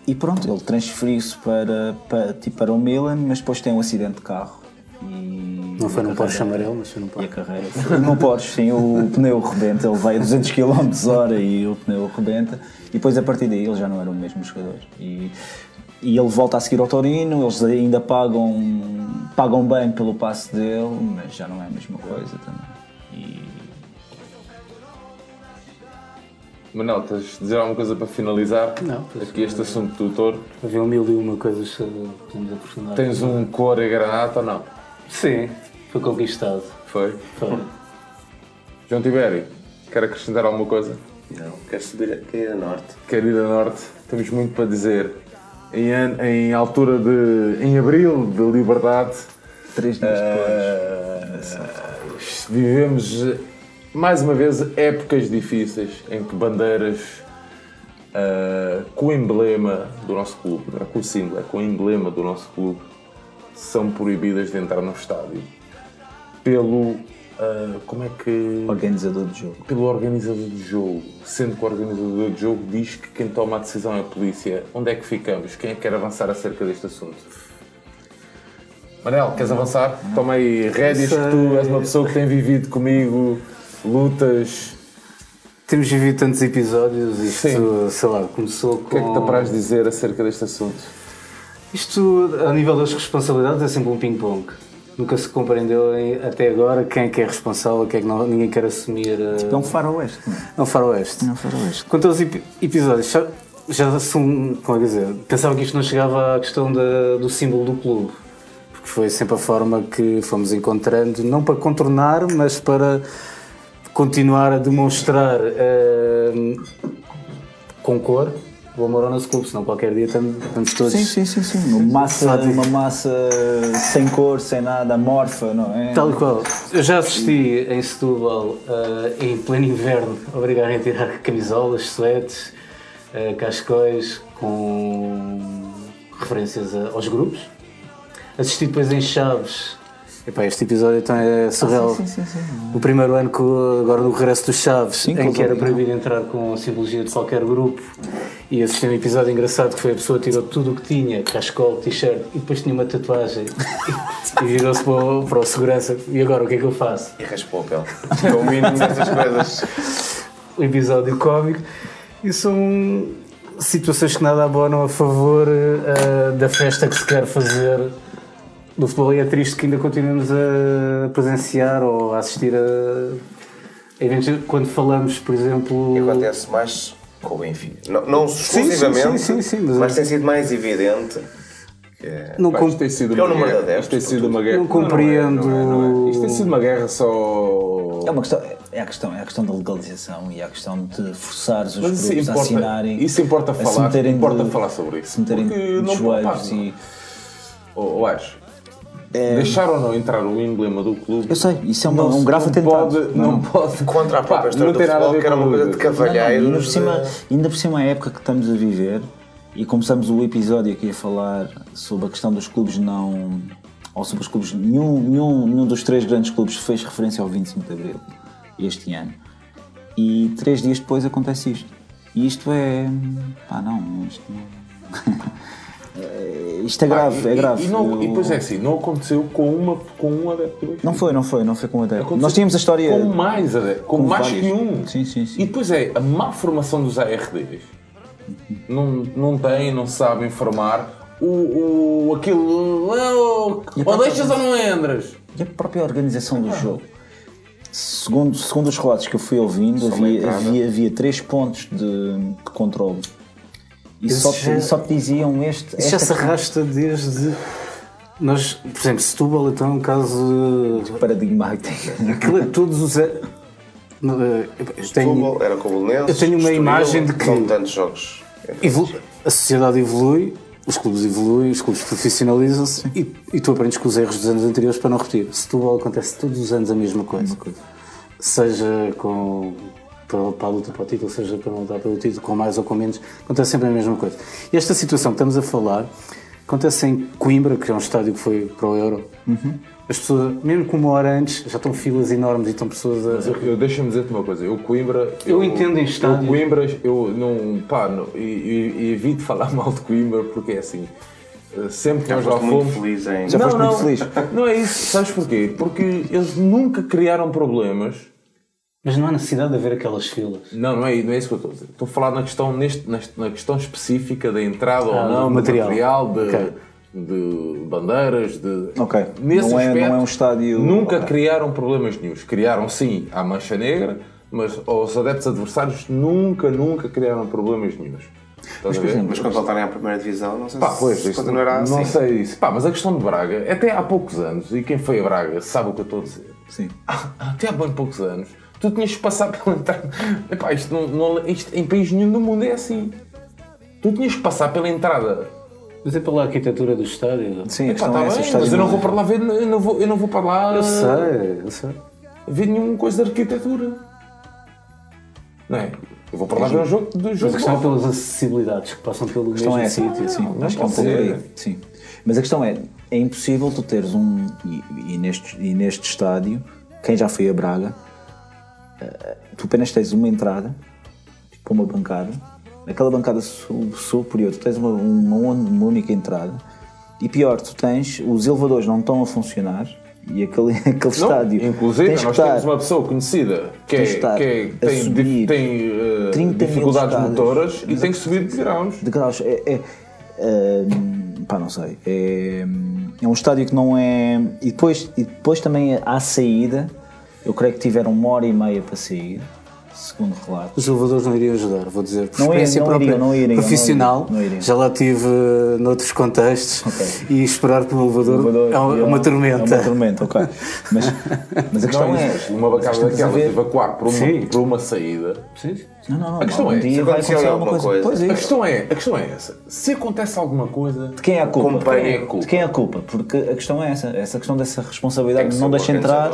e pronto, ele transferiu-se para, para, tipo, para o Milan, mas depois tem um acidente de carro. E Não foi num Porsche amarelo, mas foi num E a Porsche. carreira foi. No Porsche, sim, o pneu rebenta, ele vai a 200 km hora e o pneu rebenta. E depois a partir daí ele já não era o mesmo jogador. E, e ele volta a seguir ao Torino, eles ainda pagam, pagam bem pelo passe dele, mas já não é a mesma coisa também. E Manel, tens de dizer alguma coisa para finalizar? Não, Aqui este assunto do touro. Havia mil e uma coisas que podemos aprofundar. Tens um cor e granata ou não? Sim, foi conquistado. Foi? Foi. João Tibério, quer acrescentar alguma coisa? Não, quero subir quero ir a norte. Quer ir a norte? Temos muito para dizer. Em, em altura de. em abril de liberdade, três dias depois. vivemos eh, mais uma vez épocas difíceis em que bandeiras eh, com o emblema do nosso clube, não é com o símbolo, é com o emblema do nosso clube, são proibidas de entrar no estádio pelo. Eh, como é que. organizador do jogo. pelo organizador do jogo, sendo que o organizador do jogo diz que quem toma a decisão é a polícia. Onde é que ficamos? Quem é que quer avançar acerca deste assunto? Manel, queres avançar? Toma aí rédeas que tu és uma pessoa que tem vivido comigo lutas. Temos vivido tantos episódios, isto, Sim. sei lá, começou com. O que é que te apraz dizer acerca deste assunto? Isto, a nível das responsabilidades, é sempre um ping-pong. Nunca se compreendeu até agora quem é que é responsável, quem é que não, ninguém quer assumir. eh, É um faroeste, não é? É um faroeste. É um faroeste. Quanto aos ep- episódios, já, já são. Como é que dizer? Pensava que isto não chegava à questão da- do símbolo do clube. Porque foi sempre a forma que fomos encontrando, não para contornar, mas para continuar a demonstrar eh, com cor o amor ao nosso clube, senão qualquer dia estamos, estamos todos. Sim, sim, sim, sim. Uma massa, uma massa sem cor, sem nada, amorfa, não é? Tal e qual. Eu já assisti em Setúbal, eh, em pleno inverno, obrigarem a tirar camisolas, suetes, eh, cascóis, com referências a- aos grupos. Assisti depois em Chaves. Epá, este episódio então é surreal. sim, sim, sim. O primeiro ano, que, agora no regresso dos Chaves, Sim, em que era proibido entrar com a simbologia de qualquer grupo. E assisti um episódio engraçado que foi a pessoa tirou tudo o que tinha, cascol, t-shirt, e depois tinha uma tatuagem. e virou-se para, o- para o segurança. E agora o que é que eu faço? E raspou a pele. É o mínimo coisas. o episódio cómico e são situações que nada abonam a favor eh, da festa que se quer fazer do futebol e é triste que ainda continuemos a presenciar ou a assistir a eventos quando falamos, por exemplo. E acontece mais com o Benfica. Não, não sim, exclusivamente, sim, sim, sim, mas- mas, tem sido mais evidente. que é- Não, Pá, isto tem sido É o uma guerra. adeptos, Isto tem sido uma guerra. Não compreendo. Não é, não é, não é. Isto tem sido uma guerra só. É uma questão, é a questão, é a questão da legalização e é a questão de forçar os Mas grupos a importa, assinarem. isso importa a se falar, meterem importa de- falar sobre isso. Se meterem Porque de não joelhos e. Oh, oh, Ares, deixar ou não entrar o emblema do clube. Eu sei, isso é uma- não um não atentado. Pode, não, pode. <laughs> Contra a própria Pá, história não do futebol, ver que era com uma coisa de Lucas. cavalheiros. ainda, por cima, de- ainda por cima a época que estamos a viver e começamos o episódio aqui a falar sobre a questão dos clubes não ou sobre os clubes nenhum, nenhum, nenhum dos três grandes clubes fez referência ao 25 de Abril este ano e três dias depois acontece isto e isto é pá não isto, não- <laughs> É, isto é grave, Ah, é e- grave E, não, e Eu- depois é assim, não aconteceu com, uma, com um adepto. não foi, não foi, não foi com o adepto. Aconteceu Nós tínhamos a história Com mais adeptos, com, com mais vários. que um. Sim, sim, sim. E depois é a má formação dos ARDs. Não, não têm, não sabem formar. O, o, aquilo. Oh, E ou própria- deixas ou não entras. E a própria organização do jogo. Segundo, segundo os relatos que eu fui ouvindo, havia, havia, havia três pontos de, de controle. E Isso só te, já- só te diziam este. Isso já se arrasta desde. Nós, por exemplo, Setúbal então é um caso. paradigmática. Aquilo é todos os. a- No, eh, Eu tenho, Futebol, era com o Belenenses, Eu tenho uma Estoril, imagem de que- São tantos jogos. evolu- a sociedade evolui, os clubes evoluem, os clubes profissionalizam-se e, e tu aprendes com os erros dos anos anteriores para não repetir. Setúbal acontece todos os anos a mesma coisa. Seja com, para, para a luta para o título, seja para não lutar pelo título, com mais ou com menos, acontece sempre a mesma coisa. E esta situação que estamos a falar acontece em Coimbra, que é um estádio que foi para o Euro. as pessoas, mesmo com uma hora antes, já estão filas enormes e estão pessoas a. Mas eu, eu deixa-me dizer-te uma coisa, eu Coimbra. Eu entendo em estádios. Eu Coimbra, eu não. pá, não, e, e, e evito falar <laughs> mal de Coimbra porque é assim. eh, Sempre que Já nós lá fomos. feliz em. Já não, foste não, muito feliz. Não é isso, sabes porquê? Porque eles nunca criaram problemas. Mas não há necessidade de haver aquelas filas. Não, não é, não é isso que eu estou a dizer. Estou a falar na questão, neste, neste- na questão específica da entrada Ah, ou não, do material. material, de, Ok. de bandeiras, de. Ok. Nesse Não é- aspecto, não é um estádio- Nunca ok. criaram problemas nenhums. Criaram sim à mancha negra, mas aos adeptos adversários nunca, nunca criaram problemas nenhums. Estás a ver? Mas quando voltarem à primeira divisão, não sei Pá, se pois, se continuará não assim. sei isso. Pá, mas a questão de Braga, até há poucos anos, e quem foi a Braga sabe o que eu estou a dizer. Sim. Até há bem poucos anos, tu tinhas que passar <laughs> pela entrada. Epá, isto, não, não- isto em país nenhum do mundo é assim. Tu tinhas que passar pela entrada. Mas é pela arquitetura do estádio. Sim, a Epá, questão tá é essa. bem, estádio mas eu não vou para lá ver, eu não vou, eu não vou para lá Eu sei, eu sei. ver nenhuma coisa de arquitetura. Não é? Eu vou para lá ver um jogo do Mas jogo a de questão é pelas acessibilidades que passam pelo A mesmo é sítio. sim, não acho que é um pode pouco aí, sim. Mas a questão é, é impossível tu teres um, e, e neste, e neste estádio, quem já foi a Braga, eh, tu apenas tens uma entrada para uma bancada, aquela bancada su- superior, tu tens uma, uma, uma única entrada, e pior, tu tens, os elevadores não estão a funcionar, e aquele, <laughs> aquele Não, estádio, inclusive, tens nós estar- temos uma pessoa conhecida que, é, que é- tem, subir tem eh, 30 mil dificuldades motoras e tem que subir de graus. de graus. É, é, é, pá, não sei. É, é um estádio que não é. E depois, e depois também à saída, eu creio que tiveram uma hora e meia para sair, segundo relatos. Os elevadores não iriam ajudar, vou dizer. Por Não experiência não própria iriam, não iriam, profissional, não iriam, não já lá tive eh, noutros contextos Ok. e esperar pelo elevador, Elevador, é uma, e uma tormenta. É uma tormenta, ok. Mas, <laughs> mas a questão Não, é. isso, uma bancada estás a daquelas ver- evacuar por uma, Sim. por uma saída. Sim. Não, não, não. A questão algum é, dia se acontecer alguma alguma coisa. coisa- Pois é. A questão é, a questão é essa. Se acontece alguma coisa, De quem é a culpa? de quem é a culpa? De quem é a culpa? Porque a questão é essa, essa questão dessa responsabilidade de não ser o deixa entrar.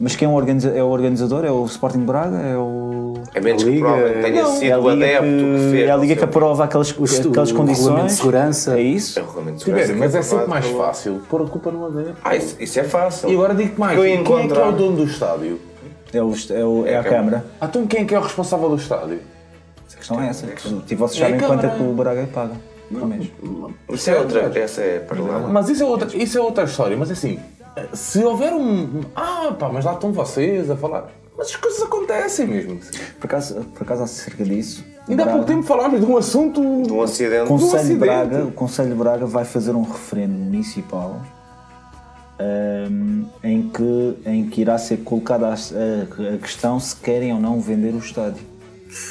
Mas quem é é o organizador? É o Sporting Braga? É o. É menos A que Liga é- tenha Não, sido é a adepto que, que, fez. é a liga não que aprova aquelas, aquelas o regulamento condições. de segurança. É isso? É o regulamento de segurança mas é que sempre mais pelo- fácil pôr a culpa no adepto. Ah, isso, isso é fácil. E agora digo-te mais: quem é que é encontrar- o dono do estádio? É, o, é, o- é a Câmara. Ah, Então quem é que é o responsável do estádio? A questão é essa. Tipo, vocês É a sabem quanto é Câmara. que o Braga paga mês. Isso é outra. Essa é paralela. Mas isso é outra, isso é outra história. Mas assim, se houver um. Ah, pá, mas lá estão vocês a falar. Mas as coisas acontecem mesmo. Por acaso, por acaso acerca disso. Ainda há pouco tempo falámos de um assunto. De um acidente. O Conselho de acidente. Braga, o Conselho de Braga vai fazer um referendo municipal hum, em, que, em que irá ser colocada a, a- a questão se querem ou não vender o estádio.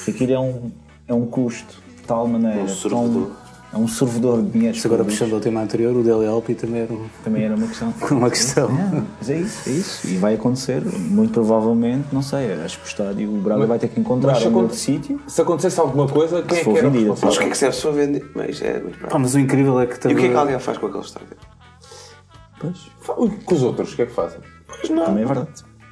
Aquilo é um, é um custo de tal maneira. Um tão-. É um servidor de dinheiro. Mas agora puxando ao tema anterior, o Dele Alpi também era um- Também era uma questão. <laughs> uma questão. É, mas é isso, é isso. E vai acontecer, muito provavelmente, não sei, acho que o estádio, o Braga Mas- vai ter que encontrar mas se um outro sítio. Se acontecesse alguma coisa, quem é Se for que era o vendida, Mas o que é que se a pessoa vende? Mas é muito Pá, mas o incrível é que E também. o que é que alguém faz com aquele estádio? Pois, Com os outros, o que é que fazem? também é verdade.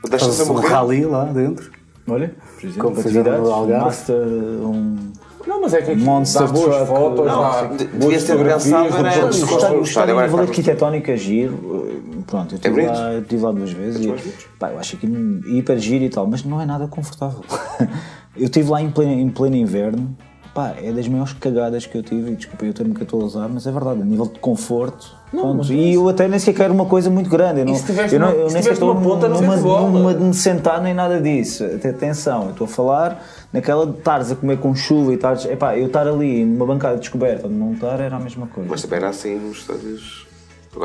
Deixa-se um rally lá dentro. Olha, por exemplo, Como fizeram no Algarve. Master, um... Não, mas é que aqui Monster truck. fotos, Não, de- boas devia fotografias pensado, do era-. O estádio, agora nível arquitetónico é giro. Pronto, eu estive bonito. lá, eu estive lá duas vezes e pá, eu acho aquilo hiper giro e tal, mas não é nada confortável. <laughs> eu estive lá em pleno, em pleno inverno, pá, é das maiores cagadas que eu tive, e desculpa eu termo que eu estou a usar, mas é verdade, a nível de conforto. pronto, e eu até nem sequer quero uma coisa muito grande. Eu não, eu não, eu nem sequer estou não numa, bola. numa de me sentar nem nada disso. Até- Atenção, eu estou a falar naquela de estares a comer com chuva e estares. Epá, eu estar ali numa bancada descoberta onde não estar era a mesma coisa. Mas também era assim nos estádios.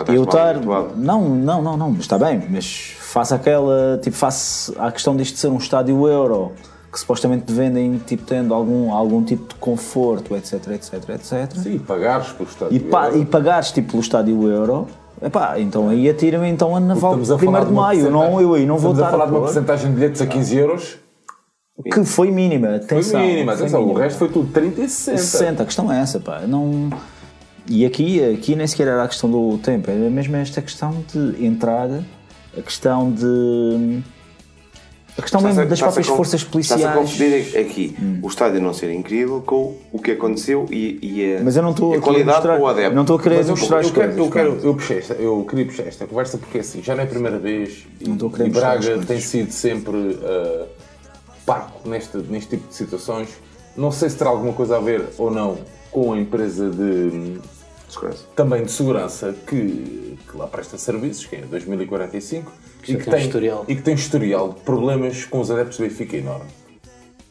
Eu estar. Não, não, não, não, mas está bem, mas face àquela. Tipo, face à questão disto de ser um estádio euro que supostamente vendem tipo, tendo algum, algum tipo de conforto, etc, etc, etc. Sim, pagares por estádio. E, pa, e pagares tipo pelo estádio euro. Epá, então aí atira-me então a naval Estamos a 1 falar de maio. Eu não, eu aí não vou Estamos a estar falar a de uma porcentagem de bilhetes a 15 euros. Que foi mínima. Foi Atenção, mínima, foi atenção. O mínima. resto foi tudo 30 e 60. 60, a questão é essa, pá. Não... E aqui, aqui nem sequer era a questão do tempo, era mesmo esta questão de entrada, a questão de. A questão mesmo das próprias forças policiais. Está-se a confundir aqui o estádio não ser incrível com o que aconteceu e, e a, Mas eu não estou a a qualidade mostrar- o adepto. não estou a querer Mas eu, mostrar as eu, quero, coisas. eu, quero, eu, puxei esta, eu queria puxar esta conversa porque assim, já não é a primeira vez e, Não estou a querer e Braga tem sido sempre uh, parco neste, neste tipo de situações. Não sei se terá alguma coisa a ver ou não com a empresa de Segurança. também de segurança que, que lá presta serviços, que é 2045, e já que, tem um tem, historial. e que tem historial de problemas com os adeptos do Benfica enorme.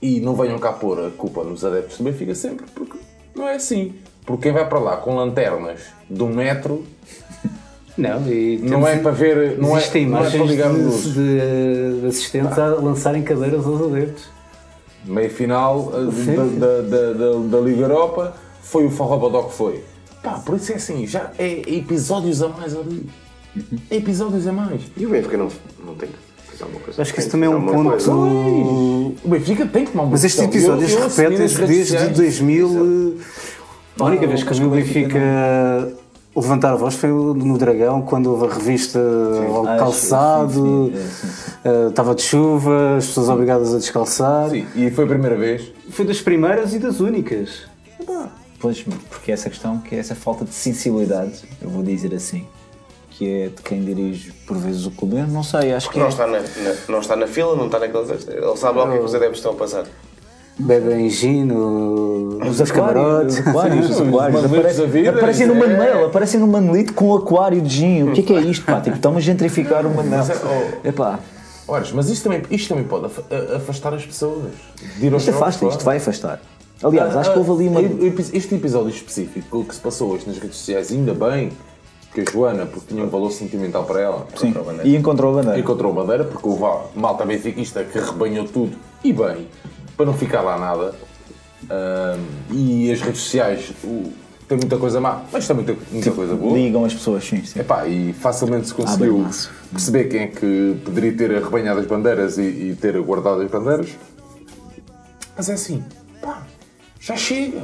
E não venham cá pôr a culpa nos adeptos do Benfica sempre, porque não é assim. Porque quem vai para lá com lanternas de um metro Não, e não é para ver. Não é, Existem não é para imagens ligar de, de- de assistentes a lançarem cadeiras aos adeptos. Meia final Sim. da, da, da, da, da Liga Europa foi o Forrobodó que foi. Pá, por isso é assim, já é episódios a mais ali. É episódios a mais. E o Benfica não, não tem que fazer alguma coisa. Acho que isso também é um ponto. O Benfica tem que tomar uma Mas estes decisão. episódios repetem-se desde sociais. 2000. A única vez que o Benfica Benfica levantar a voz foi no Dragão, quando houve a revista ao Ah, calçado, sim, sim, sim, sim. eh, estava de chuva, as pessoas obrigadas a descalçar. Sim, e foi a primeira vez. Foi das primeiras e das únicas. Pois, porque essa questão, que é essa falta de sensibilidade, eu vou dizer assim, que é de quem dirige por vezes o clube, não sei, acho que Não é. está na, na- não está na fila, não está naquela. Ele sabe o que é que os adeptos estão a passar. Bebem gin no- nos Os camarotes. aquários, os Os aquários, aparecem, da vida, aparecem no é. Manuel, aparecem no Manuelito com o aquário de gin. O que é que é isto, pá? Tipo, estão a gentrificar o Manuel. É-. Epá, Ora, mas isto também, isto também pode afastar as pessoas. De isto afasta, isto vai afastar. Aliás, acho que Ah, houve ali uma. ah, Este episódio específico, o que se passou hoje nas redes sociais, ainda bem que a Joana, porque tinha um valor sentimental para ela, Sim, e encontrou a bandeira. encontrou a bandeira, porque houve a malta benfiquista que rebanhou tudo, e bem, para não ficar lá nada. Ah, e as redes sociais o- tem muita coisa má, mas tem muita, muita coisa boa. Ligam as pessoas, sim, sim. Epá, e facilmente se bem conseguiu perceber quem é que poderia ter arrebanhado as bandeiras e, e ter guardado as bandeiras. Mas é assim, pá, já chega.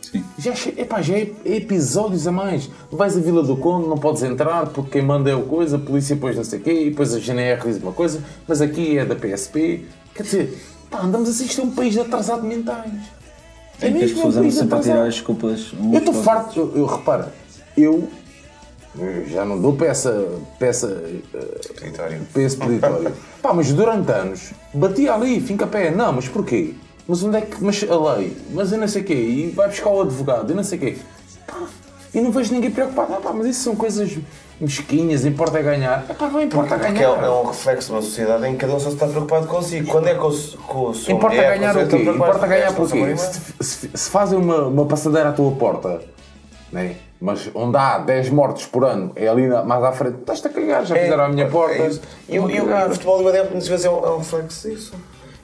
Sim. Já chega, epá, já é episódios a mais. Vais à Vila do Conde, não podes entrar porque quem manda é o coisa, a polícia depois não sei o quê, e depois a GNR diz uma coisa, mas aqui é da PSP. Quer dizer, pá, andamos assim, isto é um país de atrasado mentais. É Em que as mesmo um país sempre a tirar atrasado. as desculpas. Eu estou farto, eu, eu repara, eu, eu já não dou peça, peça eh, Peditório. para esse peditório. Pá, mas durante anos batia ali, finca pé. Não, mas porquê? Mas onde é que. Mas a lei, mas eu não sei o quê, e vai buscar o advogado, eu não sei o quê. Pá, e não vejo ninguém preocupado. Ah, pá, mas isso são coisas mesquinhas, importa é ganhar. Pá, não importa Porque é, ganhar. é um reflexo de uma sociedade em que cada um só está preocupado consigo. Quando é que o, com o sua Importa mulher, ganhar o seu- quê? Importa ganhar a porquê? mulher? Se, se- se fazem uma, uma passadeira à tua porta, né? mas onde há 10 mortos por ano, é ali na- mais à frente, estás-te a cagar, já fizeram à minha porta. É. E, o- o- futebol e o adepto muitas vezes é um, é um reflexo disso.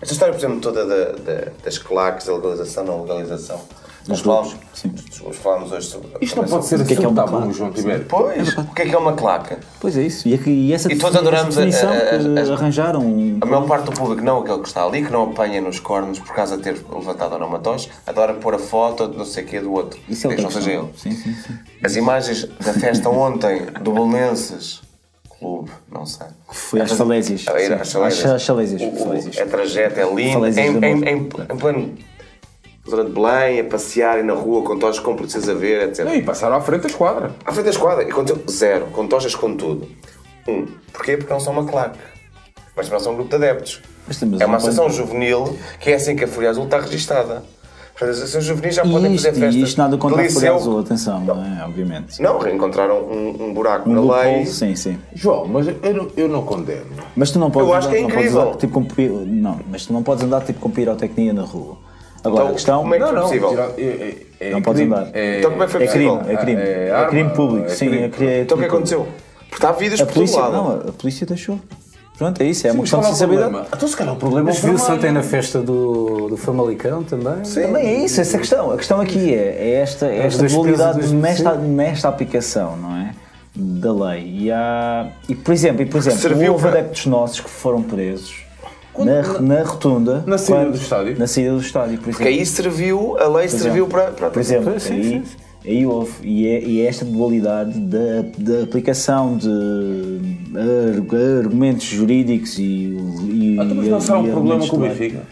Esta história, por exemplo, toda da, da- das claques, da legalização, não legalização. Nós falámos, sim. nós falámos hoje sobre. Isto não pode ser que é que é uma tabu? João. Pois, o que é que é uma claque? Pois é isso. E, aqui- e essa E todos adoramos a- a- a- que a- arranjaram. um- A maior parte do público, não aquele que está ali, que não apanha nos cornos por causa de ter levantado ou não uma tocha, adora pôr a foto de não sei o quê do outro. Isso é Desde não seja ele. Sim, sim, sim. As imagens da festa ontem do Belenenses Clube, não sei. Foi às Falésias. Sim. às Falésias. O- o- Falésias. A trajeto é linda. Em, em, em, em pleno zona de Belém, a passearem na rua com tochas com princesa a ver, etc. Não, E passaram à frente da esquadra. À frente da esquadra. E aconteceu zero. Com tochas com tudo. Um. Porquê? Porque não são uma claque. Mas também são um grupo de adeptos. É uma um associação juvenil que é assim que a Fúria Azul está registada. Portanto, as associações juvenis já podem E isto, fazer festas. e isto nada contra a Folha. Azul, atenção, não é? Obviamente. Não, reencontraram um, um buraco Um na loophole, lei. sim, sim. João, mas eu não, eu não condeno. Mas tu não podes Eu acho andar, que é não podes incrível. andar, tipo, com, não, mas tu não podes andar tipo com pirotecnia na rua. Agora, Então, a questão. como é que Não, não, possível? tira- é, é, é Não podes crime. andar. É, Então como é que foi É crime, possível? é crime. É É, arma, crime público, é sim. crime. É, crime Então o que público. aconteceu? Porque está vídeos A por todo polícia, lado. não, a polícia deixou. Pronto, é isso, é uma questão de é sensibilidade. problema? Então se calhar o problema é Mas viu-se ontem na festa do, do Famalicão também. Também é isso, essa questão. A questão aqui é, é esta, é esta dualidade nesta, sim. nesta aplicação, não é? Da lei. E, há, e por exemplo, e, por exemplo houve para- adeptos nossos que foram presos na, na rotunda. Na saída quando- do estádio? Na saída do estádio, por exemplo. Porque aí serviu, a lei Por serviu exemplo. para, para. Por exemplo, Sim, aí, sim, sim. Aí houve, e é, e é esta dualidade da, da aplicação de ar- argumentos jurídicos e. e Ah, então, mas não será um problema com o. Benfica?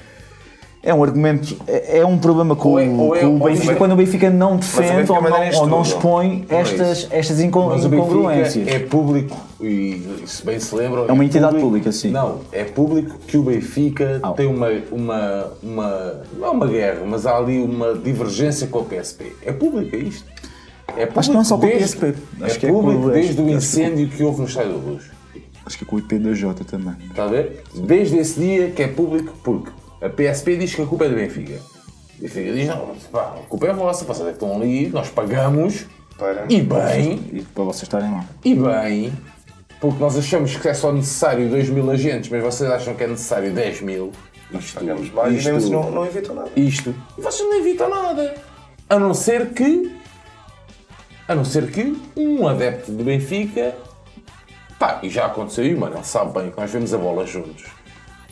É um argumento, é, é um problema com, Ou é- o- ou é- com o Benfica é- quando o Benfica não o defende Benfica ou não, ou não expõe é estas, estas incon- Mas o Benfica incongruências. é público e se bem se lembram. É uma entidade pública, sim. Não, é público que o Benfica tem uma, uma, uma. Não é uma guerra, mas há ali uma divergência com a PSP. É público, é isto. É público Acho que não é só com desde- PSP. Acho é que é com público o- desde o incêndio que houve no Estádio da Luz. Acho que é com o IP2J também. Está a ver? Desde esse dia que é público, porque a PSP diz que a culpa é do Benfica. O Benfica diz: não, pá, a culpa é vossa, vocês é que estão ali, nós pagamos, Para- e bem, E para vocês estarem lá. e bem, porque nós achamos que é só necessário 2 mil agentes, mas vocês acham que é necessário 10 mil. Isto, Pagamos mais e isto, mesmo assim não, não evitam nada. isto. E vocês não evitam nada. A não ser que. A não ser que um adepto do Benfica. Pá, e já aconteceu, e o Manel sabe bem que nós vemos a bola juntos.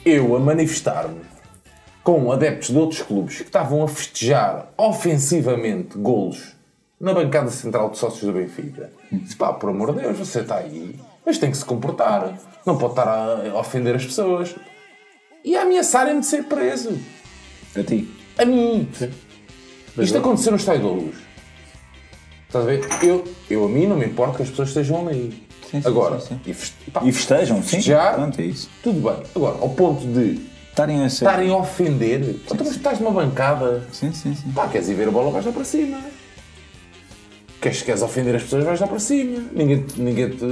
Eu a manifestar-me com adeptos de outros clubes que estavam a festejar ofensivamente golos na bancada central de sócios do Benfica. Disse, pá, por amor de Deus, você está aí, mas tem que se comportar. Não pode estar a ofender as pessoas. E a ameaçarem-me de ser preso. A ti. A mim. Isto aconteceu no Estádio da Luz. Estás a ver? Eu, eu a mim não me importa que as pessoas estejam ali. Sim, sim, Agora, sim, sim. E, feste- pá, E festejam, sim. festejar, Pronto, é isso. tudo bem. Agora, ao ponto de Estarem a ser. estarem a ofender, então, mas tu estás numa bancada, Sim, sim, sim. pá, queres ir ver a bola, vais lá para cima. Queres, queres ofender as pessoas, vais lá para cima. Ninguém, te- ninguém te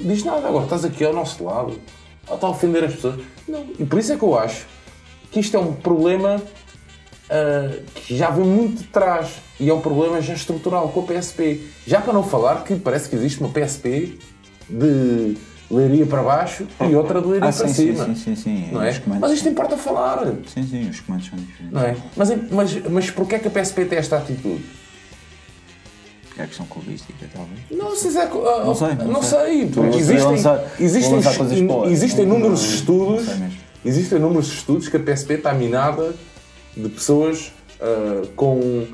diz nada. Agora, estás aqui ao nosso lado, está a ofender as pessoas. Não. E por isso é que eu acho que isto é um problema ah, que já vem muito de trás e é um problema já estrutural com a PSP. Já para não falar que parece que existe uma PSP de leiria para baixo e outra de leiria Ah, para sim, cima. sim, sim, sim. Não é? Mas isto são- importa falar. Sim, sim, os comandos são diferentes. Não é? Mas, mas, mas porquê é que a PSP tem esta atitude? É questão clubística, talvez. Não se é. ah, Não sei, não não sei. sei. Existem, lançar- existem, existem inúmeros estudos. Existem inúmeros estudos que a PSP está minada de pessoas ah, com,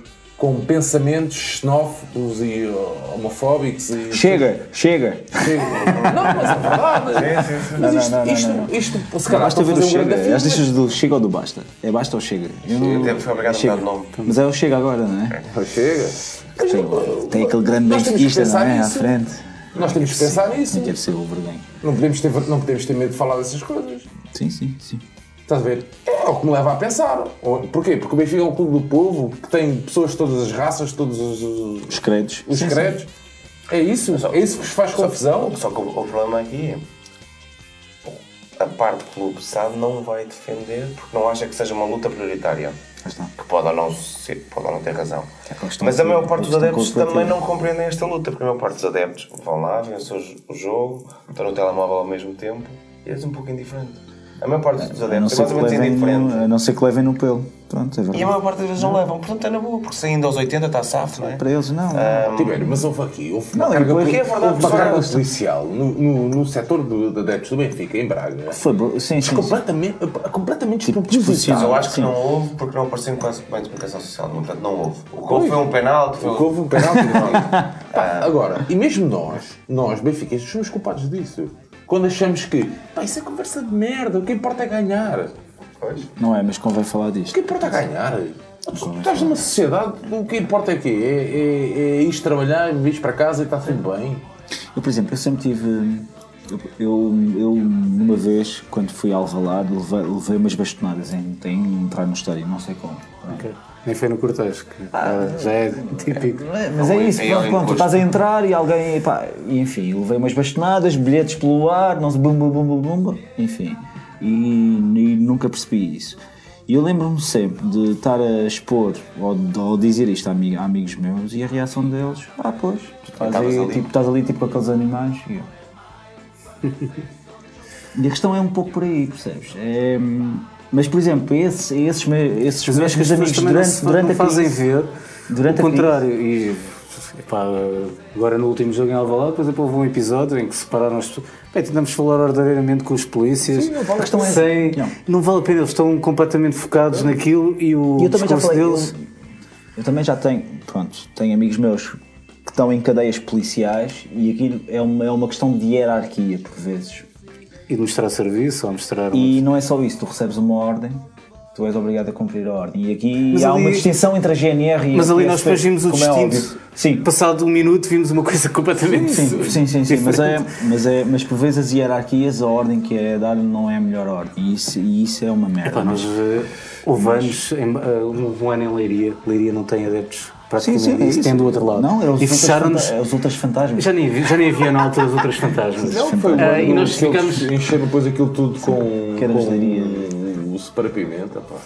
com pensamentos xenófobos e ah, homofóbicos. E, Chega, chega. <laughs> Não, mas é verdade. Mas Não, isto, não, não, isto, não, não. isto, se calhar, Basta ver o chega. As listas do chega ou do basta? É basta ou chega? Eu não- Até foi obrigado a Chega. mudar de nome. Mas é o chega agora, não é? mas Chega. Tem, tem aquele grande temos que benfiquista, não é? À frente. Nós temos que pensar nisso. Deve ser o. Não podemos, ter, não podemos ter medo de falar dessas coisas. Sim, sim, sim. Estás a ver? É o que me leva a pensar. Porquê? Porque o Benfica é um clube do povo que tem pessoas de todas as raças, todos os, os, Os credos. os Sim, sim. credos. É isso? É isso que vos faz confusão? Só que o, o problema aqui é a parte do clube SAD não vai defender porque não acha que seja uma luta prioritária. Está. Que pode ou não, ser, pode ou não ter razão. É Mas a maior parte dos adeptos também não compreendem esta luta, porque a maior parte dos adeptos vão lá, veem o jogo, estão no telemóvel ao mesmo tempo e é um pouco indiferente. A maior parte dos A não, adeptos é mais que ou menos levem indiferente. no, a não ser que levem no pelo. Pronto, é E a maior parte das vezes não levam, portanto é na boa, porque saindo aos 80 está safo, não é? Para eles, não. Tiveram, mas houve aqui, houve Não, carga, depois- poli- é verdade, houve uma carga policial no, no, no setor do- de adeptos do Benfica, em Braga. Foi, bro- sim, sim, sim. Completamente, completamente Tipo, desproporcional. Eu acho que Sim. não houve porque não apareceu bem de comunicação social, portanto não houve. O que houve foi um penalti, foi O que houve um penalti. <laughs> Pá, agora, e mesmo nós, nós, benfiquistas, somos culpados disso. Quando achamos que, pá, isso é conversa de merda, o que importa é ganhar. Pois. Não é, mas convém falar O disto. que importa é ganhar. Tu estás numa sociedade, o que importa é quê? É, é, é ires trabalhar, vires para casa e está tudo bem. Eu, por exemplo, eu sempre tive. Eu, eu, eu, numa vez, quando fui ao Alvalade, levei, levei umas bastonadas em, em entrar no estádio, não sei como. Nem foi no cortejo, que ah, já é típico. Mas é isso, é pronto, pronto, estás a entrar e alguém, pá, e enfim, levei umas bastonadas, bilhetes pelo ar, não sei, bum, bum, bum, bum, bum, enfim, e, e nunca percebi isso. E eu lembro-me sempre de estar a expor ou, ou dizer isto a, a amigos meus e a reação deles, ah, pois, tu estás, aí, ali. tipo, estás ali tipo com aqueles animais. E, eu- <laughs> e a questão é um pouco por aí, percebes? É, mas, por exemplo, esses, esses, esses Mas eu pessoas amigos durante, durante a fazem crise- ver durante o contrário. E, pá, agora no último jogo em Alvalade, por exemplo, houve um episódio em que separaram as pessoas. Bem, tentamos falar ordeiramente com os polícias. Sim, não vale sem, não. não. vale a pena, eles estão completamente focados naquilo e o eu também já falei, deles. Eu também já tenho, pronto, tenho amigos meus que estão em cadeias policiais e aquilo é uma, é uma questão de hierarquia, por vezes. E mostrar serviço ou mostrar. E não é só isso, tu recebes uma ordem, tu és obrigado a cumprir a ordem. E aqui Mas há ali- uma distinção entre a GNR e Mas a ali nós vimos o é distinto. óbvio. Sim, Passado um minuto vimos uma coisa completamente Sim, sim, sim, sim, mas, é, mas, é, mas por vezes as hierarquias, a ordem que é dada não é a melhor ordem. E isso, e isso é uma merda. Epá, nós eh, houve anos, em, eh, houve um ano em Leiria, Leiria não tem adeptos sim, praticamente, sim, é isso isso. tem do outro lado. Não, é os, e outros fecharam-nos. é os outros fantasmas. Já nem, já nem havia na altura os outros fantasmas. Não, foi Ah, bom. e nós ficamos. Encheram depois aquilo tudo com, Que era com o Superpimenta. Pá.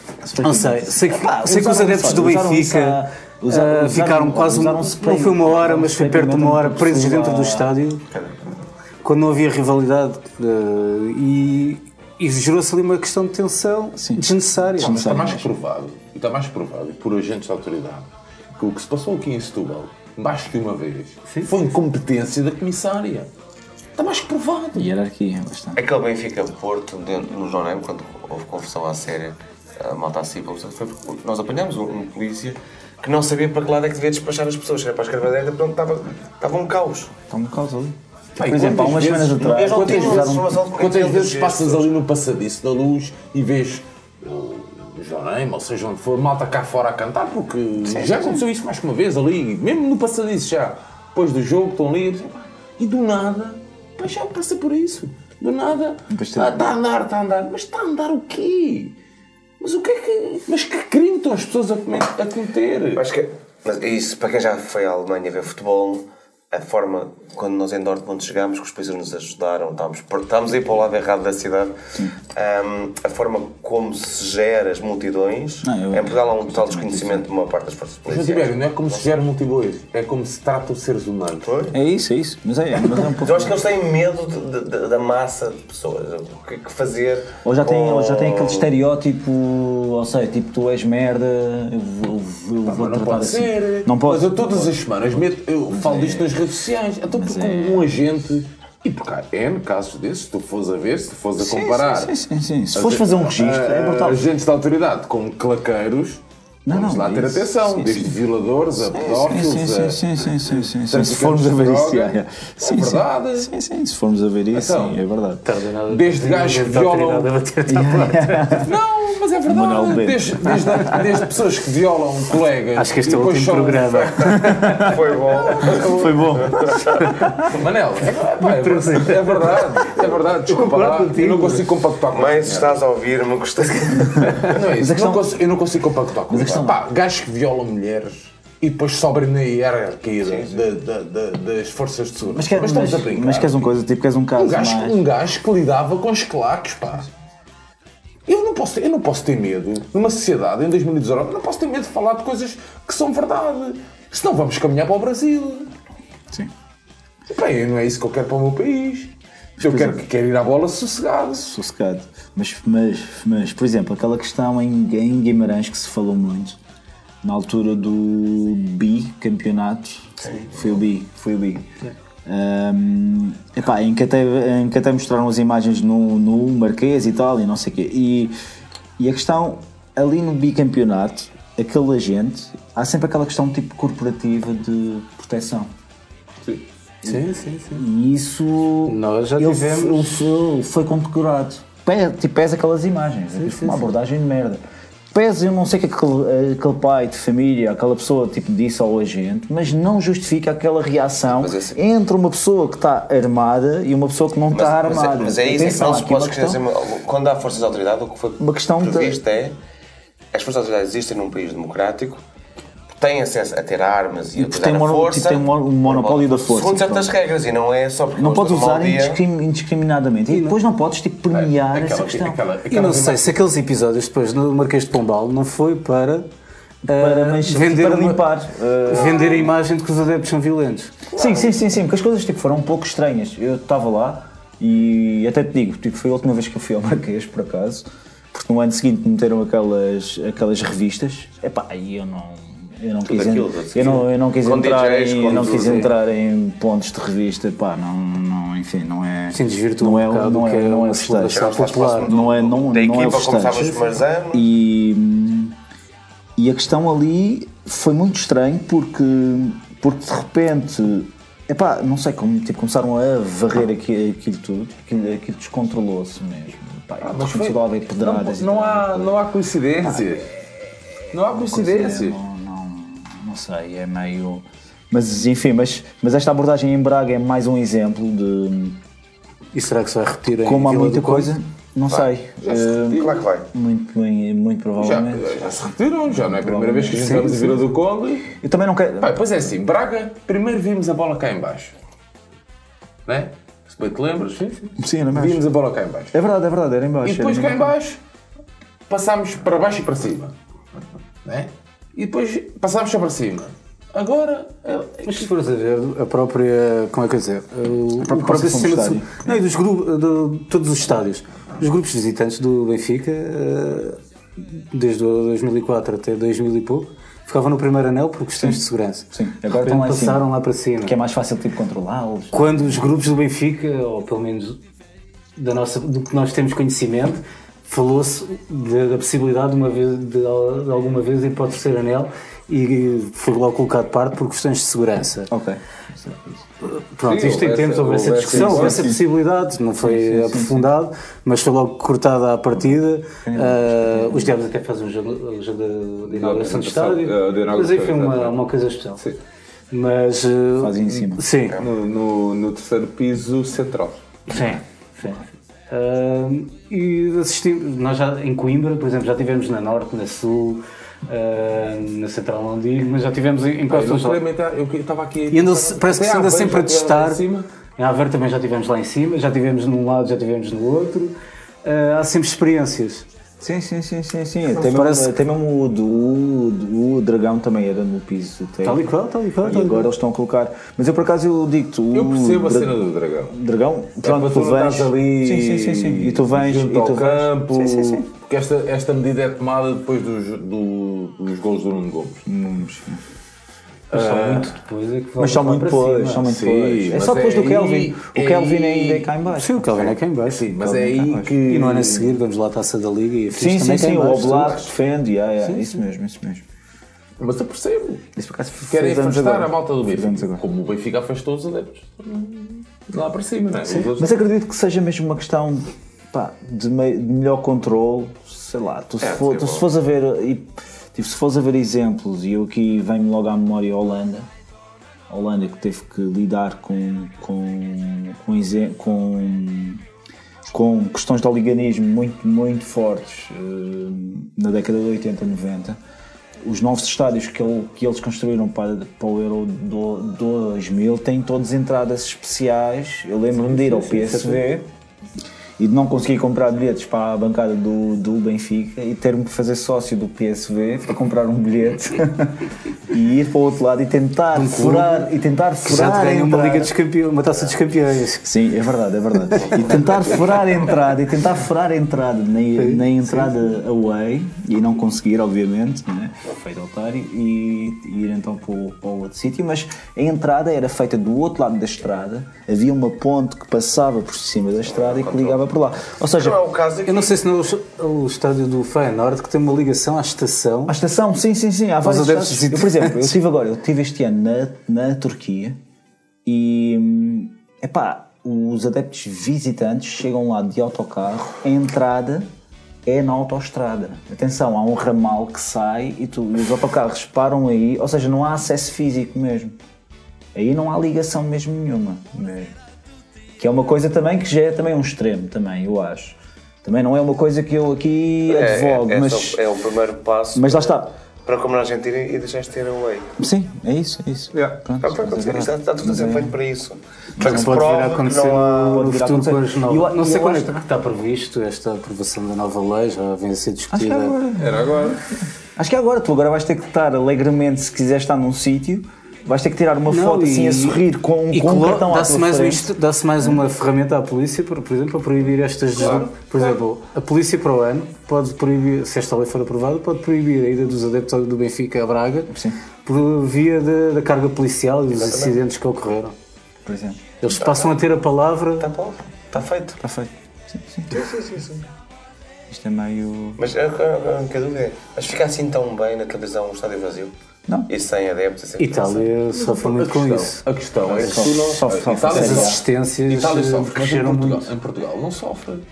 Não sei, sei que, sei que os adeptos do Benfica ah, usaram- ficaram quase. usaram não spray- foi uma hora, mas foi perto de uma hora presos dentro do estádio quando não havia rivalidade ah, e, e gerou-se ali uma questão de tensão desnecessária. Mas está mais provado, e está mais provado por agentes de autoridade, que o que se passou aqui em Setúbal, mais que uma vez, foi incompetência da comissária. Está mais que provado. Hierarquia, bastante. Aquele Benfica-Porto no Jornal, quando houve confusão à séria, a malta assim, foi porque nós apanhámos um, um polícia que não sabia para que lado é que devia despachar as pessoas. Era para a escravadeira, pronto, estava, estava um caos. Está um caos ali. E Por exemplo, há umas semanas atrás. Quantas vezes- é Quantas ele vezes passas ali no passadiço da luz e vês o Jornal, ou seja onde for, malta cá fora a cantar, porque já aconteceu isso mais que uma vez ali, mesmo no passadiço já, depois do jogo, estão ali, e do nada, já passa por isso. Do nada, ah, está a andar, está a andar, mas está a andar o quê? Mas o que é que. Mas que crime estão as pessoas a cometer? Acho que mas isso, para quem já foi à Alemanha ver futebol, a forma, quando nós em Dortmund chegámos, que os países nos ajudaram, estávamos, estávamos a ir para o lado errado da cidade, hum, a forma como se gera as multidões, Não, eu- em Portugal há um total desconhecimento de uma parte das forças policiais. Tibério, não é como se gera multibois, é como se trata os seres humanos. É isso, é isso. Mas é, mas é um pouco. <laughs> Eu acho que eles têm medo de- de- de- da massa de pessoas. O que, que fazer? Ou já tem, com- ou já tem aquele estereótipo, ou seja, tipo tu és merda, eu vou, eu vou Mas não tratar pode assim. ser. Não pode. Mas eu todas não as semanas meto, eu falo é- disto nas redes sociais. Então, porque é- um agente. E porque há N casos desses, se tu fores a ver, se tu fores a Sim, comparar. sim, sim, sim, sim. Se fores fazer um registro, é ah, brutal. Agentes da autoridade com claqueiros, Não, vamos não, lá ter isso- atenção, sim, desde sim. violadores a pedófilos. Sim, sim, sim, sim, sim, sim, sim, sim. Se formos a ver isso. É Sim, sim. verdade. Sim, sim, se formos a ver isso, Então, sim, é verdade. Desde gajos que violam. <laughs> Não, mas é verdade. Desde, desde, desde pessoas que violam colegas. Acho que este é o último programa. <laughs> Foi bom. Foi bom. Manel, é, pá, é, verdade, é verdade, é verdade, desculpa lá, eu não consigo compactuar com Mas estás a ouvir-me, gostei. Não é isso, eu não consigo compactuar com Mas Pá, gajos que violam mulheres e depois sobem na hierarquia da- da- da- das forças de segurança. Mas, quer, mas, estamos a brincar. mas queres uma coisa, tipo, queres um caso um, gajo, mais... um gajo que lidava com esclacos, pá. Eu não, posso, eu não posso ter medo, numa sociedade em 2019, eu não posso ter medo de falar de coisas que são verdade. Senão vamos caminhar para o Brasil. Sim. Bem, não é isso que eu quero para o meu país. Eu quero, quero ir à bola sossegado. sossegado. Mas, mas, mas, por exemplo, aquela questão em, em Guimarães que se falou muito, na altura do bicampeonato, foi o bi, foi o bi. Um, epá, em, que até, em que até mostraram as imagens no, no Marquês e tal, e não sei o quê. E, e a questão, ali no bicampeonato, aquele agente, há sempre aquela questão tipo corporativa de proteção. Sim, sim, sim. E isso Nós já ele, tivemos. ele foi, foi condecorado. Tipo, pesa aquelas imagens. Sim, uma abordagem de merda. Pesa, eu não sei o que aquele, aquele pai de família, aquela pessoa tipo, disse ao agente, mas não justifica aquela reação Mas esse- entre uma pessoa que está armada e uma pessoa que não está Mas, armada. mas é isso, é que Atenção, não se aqui é pode uma questão- esquecer. Quando há forças de autoridade, o que foi Uma questão de- previsto é as forças de autoridade existem num país democrático, têm acesso a ter armas e, E a utilizar tem a força. tipo, tem um um monopólio da força, Segundo certas pronto. regras e não é só porque Não podes usar indiscriminadamente. E depois não podes tipo, premiar essa Aquela, questão. aquela, Eu aquela não sei se aqueles episódios depois no Marquês de Pombal não foi para, Para, mas, vender, para uma- limpar. uh, vender a imagem de que os adeptos são violentos. Sim, sim, sim, sim, porque as coisas tipo, foram um pouco estranhas. Eu estava lá e até te digo, tipo, foi a última vez que eu fui ao Marquês, por acaso, porque no ano seguinte meteram aquelas, aquelas revistas. Epá, aí eu não. Eu não, quis, aquilo, eu não, eu não quis entrar DJs, em, não quis entrar em pontos de revista, pá, não, não enfim, não é. Sim, desvirtua não é, um bocado não o é, que é não é uma o festejo. celebração popular. Não é, não, Da não é como festejo. sabes, os primeiros anos. E, e a questão ali foi muito estranho porque, porque de repente, epá, não sei como, tipo, começaram a varrer aqui, aquilo tudo, aquilo, aquilo descontrolou-se mesmo. Epá, Ah, mas começou a haver pedradas. e Não, não tal. há, não há coincidências. Não há coincidências. Não, sei, é meio. Mas enfim, mas, mas esta abordagem em Braga é mais um exemplo de E será que se vai repetir em como há muita coisa, não sei. Já se Eh. Claro que vai. muito, bem, muito Já, provavelmente. já se retiram, já não é a primeira vez que a gente vamos a Vila do Conde. Eu também não quero. Pá, pois é assim, Braga, primeiro vimos a bola cá em baixo. Né? Se bem te lembras? Sim, sim. Sim, era. Vimos a bola cá em baixo. É verdade, é verdade, era em baixo. E depois cá em baixo passámos para baixo e para cima. Né? E depois passámos só para cima. Agora, é- Mas se fores a ver, a própria. Como é que eu dizer? O, o próprio sistema de. estádio. Não, e dos grupos. De, todos os estádios. Os grupos visitantes do Benfica, eh, desde o 2004 até 2000 e pouco, ficavam no primeiro anel por questões de segurança. Sim, agora estão lá em cima. passaram lá para cima. Que é mais fácil tipo controlá-los. Quando os grupos do Benfica, ou pelo menos da nossa, do que nós temos conhecimento, falou-se da possibilidade de, uma vez, de, de alguma vez ir para o terceiro anel e foi logo colocado de parte por questões de segurança. Ok. Pronto, Sim, isto em essa- houve essa discussão, houve essa possibilidade, não foi aprofundado, mas foi logo cortada à partida. Ah, os Diabos até fazem um jogo, um jogo de- de inauguração do estádio, mas enfim, uma, uma coisa especial. Mas. ah, Fazem em cima. Sim, no, no, no terceiro piso central. Sim, sim. Ahm, e assistimos, nós já em Coimbra, por exemplo, já tivemos na Norte, na Sul, ahm, na Central não digo, mas já tivemos em, em quase Eu aumentar- eu estava aqui. E parece que se anda sempre a testar. em Aveiro também já tivemos lá em cima, já tivemos num lado, já tivemos no outro. Ah, há sempre experiências. Sim, sim, sim, sim, sim. Até, parece- mesmo, até mesmo o, do- o, o dragão também era no piso. Até. Tal e qual, tal e qual. E e agora eles estão a colocar. Mas eu por acaso eu digo-te. Eu percebo a cena do dragão. Dragão, É pronto, para tu vens. estás ali Sim, sim, sim, sim. E tu vens. e ao tu vens. campo. Sim, sim, sim. Porque esta, esta medida é tomada depois dos, do, dos gols do Nuno Gomes. Mas só muito depois é que Mas só muito depois, só muito Sim, depois. É só depois é do Kelvin. aí- O é Kelvin aí- ainda é cá em baixo. Sim, o Calvin é cá em baixo. Sim, mas é é aí que. E no ano a seguir vamos lá à Taça da Liga e a Sim, sim, sim. O. Oblak defende. yeah, yeah, Isso mesmo, isso mesmo. Mas eu percebo. Isso por acaso Querem afastar agora. a malta do Benfica. agora. Como o Benfica afastou os adeptos. Lá para cima, não é? Mas acredito que seja mesmo uma questão pá, de, melhor controle, sei lá, tu se, É, for, sim, tu bom. se fores a ver e, tipo, se fores a ver exemplos, e eu aqui venho logo à memória a Holanda, a Holanda que teve que lidar com, com, com, com, com questões de oliganismo muito, muito fortes eh, na década de 80, 90. Os novos estádios que, ele- que eles construíram para, para o Euro do, 2000 têm todas entradas especiais. Eu lembro-me de ir ao PSV e de não conseguir comprar bilhetes para a bancada do, do Benfica e ter-me que fazer sócio do PSV para comprar um bilhete <laughs> e ir para o outro lado e tentar furar e tentar Que já furar te ganha uma. Liga dos Campeões, uma taça dos campeões. Sim, é verdade, é verdade. E tentar furar a entrada, e tentar furar a entrada na, na entrada away, e não conseguir, obviamente, né? feito otário, e, e ir então para o, para o outro sítio. Mas a entrada era feita do outro lado da estrada, havia uma ponte que passava por cima da estrada e que ligava por lá. Ou seja, Não é o caso aqui. Eu não sei se não é o, estádio do Feyenoord que tem uma ligação à estação. A estação, sim, sim, sim. Há vários. Eu, por exemplo, eu estive agora, eu estive este ano na, na Turquia e epá, os adeptos visitantes chegam lá de autocarro, a entrada é na autoestrada. Atenção, há um ramal que sai e, tu, e os autocarros param aí, ou seja, não há acesso físico mesmo. Aí não há ligação mesmo nenhuma. mesmo. Que é uma coisa também que já é também um extremo, também, eu acho. Também não é uma coisa que eu aqui É, advogo, é, é mas, é o primeiro passo mas lá está. para como na Argentina e deixaste ter away. Sim, é isso, é isso. Yeah. Pronto, Tá, tá, tá, mas é está, tudo a ser Mas é- feito para isso. Para que Não se pode vir a acontecer não há. no, a futuro com as novas. Não sei quando é que está previsto esta aprovação da nova lei, já vem a ser Acho que é discutida. agora. Era agora. Acho que é agora. Tu agora vais ter que estar alegremente, se quiseres estar num sítio, vais ter que tirar uma Não, foto assim e- a sorrir com, E com um cartão à dá-se mais, um dá-se mais uma ferramenta à polícia, por, por exemplo, para proibir estas. por exemplo, a polícia para o ano pode proibir, se esta lei for aprovada, pode proibir a ida dos adeptos do Benfica a Braga Sim. por via da, da carga policial e dos incidentes que ocorreram. Por exemplo. Eles passam a ter a palavra. Está está feito. Está feito. Sim, sim. Sim, sim, sim. Isto é meio. Mas a única dúvida é: mas fica assim tão bem na televisão um estádio vazio? Não. E sem adeptos. sem Itália sofre muito com isso. A questão é que Sofre, tu não. sofre, sofre, Itália As assistências Itália sofre, mas em Portugal, muito. em Portugal não sofre.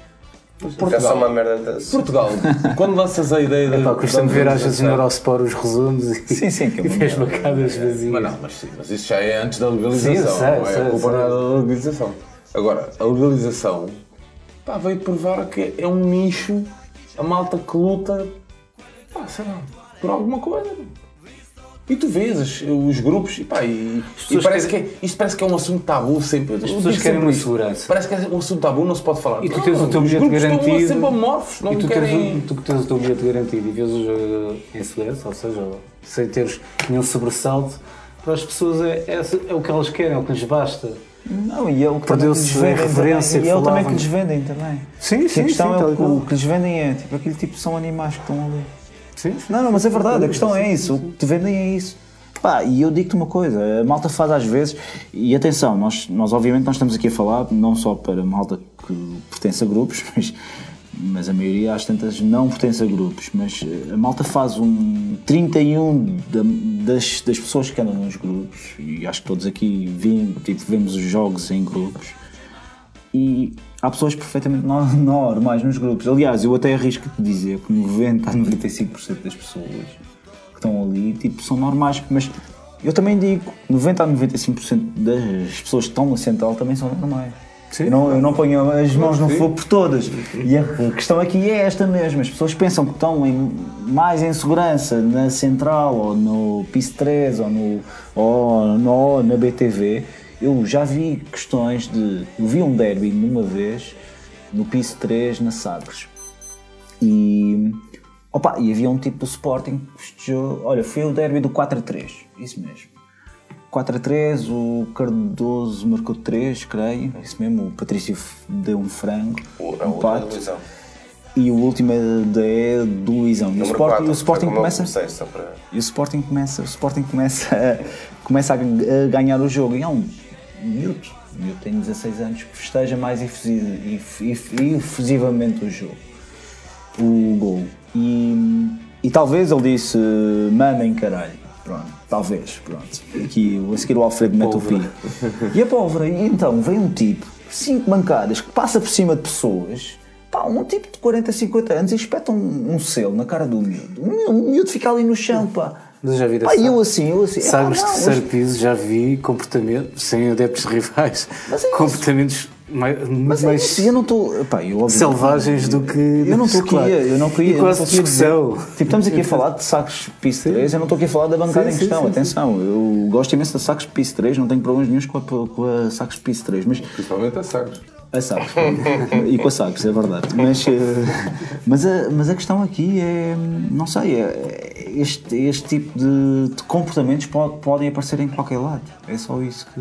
Fica só uma merda. de- Portugal, quando lanças a ideia de. Pá, Custa-me ver às vezes no Eurosport os resumos e, Sim, sim, que é e merda. bancadas vazias. Mas não, mas sim, mas isso já é antes da legalização. Sim, sei, não é sei, a culpa é da legalização. Agora, a legalização pá, veio provar que é um nicho, a malta que luta, pá, sei lá, por alguma coisa. E tu vês os, os grupos e, pá, e, e parece que é, isto parece que é um assunto tabu sempre. As pessoas querem uma segurança. Parece que é um assunto tabu, não se pode falar. E tu Não, tens o teu bilhete grupos estão garantido. sempre amorfos, não e tu, querem... tens, o- tu que tens o teu bilhete garantido e vês uh, em segurança, ou seja, sem teres nenhum sobressalto, para as pessoas é, é, é o que elas querem, é o que lhes basta. Não, e é o que Perdeu-se vendem referência também. E é o também que lhes vendem também. Sim, sim, a questão sim, é o que, o que lhes vendem é tipo aquele tipo são animais que estão ali. Sim, Não, não, mas é verdade, a questão é isso, o que te vendem é isso. Pá, e eu digo-te uma coisa, a malta faz às vezes, e atenção, nós, nós obviamente nós estamos aqui a falar não só para malta que pertence a grupos, <laughs> mas, mas a maioria às tantas não pertence a grupos, mas eh, a malta faz um 31 da- das, das pessoas que andam nos grupos, e acho que todos aqui vim, tipo, vemos os jogos em grupos, e há pessoas perfeitamente no- <laughs> normais nos grupos. Aliás, eu até arrisco de dizer que 90 a 95% das pessoas que estão ali tipo, são normais, mas eu também digo 90 a 95% das pessoas que estão na central também são normais. Eu não, eu não ponho as mãos no fogo por todas. E a <laughs> questão aqui é esta mesmo: as pessoas pensam que estão em- mais em segurança na Central ou no PIS 3 ou, no, ou, no- ou na BTV. Eu já vi questões de. Eu vi um derby numa vez no PIS 3 na Sagres. E, opa, e havia um tipo do Sporting que festejou. Olha, foi o derby do 4 a 3, isso mesmo. 4 a 3, o Cardoso marcou 3, creio, isso mesmo. O Patrício deu um frango, O- um pato. E o último é do Luizão. E o Número Sporting, quatro, o Sporting foi como eu começa. para- E o Sporting começa, o Sporting começa, a, começa a ganhar o jogo. E é um miúdo, o miúdo tem 16 anos, que festeja mais efusi- ef- ef- efusivamente o jogo, o gol. E, e talvez ele disse, mamem caralho. Pronto, talvez, pronto. Aqui a seguir o Alfredo mete o pi. E a pólvora, e então vem um tipo, cinco bancadas, que passa por cima de pessoas. Pá, um tipo de 40, 50 anos e espeta um, um selo na cara do miúdo- O miúdo fica ali no chão, pá. Mas eu já vi Pá, dessa- eu assim, eu assim. Epá, de não, terceiro mas- piso já vi comportamentos, sem adeptos <laughs> rivais, Mas é isso. comportamentos mais, Mas é mais isso, eu não estou. Pá, eu obviamente- selvagens do que. Eu não estou aqui, claro. eu não queria. E não quase dizer- discussão. Tipo, estamos aqui a <laughs> falar de sacos PIS 3, eu não estou aqui a falar da bancada Sim, em sim, questão, sim, atenção. Eu gosto imenso de sacos PIS 3, não tenho problemas nenhums com a, com a sacos PIS 3, mas Principalmente a Sagres. A Sagres. <laughs> e com a Sagres, é verdade. Mas, eh, mas, a, mas a questão aqui é, não sei, é, este, este tipo de, de comportamentos pode, podem aparecer em qualquer lado. É só isso que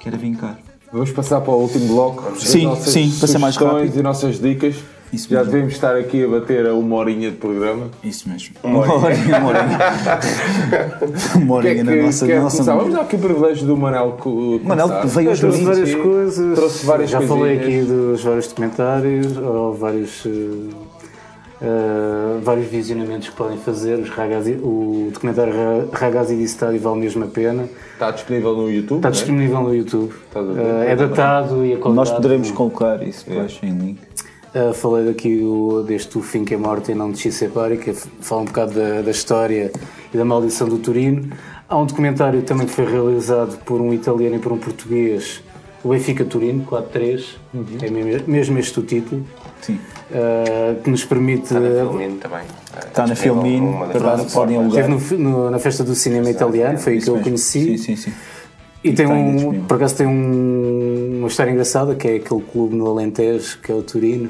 quero vincar. Vamos passar para o último bloco. Sim, nossas sim, para ser mais rápido. e nossas dicas. Isso Já mesmo. devemos estar aqui a bater a uma horinha de programa. Isso mesmo. Uma horinha, uma horinha. Uma O <laughs> que é horinha que na nossa. quer na nossa? Vamos dar aqui o privilégio do Manel Manel veio aos Trouxe várias coisas. Trouxe várias Já falei coisinhas. aqui dos vários documentários, ou vários, eh, eh, vários visionamentos que podem fazer. Os Ragazzi, o documentário Ra- Ragazzi di Stadio vale mesmo a pena. Está disponível no YouTube. Está é? disponível no YouTube. Eh, é datado e a qualidade. Nós poderemos colocar isso depois em link. Uh, falei daqui o, deste O Fim que é Morte e não de Separi, que fala um bocado da, da história e da maldição do Turino. Há um documentário também que foi realizado por um italiano e por um português, o Benfica Turino, 4-3, é mesmo, mesmo este o título, Sim. Uh, que nos permite. Está na Filmin também. Está na Filmin, verdade, podem alugar. Esteve no no- na festa do cinema italiano, foi aí que eu mesmo. conheci. Sim, sim, sim. E tem está ainda um, disponível. por acaso tem um- uma história engraçada que é aquele clube no Alentejo que é o Turino,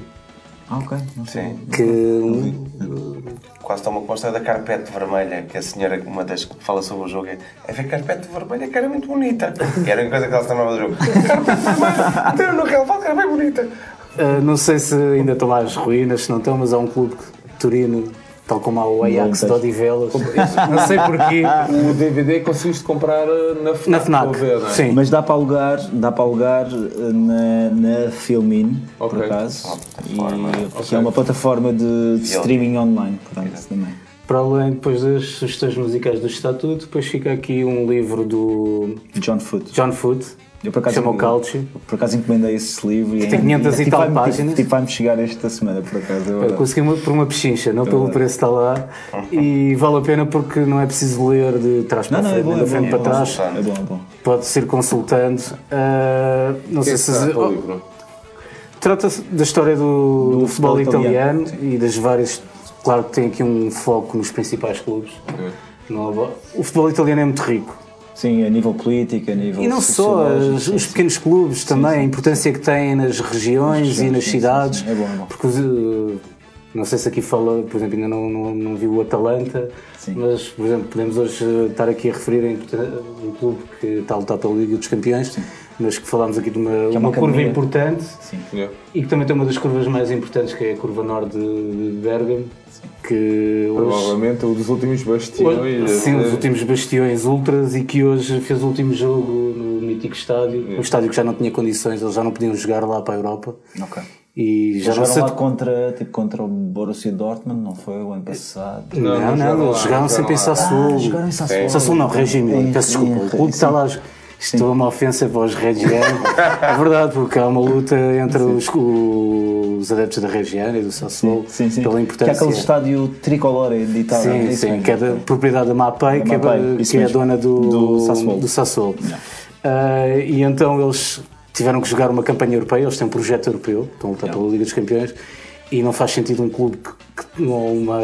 Ah, ok. Não sei. Sim. que um- Quase toma consta da carpete vermelha, que a senhora, uma das que fala sobre o jogo, é é ver carpete vermelha que era muito bonita. Que era a coisa que ela se lembrava do jogo. Carpete vermelha, meteram no relvado que era bem bonita. Uh, não sei se ainda estão lá as ruínas, se não estão, mas há um clube que- Turino, tal como há o Ajax de. Odivelas. Não sei porquê. <laughs> O DVD conseguiste comprar eh, na FNAC. Na FNAC, ver, é? sim. Mas dá para alugar, dá para alugar eh, na, na Filmin, por Ok. acaso. E, que é uma plataforma de, de streaming online, portanto, também. para além depois das sugestões musicais do Estatuto, depois fica aqui um livro do John Foot. John Foot, Eu por acaso, chama o Calcio. por acaso encomendei esse livro e tem 500 e tipo, tal vai-me- páginas. Tipo, tipo, vai-me chegar esta semana, por acaso. é Eu consegui uma- por uma pechincha, não pelo preço que está lá. E vale a pena porque não é preciso ler de trás para Não, não, frente, é bom, é da frente bom, para é bom. trás. É bom, é bom. Pode ser consultando. Ah, não sei que se. trata o oh, livro? Trata-se da história do, do futebol futebol italiano, italiano, e das várias. Claro que tem aqui um foco nos principais clubes. Não- o futebol italiano é muito rico. Sim, a nível político, a nível E não só, sim, os sim. pequenos clubes também, a importância que têm nas regiões e nas sim, sim, cidades. sim. É bom, é bom. Porque uh, não sei se aqui fala, por exemplo, ainda não, não, não vi o Atalanta, Sim. mas, por exemplo, podemos hoje uh, estar aqui a referir em um clube que está a lutar pela Liga dos Campeões, mas que falámos aqui de uma, é uma uma curva importante Sim. E que também tem uma das curvas mais importantes, que é a curva norte de, de Bergamo, que hoje. Provavelmente um dos últimos bastiões. Hoje- Sim, eh, os últimos bastiões ultras e que hoje fez o último jogo no mítico estádio. Um estádio que já não tinha condições, eles já não podiam jogar lá para a Europa. Ok. E já não Jogaram se. lá contra, tipo, contra o Borussia Dortmund, não foi o ano passado? Não, não, não jogaram eles jogaram sempre em jogaram lá. Sassuolo. Ah, jogaram em Sassuolo. Sassuolo não, Emilia, Em- peço desculpa. O está lá. Isto é uma ofensa para os Reggiani. <laughs> é verdade, porque há uma luta entre os, os adeptos da Reggiana e do Sassuolo Sim, sim. pela Que é importância. aquele estádio tricolor de Itália. é Sim, isso sim, mesmo. que é da propriedade da Mapei, que, é, que é a dona do, Do Sassuolo. do Sassuolo. Ah, e então eles tiveram que jogar uma campanha europeia, eles têm um projeto europeu, estão a lutar pela Liga dos Campeões, e não faz sentido um clube que, que- ou, uma,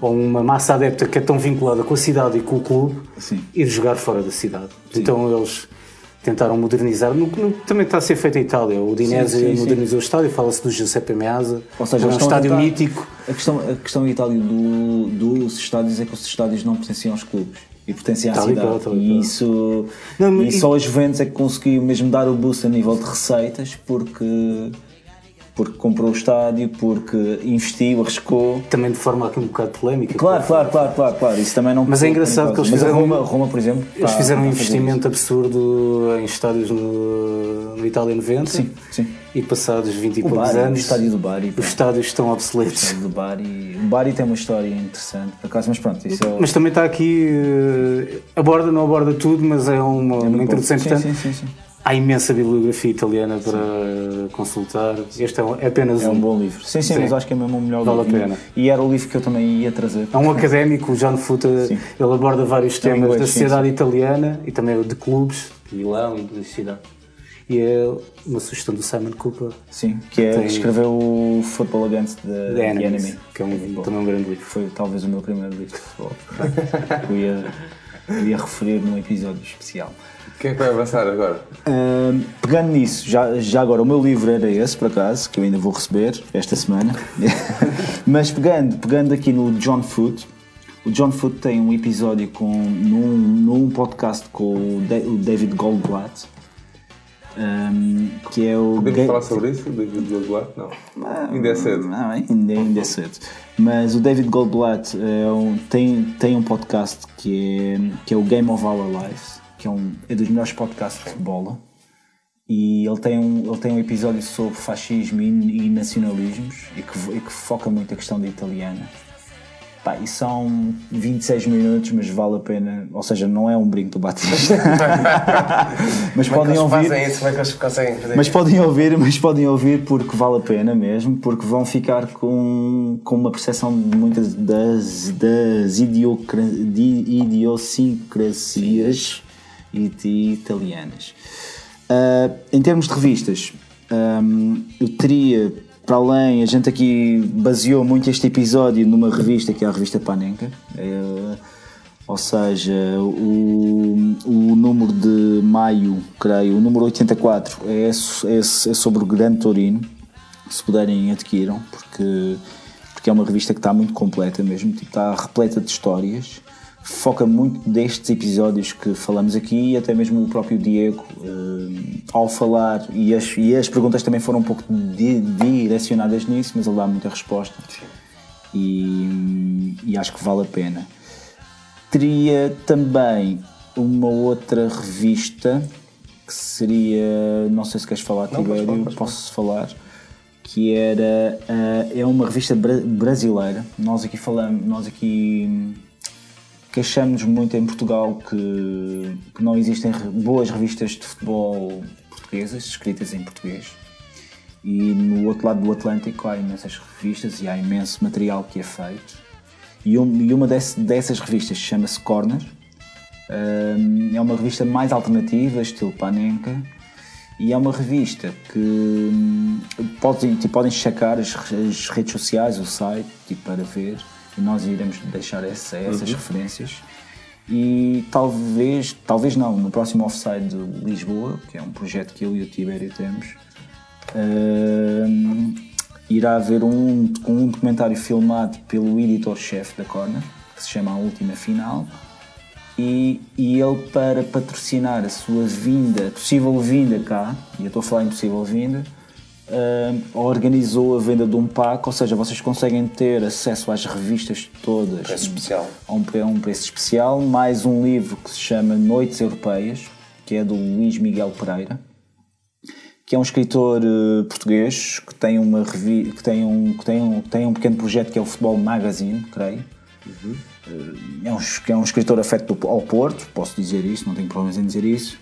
ou uma massa adepta que é tão vinculada com a cidade e com o clube Sim. ir jogar fora da cidade. Então eles tentaram modernizar, no, no, também está a ser feito em Itália. O Dinese Sim, sim, sim. modernizou o estádio, fala-se do Giuseppe Meazza, Ou seja, é um estádio tentar- mítico. A questão, a questão em Itália do, dos estádios é que os estádios não pertenciam aos clubes e pertencem à e cidade. e e isso. Não, e mas- só a Juventus é que conseguiu mesmo dar o boost a nível de receitas porque. Porque comprou o estádio, porque investiu, arriscou. Também de forma aqui um bocado polémica. Claro, claro, claro, claro, claro. Isso também não Mas é engraçado que eles fizeram- Roma, Roma, por exemplo. Eles está- fizeram um a fazer investimento absurdo em estádios no, no Itália 90 Sim, sim. e passados 20 e. O poucos Bari, o anos estádio do Bari. pá. os estádios estão O obsoletos. estádio do Bari. O Bari tem uma história interessante, por acaso, mas pronto, isso é. Mas também está aqui, eh, aborda, não aborda tudo, mas é uma, uma introdução sim, importante. sim, sim, sim. Há imensa bibliografia italiana para consultar. Este é, um- é apenas É um. um bom livro. Sim, sim, Sim. mas acho que é mesmo o melhor Vale a livro. pena. E era o livro que eu também ia trazer. É um académico, o John Futa, Sim. ele aborda vários temas inglês, da sim, sociedade italiana e também de clubes, de Milão e de cidade. E é uma sugestão do Simon Cooper, Sim, que é Tem- escreveu o Football Against the, The Enemies, Enemy. que é um, também um grande livro. Foi talvez o meu primeiro livro de futebol. <laughs> que eu ia, eu ia referir num episódio especial. Quem é que vai avançar agora? Ahm, pegando nisso, já, já agora o meu livro era esse, por acaso, que eu ainda vou receber esta semana. <laughs> Mas pegando, pegando aqui no John Foot, o John Foot tem um episódio com, num, num podcast com o, Da- o David Goldblatt, ahm, que é o. Podemos falar sobre isso? David Goldblatt? Não. Ainda é cedo. não, ainda, ainda é cedo. Mas o David Goldblatt é um- tem, tem um podcast que é, que é o Game of Our Lives, que é, um, é dos melhores podcasts de bola. E ele tem um, ele tem um episódio sobre fascismo e, e nacionalismos e que, e que foca muito a questão da italiana. Pá, e são 26 minutos, mas vale a pena. Ou seja, não é um brinco do Batista. <laughs> mas Como é podem ouvir. isso? É Mas podem ouvir, mas podem ouvir porque vale a pena mesmo, porque vão ficar com, com uma percepção de muitas das, das idiocra, de idiosincrasias italianas. Ah, em termos de revistas, ahm, eu teria, para além, a gente aqui baseou muito este episódio numa revista que é a revista Panenka. É, ou seja, o, o número de maio, creio, o número 84 é, é, é sobre o Grande Torino. Se puderem, adquiram, porque, porque é uma revista que está muito completa mesmo, tipo, está repleta de histórias. Foca muito destes episódios que falamos aqui e até mesmo o próprio Diego, eh, ao falar, e as, e as perguntas também foram um pouco di- direcionadas nisso, mas ele dá muita resposta. E, e acho que vale a pena. Teria também uma outra revista que seria. Não sei se queres falar, Não, Tibério, falar, podes posso falar. que era ah, é uma revista bra- brasileira. Nós aqui falamos, nós aqui queixamos muito em Portugal que, que não existem boas revistas de futebol portuguesas, escritas em português. E no outro lado do Atlântico há imensas revistas e há imenso material que é feito. E, um- e uma desse- dessas revistas chama-se Corner. É uma revista mais alternativa, estilo Panenka. E é uma revista que hum, podem, tipo, podem checar as, as redes sociais, o site, tipo, para ver. E nós iremos deixar essa- essas referências. E talvez, talvez não, no próximo Offside de Lisboa, que é um projeto que eu e o Tibério temos, irá haver um, um documentário filmado pelo editor-chefe da Corner, que se chama A Última Final, e, e ele para patrocinar a sua vinda, possível vinda cá, e eu estou a falar em possível vinda, hum, organizou a venda de um pack, ou seja, vocês conseguem ter acesso às revistas todas Preço especial. a um, a um preço especial, mais um livro que se chama Noites Europeias, que é do Luís Miguel Pereira, que é um escritor eh, português que tem uma que tem um que tem um, que tem um pequeno projeto que é o Futebol Magazine, creio. É um, é um escritor afeto ao Porto, posso dizer isso, não tenho problemas em dizer isso.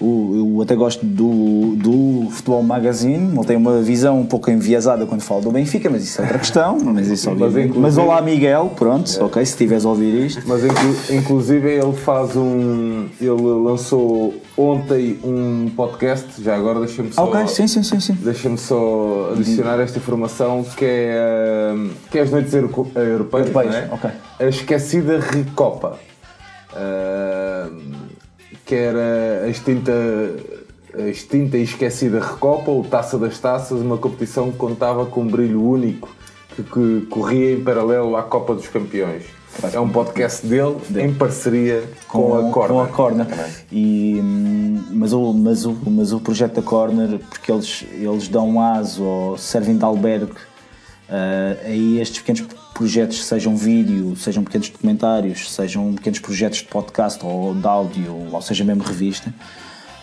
O, eu até gosto do, do Futebol Magazine, ele tem uma visão um pouco enviesada quando fala do Benfica, mas isso é outra questão. <laughs> Mas, isso, Mas, obviamente. inclusive- mas olá, Miguel, pronto, ok, se estiveres a ouvir isto. Mas inclu- inclusive ele faz um. Ele lançou ontem um podcast, já agora deixa-me só. Ok, sim, sim, sim, sim. Deixa-me só adicionar esta informação que é, hum, que é as noites euro- europeias, Europeias, é? ok. A esquecida Recopa. Hum, que era a extinta, a extinta e esquecida Recopa, ou Taça das Taças, uma competição que contava com um brilho único que, que corria em paralelo à Copa dos Campeões. É um podcast dele em parceria com, a Corner. Com a Corner. E, mas, o, mas, o, mas o projeto da Corner, porque eles, eles dão aso ou servem de albergue ah, a estes pequenos projetos, sejam vídeo, sejam pequenos documentários, sejam pequenos projetos de podcast ou de áudio, ou seja mesmo revista.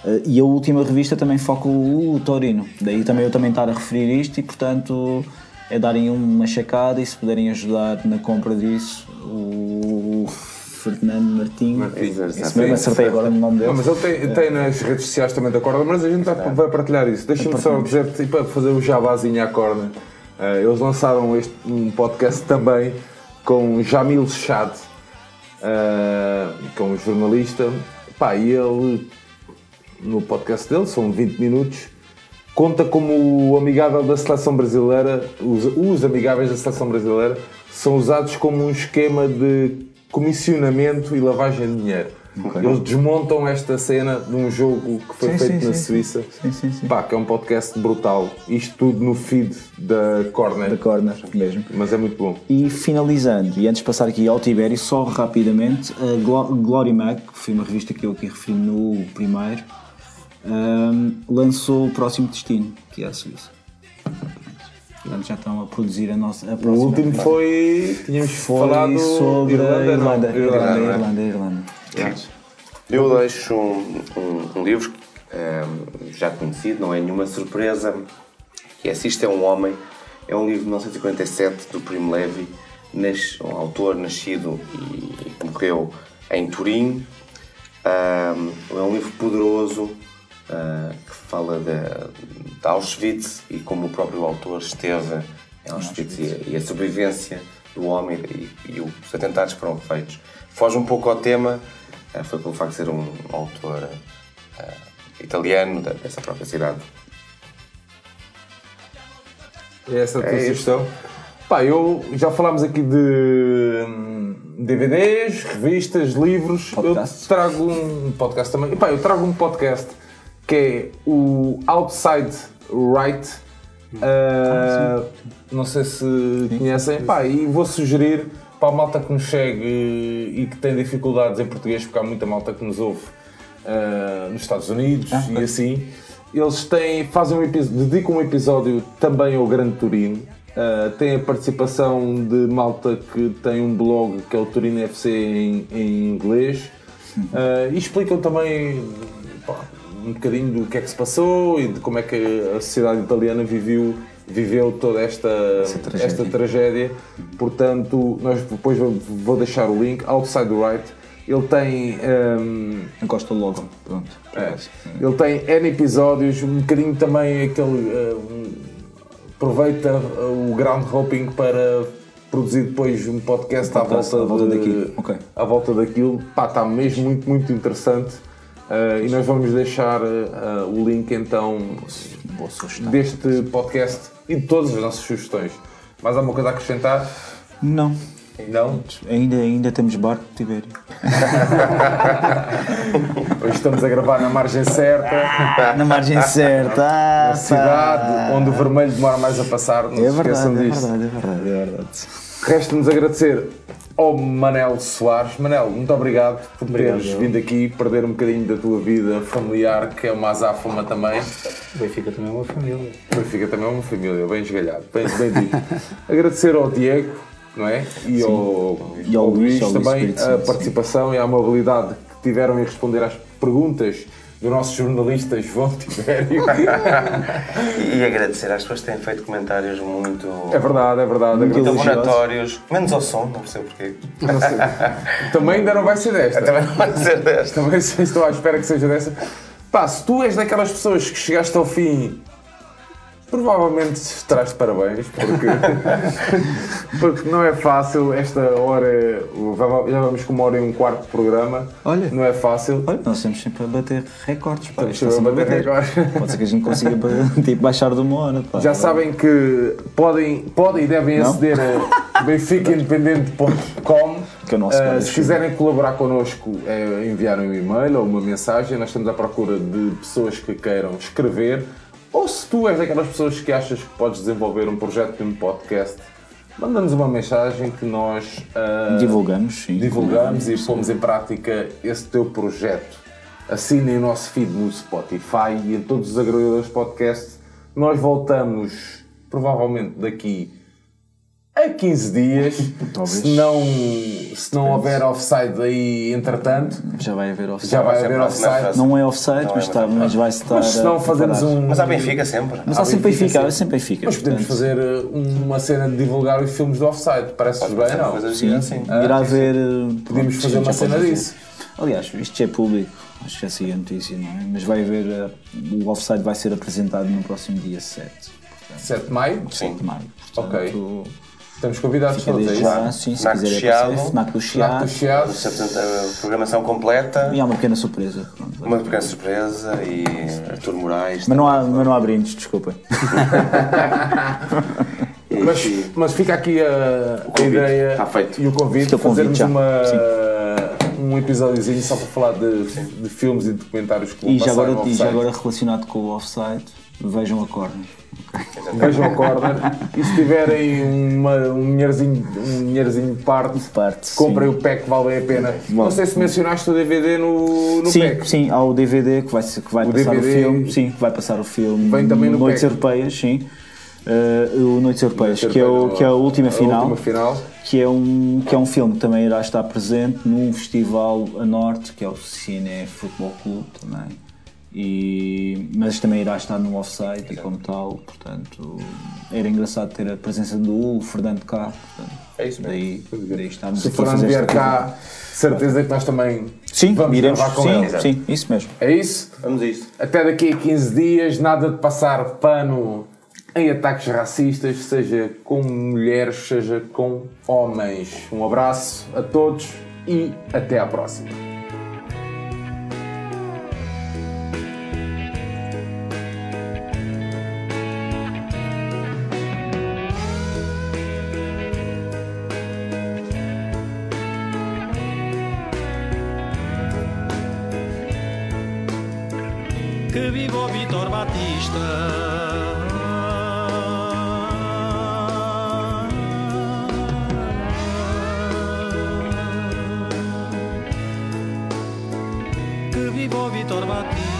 Ah, e a última revista também foca o, Torino. Daí também eu também estar a referir isto e portanto é darem uma checada e se puderem ajudar na compra disso, o Fernando Martinho. Martins, Esse mesmo acertei agora no nome dele. Não, mas ele tem, tem nas redes sociais também da Corda, mas a gente vai, partilhar isso. Deixa-me só dizer, tipo, para fazer o jabazinho à Corda, eh, eles lançaram este, um podcast também com Jamil Chad, eh, que é um jornalista, pá, e ele, no podcast dele, são 20 minutos, conta como o amigável da seleção brasileira, os, os amigáveis da seleção brasileira, são usados como um esquema de comissionamento e lavagem de dinheiro. Eles desmontam esta cena de um jogo que foi Sim, feito sim, na sim, Suíça. Sim, sim, sim. Pá, que é um podcast brutal. Isto tudo no feed da Corner. Da Corner mesmo. Mas é muito bom. E finalizando, e antes de passar aqui ao Tibério, só rapidamente, a Glo- Glory Mag, que foi uma revista que eu aqui referi no primeiro, ahm, lançou o próximo destino, que é a Suíça. Portanto, já estão a produzir a nossa a O próxima. último foi. Tínhamos foi falado sobre Irlanda, Irlanda. Irlanda, Irlanda, não é? Irlanda, Irlanda. Eu deixo um, um- um livro ehm, já conhecido, não é nenhuma surpresa, que é Se Isto é um Homem. É um livro de 1947 do Primo Levi, nas- um autor nascido e, e morreu em Turim. Ehm, é um livro poderoso ah, que fala de, de Auschwitz e como o próprio autor esteve em Auschwitz e, a- e a sobrevivência do homem e, e os atentados que foram feitos. Foge um pouco ao tema, foi pelo facto de ser um autor ah, italiano dessa própria cidade. É essa a tua É sugestão? Pá, eu já falámos aqui de hum, DVDs, revistas, livros. Podcasts. Eu trago um podcast também. E, pá, eu trago um podcast que é o Outside Right. Ah, não sei se conhecem. Pá, e vou sugerir para a malta que nos segue e que tem dificuldades em português, porque há muita malta que nos ouve ah, nos Estados Unidos e assim. Eles têm, fazem um episódio, dedicam um episódio também ao Grande Turino. Uh, tem a participação de malta que tem um blog que é o Turino FC em, em inglês Uh, e explicam também pá, um bocadinho do que é que se passou e de como é que a sociedade italiana viveu viveu toda esta, tragédia. esta tragédia. Portanto, nós depois vou, vou deixar o link. Outside the Right. Ele tem. hum, Encosta logo. Pronto. é, ele tem N episódios, um bocadinho também aquele. hum, aproveita uh, o ground hopping para produzir depois um podcast, à volta, à volta de- daquilo. Ok. à volta daquilo. Pá, está mesmo muito, muito interessante. Uh, e nós vamos deixar uh, o link então deste podcast e de todas as nossas sugestões. Mais alguma coisa a acrescentar? Não. Não? Ainda, ainda temos barco de Tibério. <laughs> Hoje estamos a gravar na margem certa, Na margem certa. Ah, na cidade onde o vermelho demora mais a passar. Não É se verdade, esqueçam é disso. verdade, é verdade, é verdade. Resta-nos agradecer ao Manel Soares. Manel, muito obrigado por teres vindo aqui perder um bocadinho da tua vida familiar, que é uma azáfama também. Benfica também é uma família. Benfica também é uma família, bem esgalhado, bem, bem dito. <laughs> Agradecer ao Diego, não é? E ao, E ao Luís, também a participação e a amabilidade que tiveram em responder às perguntas do nosso jornalista João Tibério. <laughs> E agradecer às pessoas que têm feito comentários muito, É verdade, é verdade. muito agradeço. abonatórios. Menos ao som, não percebo porquê. Não sei. Também ainda não vai ser desta. Também não vai ser desta. Também <laughs> estou à espera que seja dessa. Pá, se tu és daquelas pessoas que chegaste ao fim, provavelmente de parabéns, porque, <laughs> porque não é fácil. Esta hora, já vamos com uma hora e um quarto de programa. Olha. Não é fácil. Olha, nós estamos sempre a bater recordes. Pá. Estamos sempre a bater recordes. Pode ser que a gente consiga <laughs> tipo, baixar de uma hora. Pá. Já sabem que podem, podem e devem Não? aceder a <laughs> benficaindependente.com. Que é Uh, guarda-chuva. se quiserem colaborar connosco, é enviar um e-mail ou uma mensagem. Nós estamos à procura de pessoas que queiram escrever. Ou se tu és daquelas pessoas que achas que podes desenvolver um projeto de um podcast, manda-nos uma mensagem que nós uh, Divulgamos, sim. divulgamos e pomos em prática esse teu projeto. Assinem o nosso feed no Spotify e em todos os agregadores de podcast. Nós voltamos provavelmente daqui a 15 dias. se, não, se não houver offside aí entretanto, Já vai haver offside. já vai haver offside. Não é offside, Não é mas, está, mas vai estar. Mas se não a fazemos um. Mas há Benfica sempre. Mas há sempre Benfica, Benfica, há sim. sempre Benfica. Mas podemos portanto, fazer uh, uma cena de divulgar os filmes do offside. Parece-vos bem, não? Coisas Sim, assim. irá haver. eh, pronto, fazer uma cena disso. Aliás, isto já é público, acho que já sei a notícia, não é? Mas vai haver. eh, O offside vai ser apresentado no próximo dia 7 7 de maio. Sim. de maio. Ok. Estamos convidados Fica todos, é isso? já, sim, se Fnac do quiser Chiado. Fnac do Fnac do Chiado. Chiado. A programação completa, E há uma pequena surpresa. uma pequena surpresa e Artur Moraes. Mas não há, mas não há brindes, desculpem. <laughs> Mas, mas fica aqui a, a ideia Está feito. e o convite convite fazermos já. uma, um episódiozinho só para falar de, de filmes e documentários que E já, agora, e já agora relacionado com o offside, vejam a corner. <laughs> Vejam a corner e se tiverem uma, um, dinheirozinho, um dinheirozinho de parte, Parte, comprem sim. o pack, vale a pena. Não sei se mencionaste o DVD no, no sim, pack. sim, há o DVD que vai, que vai O passar DVD o filme. Sim, que vai passar o filme. Vem também no Noites pack. Europeias, sim. Eh, o Noites Europeias, Noites que, é o, que é a última a final. última final. Que é, um, que é um filme que também irá estar presente num festival a norte, que é o Cine Futebol Clube também. E, mas também irá estar no offside e como tal, portanto era engraçado ter a presença do Fernando cá. Portanto, É isso mesmo. Daí, daí estamos Se vier cá, certeza que nós também Sim, vamos iremos. com Sim, ele. sim, isso mesmo. É isso? Vamos a isto. Até daqui a 15 dias, nada de passar pano em ataques racistas, seja com mulheres, seja com homens. Um abraço a todos e até à próxima. Batista. Que viva o Vitor Batista.